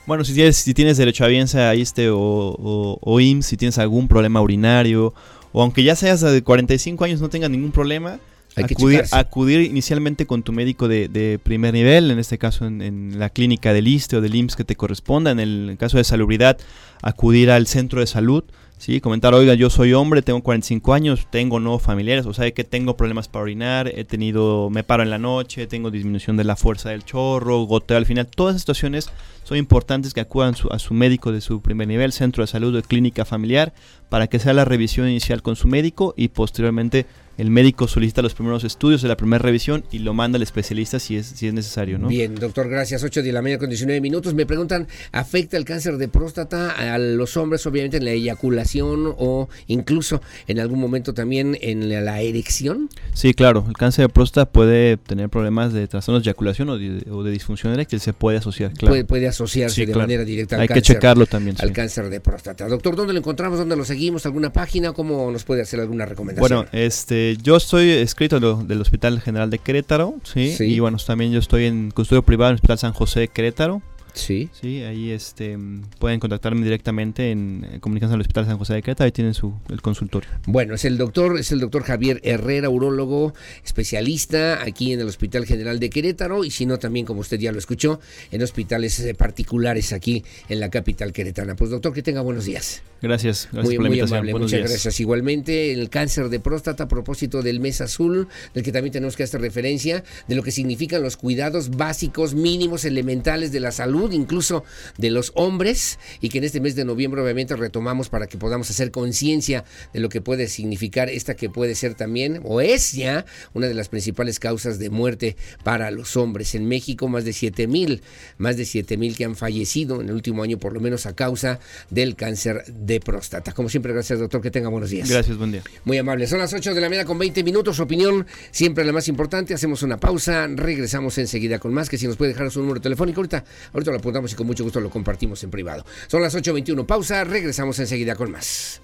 Bueno, si tienes, si tienes derecho a ahí este o, o, o IMSS, si tienes algún problema urinario, o aunque ya seas de 45 años no tengas ningún problema, acudir, acudir, inicialmente con tu médico de, primer nivel, en este caso en, la clínica del ISTE o del IMSS que te corresponda, en el caso de salubridad, acudir al centro de salud, ¿sí? comentar, oiga, yo soy hombre, tengo 45 años, tengo no familiares, o sea, que tengo problemas para orinar, he tenido, me paro en la noche, tengo disminución de la fuerza del chorro, goteo al final, todas esas situaciones son importantes que acudan a su médico de su primer nivel, centro de salud o clínica familiar, para que sea la revisión inicial con su médico y posteriormente el médico solicita los primeros estudios de la primera revisión y lo manda al especialista si es, si es necesario, ¿no? Bien, doctor, gracias. 8 de la mañana con 19 minutos. Me preguntan, ¿afecta el cáncer de próstata a los hombres, obviamente, en la eyaculación o incluso en algún momento también en la, erección? Sí, claro. El cáncer de próstata puede tener problemas de trastornos de eyaculación o de, disfunción eréctil. Se puede asociar, claro. Puede, asociarse de manera directa al Hay que checarlo también. Al cáncer de próstata. Doctor, ¿dónde lo encontramos? ¿Dónde lo seguimos? ¿Alguna página? ¿Cómo nos puede hacer alguna recomendación? Bueno, este yo estoy escrito del Hospital General de Querétaro, ¿sí? Y bueno, también yo estoy en custodio privado en el Hospital San José de Querétaro. Sí. Sí, ahí este, pueden contactarme directamente en, en comunicación al Hospital San José de Querétaro, ahí tienen su, el consultorio. Bueno, es el doctor, es el doctor Javier Herrera, urólogo, especialista aquí en el Hospital General de Querétaro, y si no, también, como usted ya lo escuchó, en hospitales eh, particulares aquí en la capital queretana. Pues doctor, que tenga buenos días. Gracias, gracias muy, muy Amable, muchas gracias. Igualmente, el cáncer de próstata a propósito del mes azul, del que también tenemos que hacer referencia, de lo que significan los cuidados básicos, mínimos, elementales de la salud salud, incluso de los hombres, y que en este mes de noviembre obviamente retomamos para que podamos hacer conciencia de lo que puede significar esta que puede ser también, o es ya, una de las principales causas de muerte para los hombres. En México más de 7 mil, más de 7 mil que han fallecido en el último año por lo menos a causa del cáncer de próstata. Como siempre, gracias doctor, que tenga buenos días. Gracias, buen día. Muy amable. Son las 8 de la mañana con 20 minutos. Opinión siempre la más importante. Hacemos una pausa. Regresamos enseguida con más. Que si nos puede dejar su número telefónico, ahorita, ahorita lo apuntamos y con mucho gusto lo compartimos en privado. Son las 8.21. Pausa. Regresamos enseguida con más.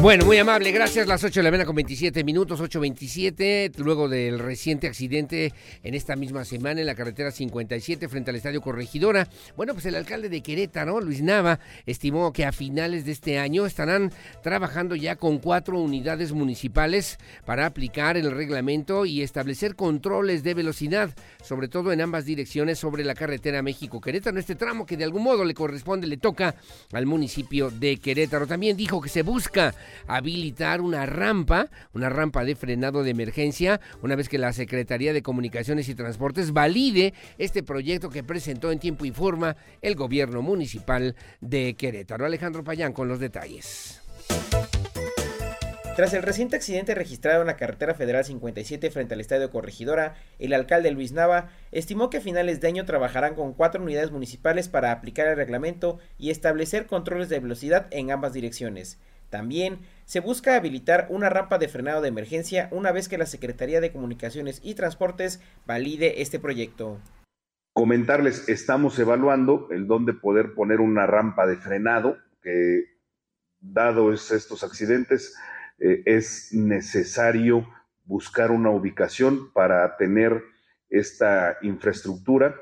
Bueno, muy amable, gracias. Las 8 de la mañana con 27 minutos, 8.27, luego del reciente accidente en esta misma semana en la carretera 57 frente al Estadio Corregidora. Bueno, pues el alcalde de Querétaro, Luis Nava, estimó que a finales de este año estarán trabajando ya con cuatro unidades municipales para aplicar el reglamento y establecer controles de velocidad, sobre todo en ambas direcciones sobre la carretera México-Querétaro, este tramo que de algún modo le corresponde, le toca al municipio de Querétaro. También dijo que se busca habilitar una rampa, una rampa de frenado de emergencia, una vez que la Secretaría de Comunicaciones y Transportes valide este proyecto que presentó en tiempo y forma el gobierno municipal de Querétaro. Alejandro Payán con los detalles. Tras el reciente accidente registrado en la carretera federal 57 frente al estadio Corregidora, el alcalde Luis Nava estimó que a finales de año trabajarán con cuatro unidades municipales para aplicar el reglamento y establecer controles de velocidad en ambas direcciones. También se busca habilitar una rampa de frenado de emergencia una vez que la Secretaría de Comunicaciones y Transportes valide este proyecto. Comentarles, estamos evaluando el dónde poder poner una rampa de frenado, que dado estos accidentes, eh, es necesario buscar una ubicación para tener esta infraestructura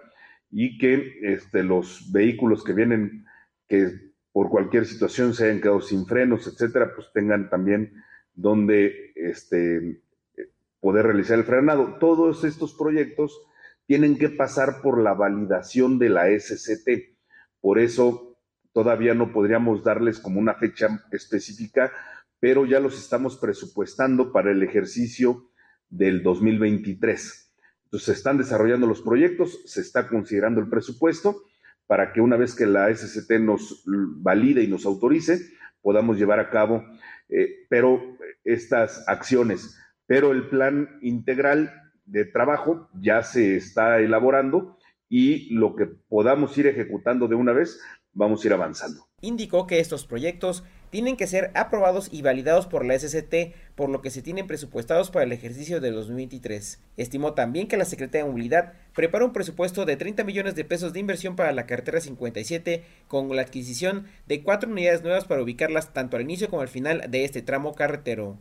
y que este, los vehículos que vienen, que por cualquier situación se hayan quedado sin frenos, etcétera, pues tengan también donde este, poder realizar el frenado. Todos estos proyectos tienen que pasar por la validación de la SCT. Por eso todavía no podríamos darles como una fecha específica, pero ya los estamos presupuestando para el ejercicio del 2023. Entonces se están desarrollando los proyectos, se está considerando el presupuesto para que una vez que la SCT nos valide y nos autorice, podamos llevar a cabo eh, pero estas acciones. Pero el plan integral de trabajo ya se está elaborando y lo que podamos ir ejecutando de una vez, vamos a ir avanzando. Indicó que estos proyectos tienen que ser aprobados y validados por la SCT, por lo que se tienen presupuestados para el ejercicio de 2023. Estimó también que la Secretaría de Movilidad prepara un presupuesto de 30 millones de pesos de inversión para la carretera 57 con la adquisición de cuatro unidades nuevas para ubicarlas tanto al inicio como al final de este tramo carretero.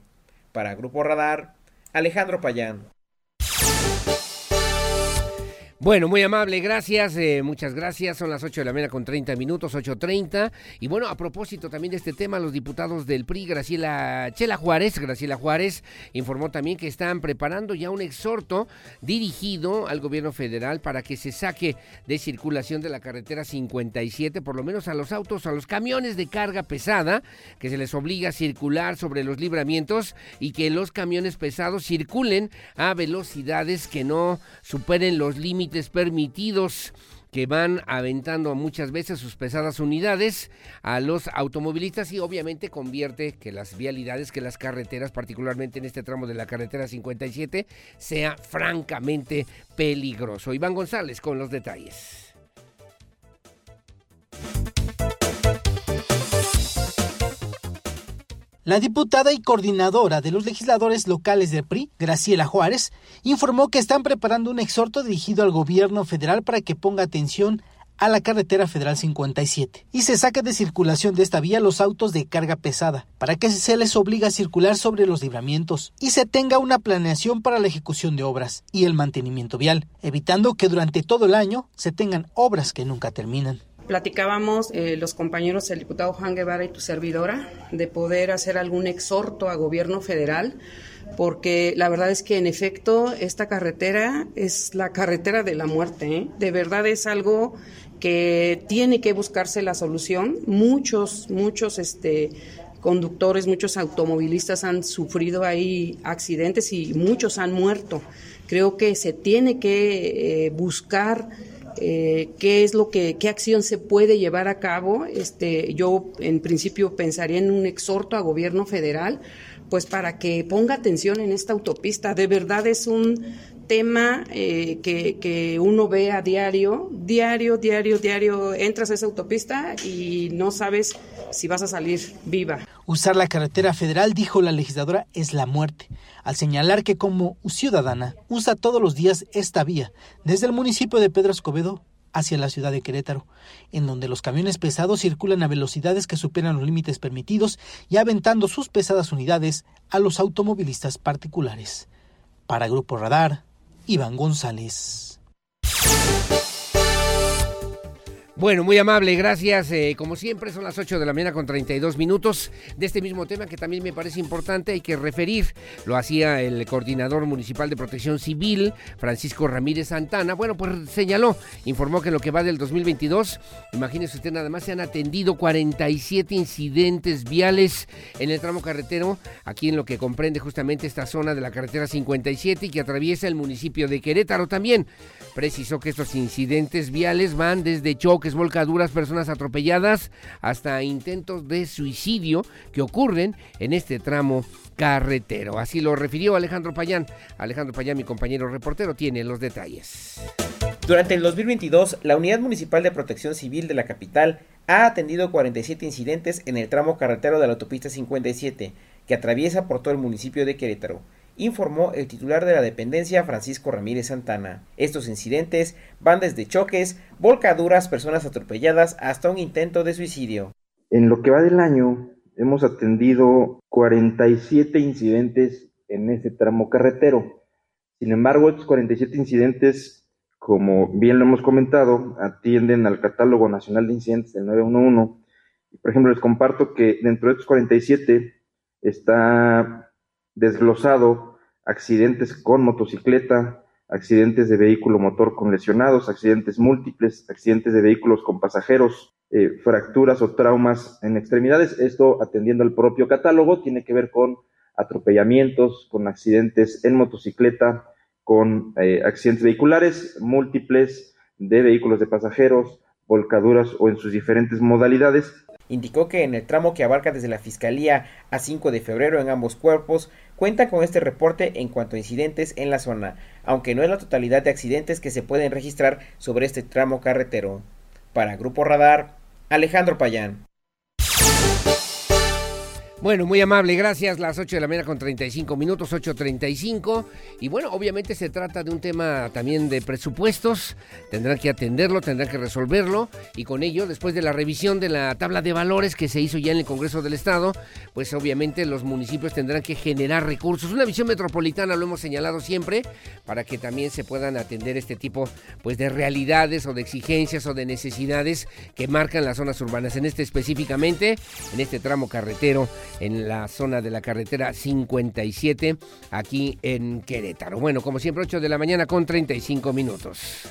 Para Grupo Radar, Alejandro Payán. Bueno, muy amable, gracias, eh, muchas gracias. Son las 8 de la mañana con 30 minutos, 8.30. Y bueno, a propósito también de este tema, los diputados del PRI, Graciela Chela Juárez, Graciela Juárez, informó también que están preparando ya un exhorto dirigido al gobierno federal para que se saque de circulación de la carretera 57, por lo menos a los autos, a los camiones de carga pesada, que se les obliga a circular sobre los libramientos y que los camiones pesados circulen a velocidades que no superen los límites permitidos que van aventando muchas veces sus pesadas unidades a los automovilistas y obviamente convierte que las vialidades, que las carreteras, particularmente en este tramo de la carretera 57, sea francamente peligroso. Iván González con los detalles. La diputada y coordinadora de los legisladores locales del PRI, Graciela Juárez, informó que están preparando un exhorto dirigido al gobierno federal para que ponga atención a la carretera federal 57 y se saque de circulación de esta vía los autos de carga pesada para que se les obligue a circular sobre los libramientos y se tenga una planeación para la ejecución de obras y el mantenimiento vial, evitando que durante todo el año se tengan obras que nunca terminan platicábamos eh, los compañeros, el diputado Juan Guevara y tu servidora, de poder hacer algún exhorto a gobierno federal, porque la verdad es que en efecto esta carretera es la carretera de la muerte. ¿eh? De verdad es algo que tiene que buscarse la solución. Muchos, muchos este, conductores, muchos automovilistas han sufrido ahí accidentes y muchos han muerto. Creo que se tiene que eh, buscar eh, qué es lo que, qué acción se puede llevar a cabo. Este, yo en principio pensaría en un exhorto a gobierno federal, pues para que ponga atención en esta autopista. De verdad es un tema eh, que, que, uno ve a diario, diario, diario, diario, entras a esa autopista y no sabes si vas a salir viva. Usar la carretera federal, dijo la legisladora, es la muerte, al señalar que como ciudadana usa todos los días esta vía, desde el municipio de Pedro Escobedo hacia la ciudad de Querétaro, en donde los camiones pesados circulan a velocidades que superan los límites permitidos y aventando sus pesadas unidades a los automovilistas particulares. Para Grupo Radar, Iván González. Bueno, muy amable, gracias. Eh, como siempre, son las 8 de la mañana con 32 minutos de este mismo tema que también me parece importante, hay que referir. Lo hacía el coordinador municipal de protección civil, Francisco Ramírez Santana. Bueno, pues señaló, informó que en lo que va del 2022, imagínese usted nada más, se han atendido 47 incidentes viales en el tramo carretero, aquí en lo que comprende justamente esta zona de la carretera 57 y que atraviesa el municipio de Querétaro también. Precisó que estos incidentes viales van desde choques volcaduras, personas atropelladas, hasta intentos de suicidio que ocurren en este tramo carretero. Así lo refirió Alejandro Payán. Alejandro Payán, mi compañero reportero, tiene los detalles. Durante el 2022, la Unidad Municipal de Protección Civil de la capital ha atendido 47 incidentes en el tramo carretero de la autopista 57, que atraviesa por todo el municipio de Querétaro informó el titular de la dependencia Francisco Ramírez Santana. Estos incidentes van desde choques, volcaduras, personas atropelladas hasta un intento de suicidio. En lo que va del año hemos atendido 47 incidentes en ese tramo carretero. Sin embargo, estos 47 incidentes, como bien lo hemos comentado, atienden al catálogo nacional de incidentes del 911. Por ejemplo, les comparto que dentro de estos 47 está desglosado accidentes con motocicleta, accidentes de vehículo motor con lesionados, accidentes múltiples, accidentes de vehículos con pasajeros, eh, fracturas o traumas en extremidades. Esto atendiendo al propio catálogo tiene que ver con atropellamientos, con accidentes en motocicleta, con eh, accidentes vehiculares múltiples de vehículos de pasajeros, volcaduras o en sus diferentes modalidades indicó que en el tramo que abarca desde la Fiscalía a 5 de febrero en ambos cuerpos, cuenta con este reporte en cuanto a incidentes en la zona, aunque no es la totalidad de accidentes que se pueden registrar sobre este tramo carretero. Para Grupo Radar, Alejandro Payán. Bueno, muy amable, gracias. Las 8 de la mañana con 35 minutos, 8.35. Y bueno, obviamente se trata de un tema también de presupuestos. Tendrán que atenderlo, tendrán que resolverlo. Y con ello, después de la revisión de la tabla de valores que se hizo ya en el Congreso del Estado, pues obviamente los municipios tendrán que generar recursos. Una visión metropolitana lo hemos señalado siempre, para que también se puedan atender este tipo pues, de realidades o de exigencias o de necesidades que marcan las zonas urbanas. En este específicamente, en este tramo carretero en la zona de la carretera 57 aquí en Querétaro. Bueno, como siempre, 8 de la mañana con 35 minutos.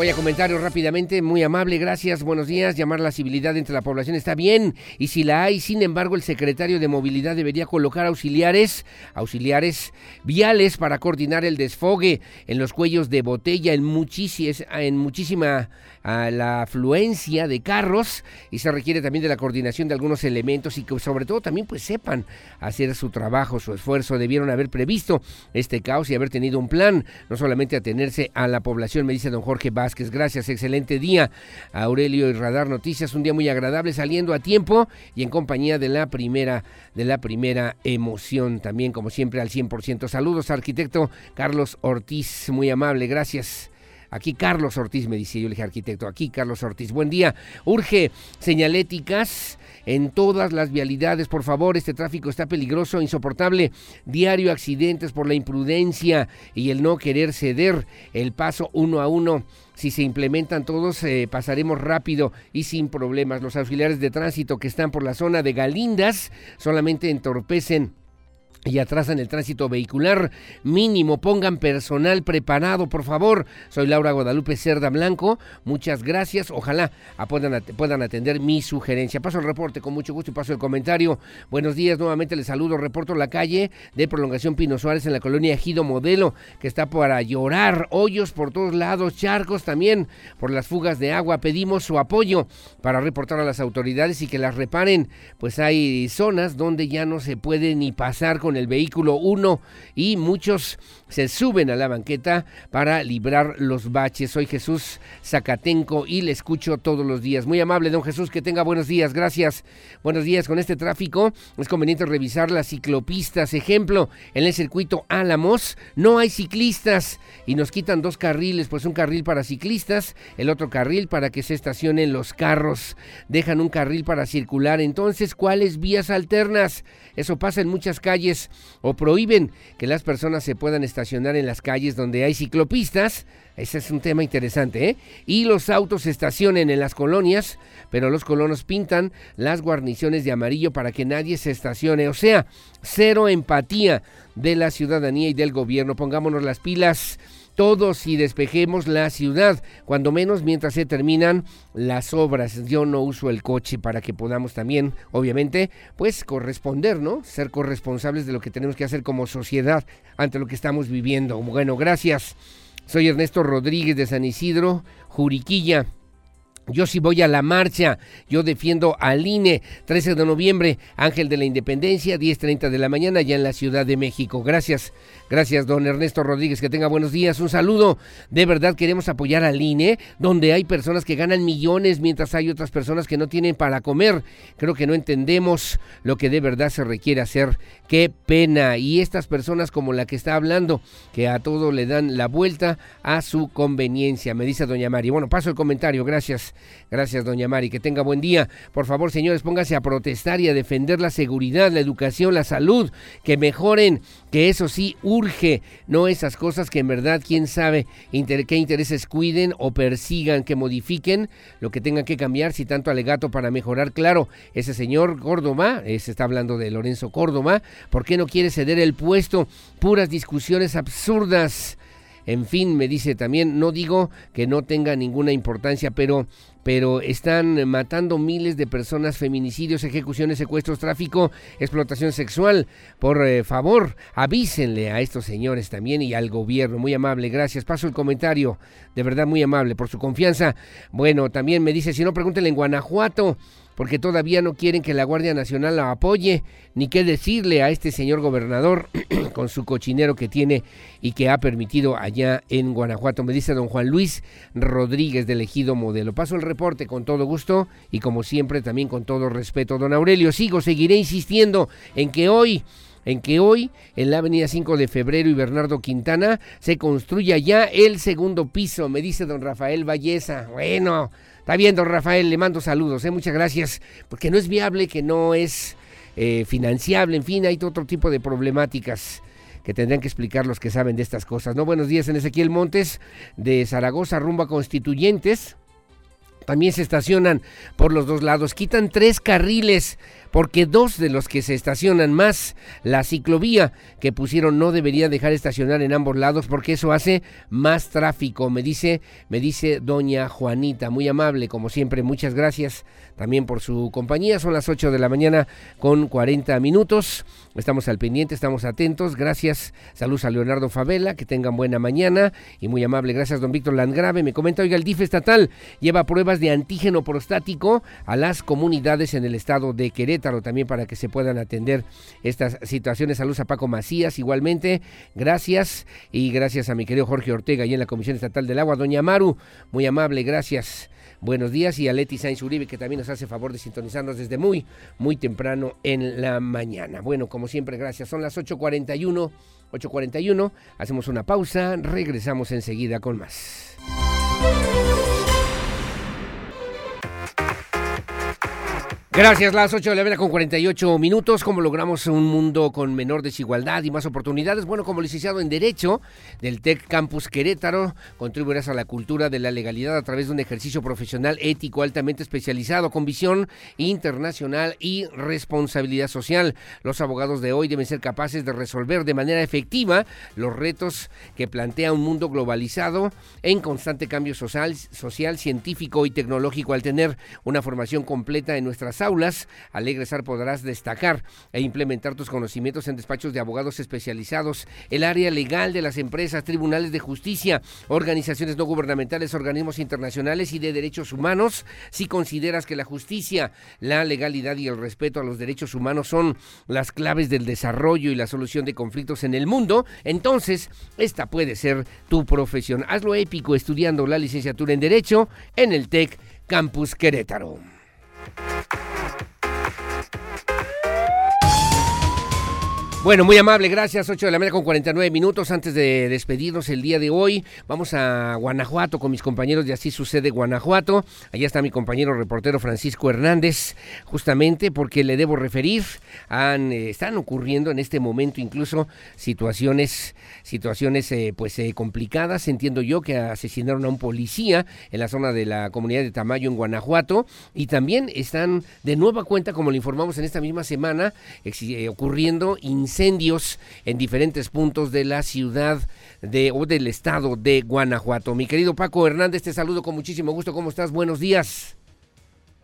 Voy a comentarios rápidamente, muy amable, gracias, buenos días. Llamar la civilidad entre la población está bien y si la hay, sin embargo, el secretario de movilidad debería colocar auxiliares, auxiliares viales para coordinar el desfogue en los cuellos de botella en, en muchísima la afluencia de carros y se requiere también de la coordinación de algunos elementos y que sobre todo también pues sepan hacer su trabajo, su esfuerzo. Debieron haber previsto este caos y haber tenido un plan, no solamente atenerse a la población, me dice don Jorge Vázquez. Gracias, excelente día. Aurelio y Radar Noticias, un día muy agradable saliendo a tiempo y en compañía de la primera de la primera emoción, también como siempre al 100%. Saludos, arquitecto Carlos Ortiz, muy amable, gracias. Aquí Carlos Ortiz me dice, yo dije arquitecto, aquí Carlos Ortiz. Buen día. Urge señaléticas en todas las vialidades, por favor, este tráfico está peligroso, insoportable. Diario accidentes por la imprudencia y el no querer ceder el paso uno a uno. Si se implementan todos, eh, pasaremos rápido y sin problemas. Los auxiliares de tránsito que están por la zona de Galindas solamente entorpecen y atrasan el tránsito vehicular. Mínimo, pongan personal preparado, por favor. Soy Laura Guadalupe Cerda Blanco. Muchas gracias. Ojalá puedan, puedan atender mi sugerencia. Paso el reporte con mucho gusto y paso el comentario. Buenos días, nuevamente les saludo. Reporto la calle de prolongación Pino Suárez en la colonia Ejido Modelo, que está para llorar. Hoyos por todos lados, charcos también por las fugas de agua. Pedimos su apoyo para reportar a las autoridades y que las reparen, pues hay zonas donde ya no se puede ni pasar con el vehículo 1 y muchos se suben a la banqueta para librar los baches. Soy Jesús Zacatenco y le escucho todos los días. Muy amable, don Jesús, que tenga buenos días. Gracias. Buenos días. Con este tráfico es conveniente revisar las ciclopistas. Ejemplo, en el circuito Álamos no hay ciclistas y nos quitan dos carriles, pues un carril para ciclistas, el otro carril para que se estacionen los carros. Dejan un carril para circular. Entonces, ¿cuáles vías alternas? Eso pasa en muchas calles o prohíben que las personas se puedan estacionar en las calles donde hay ciclopistas. Ese es un tema interesante, ¿eh? Y los autos se estacionen en las colonias, pero los colonos pintan las guarniciones de amarillo para que nadie se estacione. O sea, cero empatía de la ciudadanía y del gobierno. Pongámonos las pilas todos y despejemos la ciudad, cuando menos mientras se terminan las obras. Yo no uso el coche para que podamos también, obviamente, pues corresponder, ¿no? Ser corresponsables de lo que tenemos que hacer como sociedad ante lo que estamos viviendo. Bueno, gracias. Soy Ernesto Rodríguez de San Isidro, Juriquilla. Yo sí voy a la marcha, yo defiendo al INE, 13 de noviembre, Ángel de la Independencia, 10.30 de la mañana, ya en la Ciudad de México. Gracias, gracias, don Ernesto Rodríguez, que tenga buenos días, un saludo. De verdad queremos apoyar al INE, donde hay personas que ganan millones mientras hay otras personas que no tienen para comer. Creo que no entendemos lo que de verdad se requiere hacer. Qué pena. Y estas personas como la que está hablando, que a todo le dan la vuelta a su conveniencia, me dice doña Mari. Bueno, paso el comentario, gracias. Gracias, doña Mari. Que tenga buen día. Por favor, señores, pónganse a protestar y a defender la seguridad, la educación, la salud, que mejoren, que eso sí urge, no esas cosas que en verdad, quién sabe qué intereses cuiden o persigan, que modifiquen lo que tengan que cambiar, si tanto alegato para mejorar. Claro, ese señor Córdoba, se está hablando de Lorenzo Córdoba, ¿por qué no quiere ceder el puesto? Puras discusiones absurdas. En fin, me dice también, no digo que no tenga ninguna importancia, pero pero están matando miles de personas, feminicidios, ejecuciones, secuestros, tráfico, explotación sexual. Por eh, favor, avísenle a estos señores también y al gobierno. Muy amable, gracias. Paso el comentario, de verdad muy amable por su confianza. Bueno, también me dice, si no, pregúntenle en Guanajuato porque todavía no quieren que la Guardia Nacional la apoye, ni qué decirle a este señor gobernador (clears throat) con su cochinero que tiene y que ha permitido allá en Guanajuato. Me dice don Juan Luis Rodríguez del Ejido Modelo. Paso el reporte con todo gusto y como siempre también con todo respeto. Don Aurelio, sigo, seguiré insistiendo en que hoy en que hoy en la avenida 5 de febrero y Bernardo Quintana se construya ya el segundo piso, me dice don Rafael Valleza. Bueno, Está bien, don Rafael, le mando saludos, ¿eh? muchas gracias, porque no es viable, que no es eh, financiable, en fin, hay otro tipo de problemáticas que tendrán que explicar los que saben de estas cosas. No, buenos días en Ezequiel Montes de Zaragoza rumbo a Constituyentes. También se estacionan por los dos lados, quitan tres carriles porque dos de los que se estacionan más la ciclovía que pusieron no debería dejar estacionar en ambos lados porque eso hace más tráfico, me dice, me dice doña Juanita, muy amable como siempre, muchas gracias también por su compañía, son las 8 de la mañana con 40 minutos, estamos al pendiente, estamos atentos, gracias, saludos a Leonardo Favela, que tengan buena mañana y muy amable, gracias don Víctor Landgrave, me comenta, oiga, el DIF estatal lleva pruebas de antígeno prostático a las comunidades en el estado de Querétaro, también para que se puedan atender estas situaciones. Saludos a Paco Macías igualmente. Gracias y gracias a mi querido Jorge Ortega y en la Comisión Estatal del Agua. Doña Maru, muy amable, gracias. Buenos días y a Leti Sainz Uribe que también nos hace favor de sintonizarnos desde muy, muy temprano en la mañana. Bueno, como siempre, gracias. Son las 8.41, 8.41. Hacemos una pausa, regresamos enseguida con más. Gracias, las 8 de la mañana con 48 minutos. ¿Cómo logramos un mundo con menor desigualdad y más oportunidades? Bueno, como licenciado en Derecho del TEC Campus Querétaro, contribuirás a la cultura de la legalidad a través de un ejercicio profesional ético altamente especializado con visión internacional y responsabilidad social. Los abogados de hoy deben ser capaces de resolver de manera efectiva los retos que plantea un mundo globalizado en constante cambio social, social científico y tecnológico al tener una formación completa en nuestras aulas. Al egresar podrás destacar e implementar tus conocimientos en despachos de abogados especializados, el área legal de las empresas, tribunales de justicia, organizaciones no gubernamentales, organismos internacionales y de derechos humanos. Si consideras que la justicia, la legalidad y el respeto a los derechos humanos son las claves del desarrollo y la solución de conflictos en el mundo, entonces esta puede ser tu profesión. Hazlo épico estudiando la licenciatura en Derecho en el TEC Campus Querétaro. Bueno, muy amable, gracias. 8 de la mañana con 49 minutos. Antes de despedirnos el día de hoy, vamos a Guanajuato con mis compañeros de Así Sucede Guanajuato. Allá está mi compañero reportero Francisco Hernández, justamente porque le debo referir, eh, están ocurriendo en este momento incluso situaciones, situaciones eh, pues eh, complicadas. Entiendo yo que asesinaron a un policía en la zona de la comunidad de Tamayo en Guanajuato y también están de nueva cuenta, como le informamos en esta misma semana, ocurriendo incendios en diferentes puntos de la ciudad de, o del estado de Guanajuato. Mi querido Paco Hernández, te saludo con muchísimo gusto. ¿Cómo estás? Buenos días.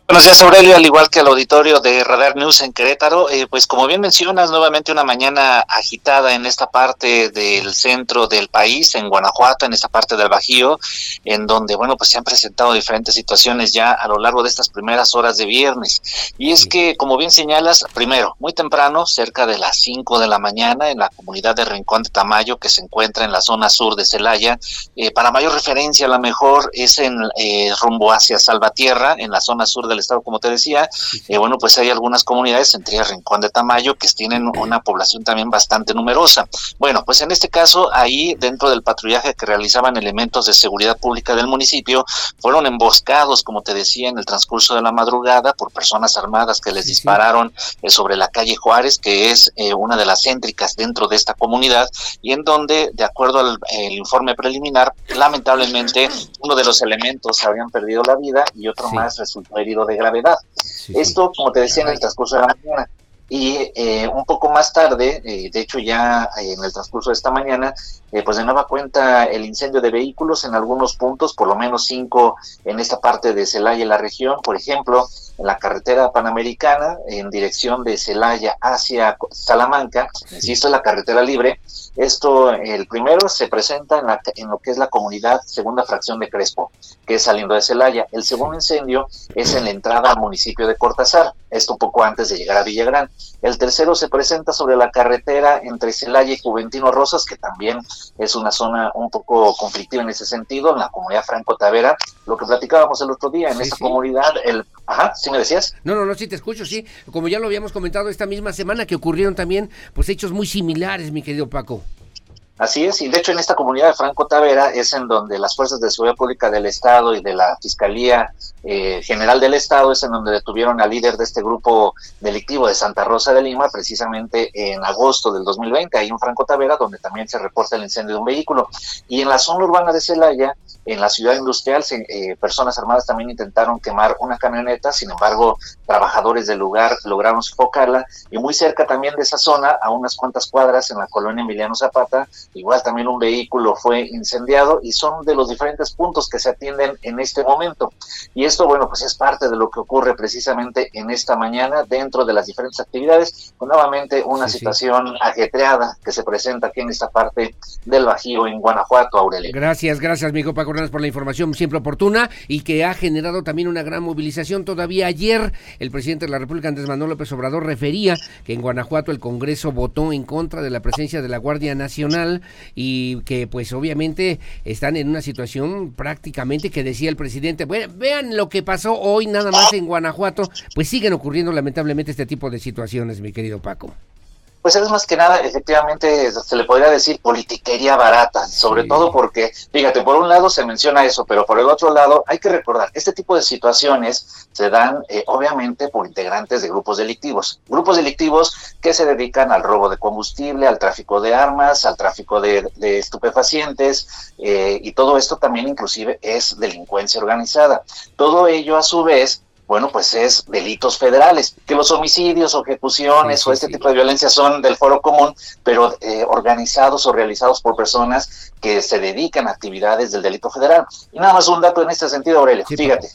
Buenos días, Aurelio, al igual que al auditorio de Radar News en Querétaro. Eh, pues como bien mencionas, nuevamente una mañana agitada en esta parte del centro del país, en Guanajuato, en esta parte del Bajío, en donde, bueno, pues se han presentado diferentes situaciones ya a lo largo de estas primeras horas de viernes. Y es que, como bien señalas, primero, muy temprano, cerca de las 5 de la mañana, en la comunidad de Rincón de Tamayo, que se encuentra en la zona sur de Celaya, eh, para mayor referencia, a lo mejor es en eh, rumbo hacia Salvatierra, en la zona sur de estado, como te decía, eh, bueno, pues hay algunas comunidades, entre Rincón de Tamayo, que tienen una población también bastante numerosa. Bueno, pues en este caso, ahí dentro del patrullaje que realizaban elementos de seguridad pública del municipio, fueron emboscados, como te decía, en el transcurso de la madrugada por personas armadas que les dispararon eh, sobre la calle Juárez, que es eh, una de las céntricas dentro de esta comunidad, y en donde, de acuerdo al informe preliminar, lamentablemente uno de los elementos habían perdido la vida y otro más resultó herido de gravedad. Esto, como te decía, en el transcurso de la mañana. Y eh, un poco más tarde, eh, de hecho ya en el transcurso de esta mañana, pues de nueva cuenta el incendio de vehículos en algunos puntos, por lo menos cinco en esta parte de Celaya, la región, por ejemplo, en la carretera panamericana, en dirección de Celaya hacia Salamanca, insisto, la carretera libre, esto, el primero se presenta en, la, en lo que es la comunidad segunda fracción de Crespo, que es saliendo de Celaya. El segundo incendio es en la entrada al municipio de Cortázar, esto un poco antes de llegar a Villagrán. El tercero se presenta sobre la carretera entre Celaya y Juventino Rosas, que también es una zona un poco conflictiva en ese sentido, en la comunidad Franco Tavera. Lo que platicábamos el otro día, en esta comunidad, el... Ajá, ¿sí me decías? No, no, no, sí te escucho, sí. Como ya lo habíamos comentado esta misma semana, que ocurrieron también, pues, hechos muy similares, mi querido Paco. Así es, y de hecho en esta comunidad de Franco Tavera es en donde las fuerzas de seguridad pública del Estado y de la Fiscalía eh, General del Estado es en donde detuvieron al líder de este grupo delictivo de Santa Rosa de Lima, precisamente en agosto del 2020, ahí en Franco Tavera, donde también se reporta el incendio de un vehículo. Y en la zona urbana de Celaya, en la ciudad industrial, eh, personas armadas también intentaron quemar una camioneta, sin embargo, trabajadores del lugar lograron sofocarla. Y muy cerca también de esa zona, a unas cuantas cuadras, en la colonia Emiliano Zapata, igual también un vehículo fue incendiado y son de los diferentes puntos que se atienden en este momento. Y esto, bueno, pues es parte de lo que ocurre precisamente en esta mañana dentro de las diferentes actividades, con nuevamente una situación ajetreada que se presenta aquí en esta parte del Bajío, en Guanajuato, Aurelio. Gracias, gracias, mi Paco por la información siempre oportuna y que ha generado también una gran movilización. Todavía ayer el presidente de la República, Andrés Manuel López Obrador, refería que en Guanajuato el Congreso votó en contra de la presencia de la Guardia Nacional y que pues obviamente están en una situación prácticamente que decía el presidente, bueno, vean lo que pasó hoy nada más en Guanajuato, pues siguen ocurriendo lamentablemente este tipo de situaciones, mi querido Paco. Pues es más que nada, efectivamente, se le podría decir politiquería barata, sobre todo porque, fíjate, por un lado se menciona eso, pero por el otro lado hay que recordar, este tipo de situaciones se dan eh, obviamente por integrantes de grupos delictivos, grupos delictivos que se dedican al robo de combustible, al tráfico de armas, al tráfico de, estupefacientes, eh, y todo esto también inclusive es delincuencia organizada. Todo ello a su vez bueno, pues es delitos federales, que los homicidios o ejecuciones o este tipo de violencia son del foro común, pero eh, organizados o realizados por personas que se dedican a actividades del delito federal. Y nada más un dato en este sentido, Aurelio. Fíjate,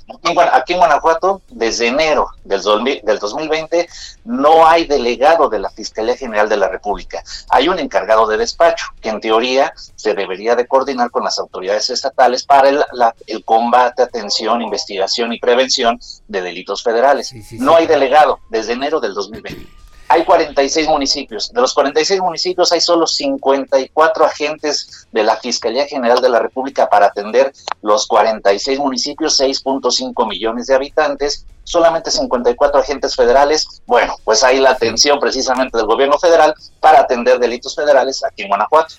aquí en Guanajuato, desde enero del, del 2020, no hay delegado de la Fiscalía General de la República. Hay un encargado de despacho, que en teoría se debería de coordinar con las autoridades estatales para el, el combate, atención, investigación y prevención de delitos federales. no hay delegado desde enero del 2020 hay 46 municipios. De los 46 municipios hay solo 54 agentes de la Fiscalía General de la República para atender los 46 municipios, 6.5 millones de habitantes solamente 54 agentes federales. Bueno, pues hay la atención precisamente del gobierno federal para atender delitos federales aquí en Guanajuato.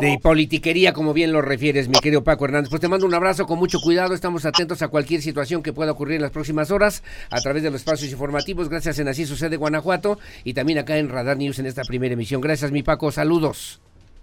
De politiquería, como bien lo refieres, mi querido Paco Hernández. Pues te mando un abrazo con mucho cuidado. Estamos atentos a cualquier situación que pueda ocurrir en las próximas horas a través de los espacios informativos. Gracias en Así Sucede Guanajuato y también acá en Radar News en esta primera emisión. Gracias, mi Paco. Saludos.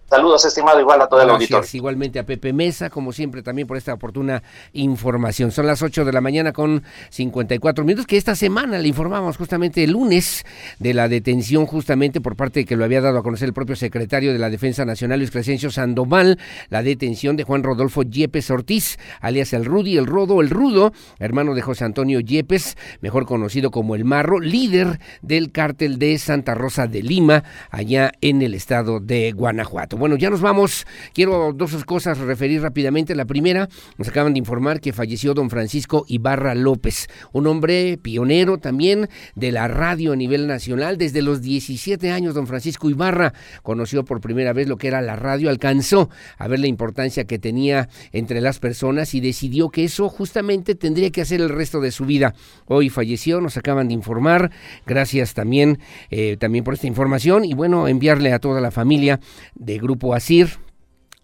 Saludos, estimado, igual a todo el auditorio. Igualmente a Pepe Mesa, como siempre, también por esta oportuna información. Son las 8 de la mañana con 54 minutos, que esta semana le informamos justamente el lunes de la detención, justamente por parte de que lo había dado a conocer el propio secretario de la Defensa Nacional, Luis Crescencio Sandoval, la detención de Juan Rodolfo Yepes Ortiz, alias el Rudy, el Rodo, el Rudo, hermano de José Antonio Yepes, mejor conocido como el Marro, líder del cártel de Santa Rosa de Lima, allá en el estado de Guanajuato. Bueno, ya nos vamos. Quiero dos cosas referir rápidamente. La primera, nos acaban de informar que falleció don Francisco Ibarra López, un hombre pionero también de la radio a nivel nacional. Desde los 17 años, don Francisco Ibarra conoció por primera vez lo que era la radio, alcanzó a ver la importancia que tenía entre las personas y decidió que eso justamente tendría que hacer el resto de su vida. Hoy falleció, nos acaban de informar. Gracias también, eh, también por esta información y bueno, enviarle a toda la familia de Grupo ASIR,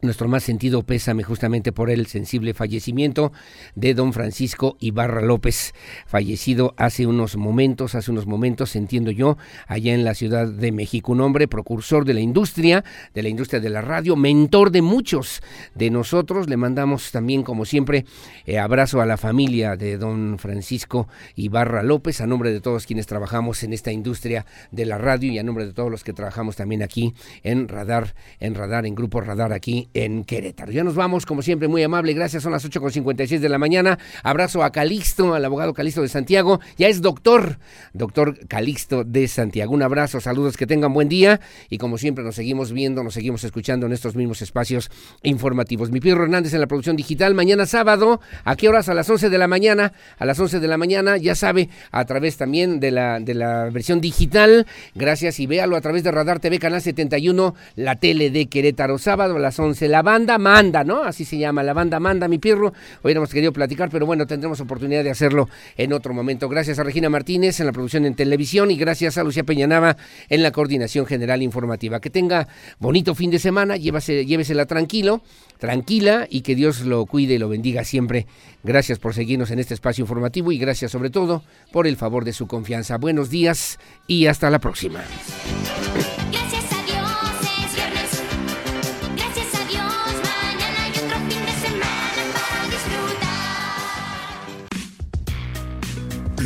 nuestro más sentido pésame justamente por el sensible fallecimiento de don Francisco Ibarra López, fallecido hace unos momentos, hace unos momentos, entiendo yo, allá en la Ciudad de México. Un hombre procursor de la industria, de la industria de la radio, mentor de muchos de nosotros. Le mandamos también, como siempre, eh, abrazo a la familia de don Francisco Ibarra López, a nombre de todos quienes trabajamos en esta industria de la radio y a nombre de todos los que trabajamos también aquí en Radar, en Radar, en Grupo Radar aquí en Querétaro. Ya nos vamos, como siempre, muy amable. Gracias, son las 8.56 de la mañana. Abrazo a Calixto, al abogado Calixto de Santiago. Ya es doctor, doctor Calixto de Santiago. Un abrazo, saludos, que tengan buen día. Y como siempre, nos seguimos viendo, nos seguimos escuchando en estos mismos espacios informativos. Mi Pedro Hernández en la producción digital. Mañana sábado, ¿a qué horas? A las 11 de la mañana. A las 11 de la mañana, ya sabe, a través también de la, de la versión digital. Gracias y véalo a través de Radar TV, Canal 71, la tele de Querétaro. Sábado a las 11 la banda manda, ¿no? Así se llama, la banda manda, mi pirro. Hubiéramos querido platicar, pero bueno, tendremos oportunidad de hacerlo en otro momento. Gracias a Regina Martínez en la producción en televisión y gracias a Lucía Peñanaba en la coordinación general informativa. Que tenga bonito fin de semana, llévesela tranquilo, tranquila y que Dios lo cuide y lo bendiga siempre. Gracias por seguirnos en este espacio informativo y gracias sobre todo por el favor de su confianza. Buenos días y hasta la próxima.